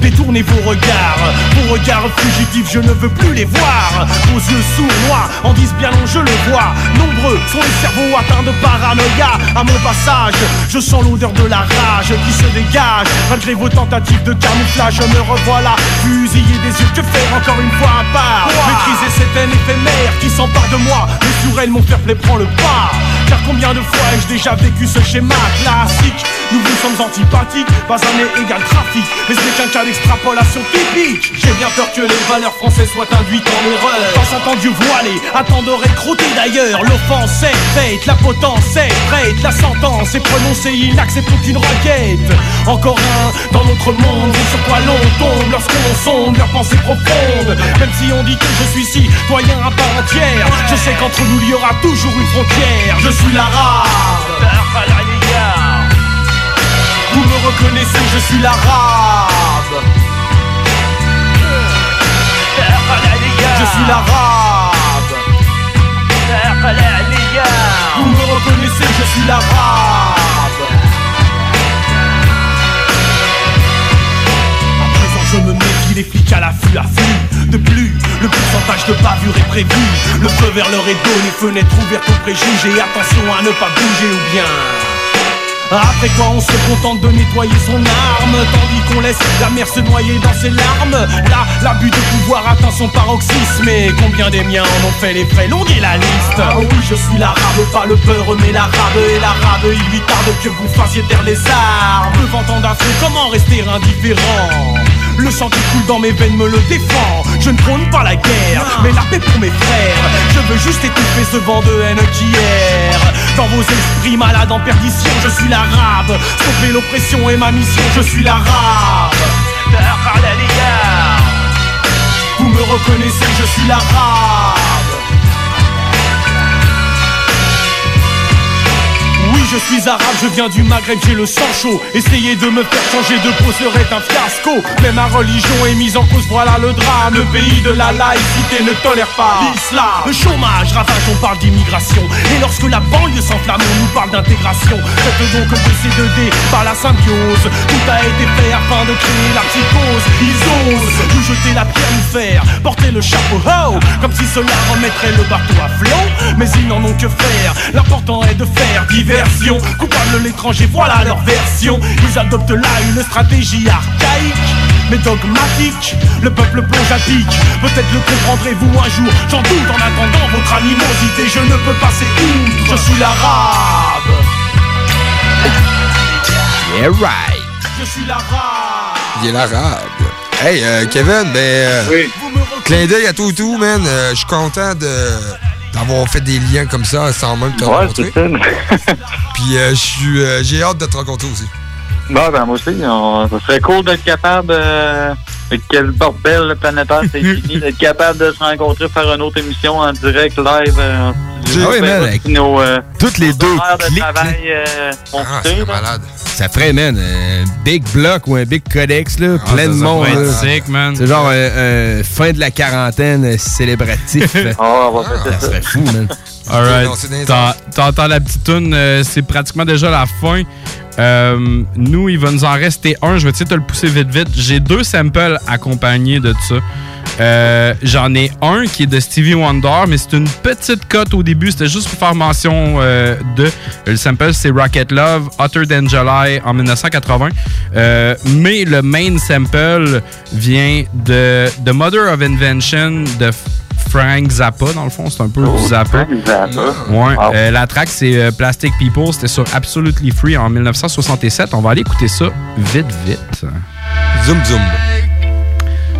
Détournez vos regards, vos regards fugitifs, je ne veux plus les voir. Vos yeux sournois en disent bien long, je le vois. Nombreux sont les cerveaux atteints de paranoïa. À mon passage, je sens l'odeur de la rage qui se dégage. Malgré vos tentatives de camouflage, je me revoilà. Fusillé des yeux, que faire encore une fois à part? Maîtriser cette haine éphémère qui s'empare de moi. Mais sur elle, mon fair play prend le pas. Car combien de fois ai-je déjà vécu ce schéma classique Nous vous sommes antipathiques, pas un égal trafic. Mais ce n'est qu'un cas d'extrapolation typique. J'ai bien peur que les valeurs françaises soient induites en erreur. Dans un temps Dieu voilé, à d'ailleurs. L'offense est faite, la potence est prête La sentence est prononcée, il n'accepte aucune requête. Encore un dans notre monde, c'est sur quoi l'on tombe Lorsqu'on sonde leurs pensées profondes. Même si on dit que je suis citoyen à part entière Je sais qu'entre nous il y aura toujours une frontière suis l'arabe Vous me reconnaissez, je suis l'arabe. Je suis l'arabe. Vous me reconnaissez, je suis l'arabe. Je me méfie les flics à l'affût, affût De plus, le pourcentage de bavure est prévu. Le feu vers l'heure est donné, fenêtre ouverte aux préjugés. Attention à ne pas bouger ou bien. Après quoi on se contente de nettoyer son arme Tandis qu'on laisse la mer se noyer dans ses larmes. Là, l'abus de pouvoir atteint son paroxysme. Et combien des miens en ont fait les frais? Longue est la liste. Ah oui, je suis l'arabe, pas le peur mais l'arabe. Et l'arabe, il lui tarde que vous fassiez taire les armes. Devant tant d'affreux, comment rester indifférent? Le sang qui coule dans mes veines me le défend. Je ne prône pas la guerre, mais la paix pour mes frères. Je veux juste étouffer ce vent de haine qui erre. Dans vos esprits malades en perdition Je suis l'arabe, stopper l'oppression est ma mission Je suis l'arabe. Vous me reconnaissez, je suis l'arabe je suis arabe, je viens du Maghreb, j'ai le sang chaud. Essayer de me faire changer de peau serait un fiasco. Mais ma religion est mise en cause, voilà le drame. Le pays de la laïcité ne tolère pas l'islam. Le chômage ravage, on parle d'immigration. Et lorsque la banlieue s'enflamme, on nous parle d'intégration. Faites donc de C2D par la symbiose. Tout a été fait afin de créer la. Ils osent nous jeter la pierre, nous faire porter le chapeau ho. Comme si cela remettrait le bateau à flot. Mais ils n'en ont que faire. L'important est de faire Coupable l'étranger, voilà leur version. Ils adoptent là une stratégie archaïque. Mais dogmatique, le peuple plonge à pic. Peut-être le comprendrez-vous un jour. J'en doute en attendant votre animosité. Je ne peux passer outre. Je suis l'arabe. Yeah, right. Je suis l'arabe. Il est l'arabe. Hey, euh, Kevin, ben. euh, Clin d'œil à tout et tout, man. Euh, Je suis content de d'avoir fait des liens comme ça sans même te Ouais, rencontrer. Puis euh, je suis, euh, j'ai hâte de te rencontrer aussi. Bon, ben, moi aussi, on- ça serait cool d'être capable, euh, avec quel bordel le planétaire c'est fini, d'être capable de se rencontrer, faire une autre émission en direct, live, euh, Ah oui, man, avec nos, euh, Toutes les deux horaires de clics, travail, euh, computés, là. Ça ferait, man, un big block ou un big codex, là, Ah, plein ça, de ça monde. pourrait là. être sick, man. C'est genre fin de la quarantaine euh, célébratif. Ah, on va faire ça. serait fou, man. Alright. T'entends la petite toune, euh, c'est pratiquement déjà la fin. Euh, nous, il va nous en rester un. Je vais essayer de te le pousser vite, vite. J'ai deux samples accompagnés de ça. Euh, J'en ai un qui est de Stevie Wonder, mais c'est une petite cote au début. C'était juste pour faire mention euh, de. Le sample, c'est Rocket Love, Hotter Than July en 1980. Euh, mais le main sample vient de The Mother of Invention de Frank Zappa, dans le fond. C'est un peu Oh, du Zappa. Frank Zappa. Ouais. Wow. Euh, la track, c'est euh, Plastic People. C'était sur Absolutely Free en 1967. On va aller écouter ça vite, vite. Zoom, zoom.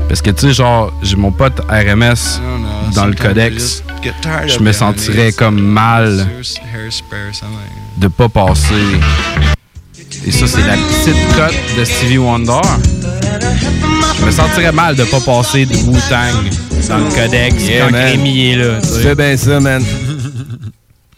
Parce que, tu sais, genre, j'ai mon pote RMS dans le codex. Je me sentirais comme mal de pas passer. Et ça, c'est la petite cote de Stevie Wonder. Je me sentirais mal de pas passer de Wu-Tang dans le codex Yeah, quand man. Rémi est là. tu fais bien ça, man.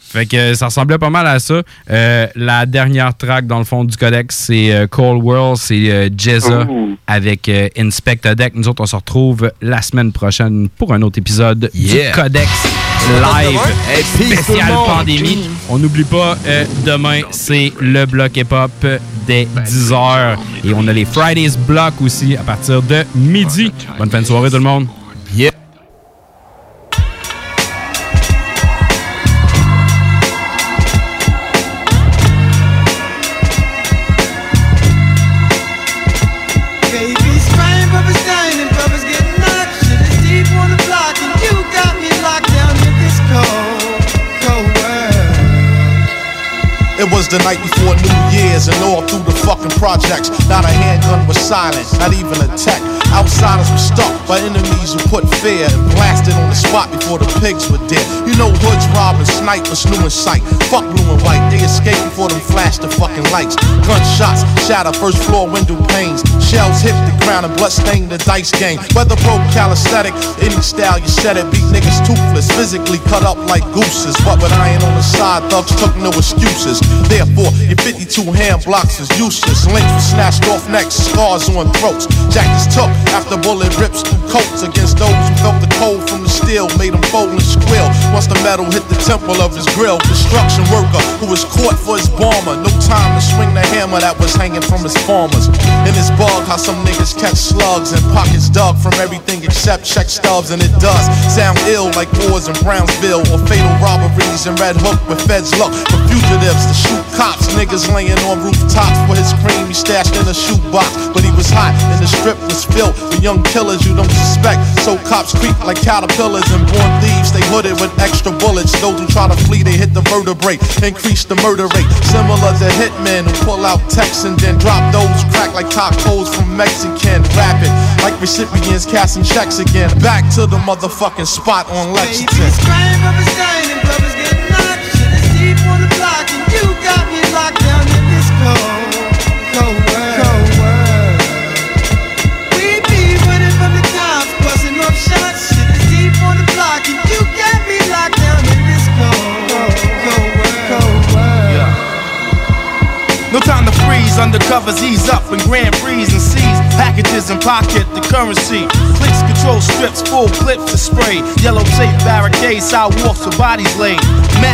Fait que euh, ça ressemblait pas mal à ça. Euh, la dernière track dans le fond du codex, c'est euh, Cold World, c'est euh, Jezza Ooh. avec euh, Inspector Deck. Nous autres, on se retrouve la semaine prochaine pour un autre épisode Yeah. du codex live spécial pandémie. On n'oublie pas, euh, demain, c'est le bloc hip-hop dès 10h. Et on a les Fridays block aussi à partir de midi. Bonne fin de soirée tout le monde. Yeah. The night before projects. Not a handgun was silent, not even a tech. Outsiders were stuck by enemies who put fear and blasted on the spot before the pigs were dead. You know hoods robbing, snipers new in sight. Fuck blue and white, they escaped before them flashed the fucking lights. Gunshots shatter first floor window panes. Shells hit the ground and blood stained the dice game. Weather broke calisthenic, any style you said it. Beat niggas toothless, physically cut up like gooses. But with iron on the side, thugs took no excuses. Therefore, your 52 hand blocks is useless. Links were snatched off necks, scars on throats. Jackets took after bullet rips coats against those who felt the cold from the steel, made them fold and squeal. Once the metal hit the temple of his grill, construction worker who was caught for his bomber. No time to swing the hammer that was hanging from his farmers. In his bug, how some niggas catch slugs and pockets dug from everything except check stubs, and it does sound ill like wars in Brownsville or fatal robberies in Red Hook with feds look for fugitives to shoot cops. Niggas laying on rooftops for his cream he stashed in a shoebox, but he was hot and the strip was filled with young killers you don't suspect. So cops creep like caterpillars and born thieves. They hooded with extra bullets. Those who try to flee, they hit the vertebrae, increase the murder rate. Similar to hitmen who pull out texts and then drop those crack like tacos from Mexican. Rapid like recipients casting checks again. Back to the motherfucking spot on Lexington. No time to freeze, undercovers ease up and grand freeze and seize packages and pocket the currency. Clicks control strips, full clips to spray. Yellow tape barricades, sidewalks with bodies laid. Mad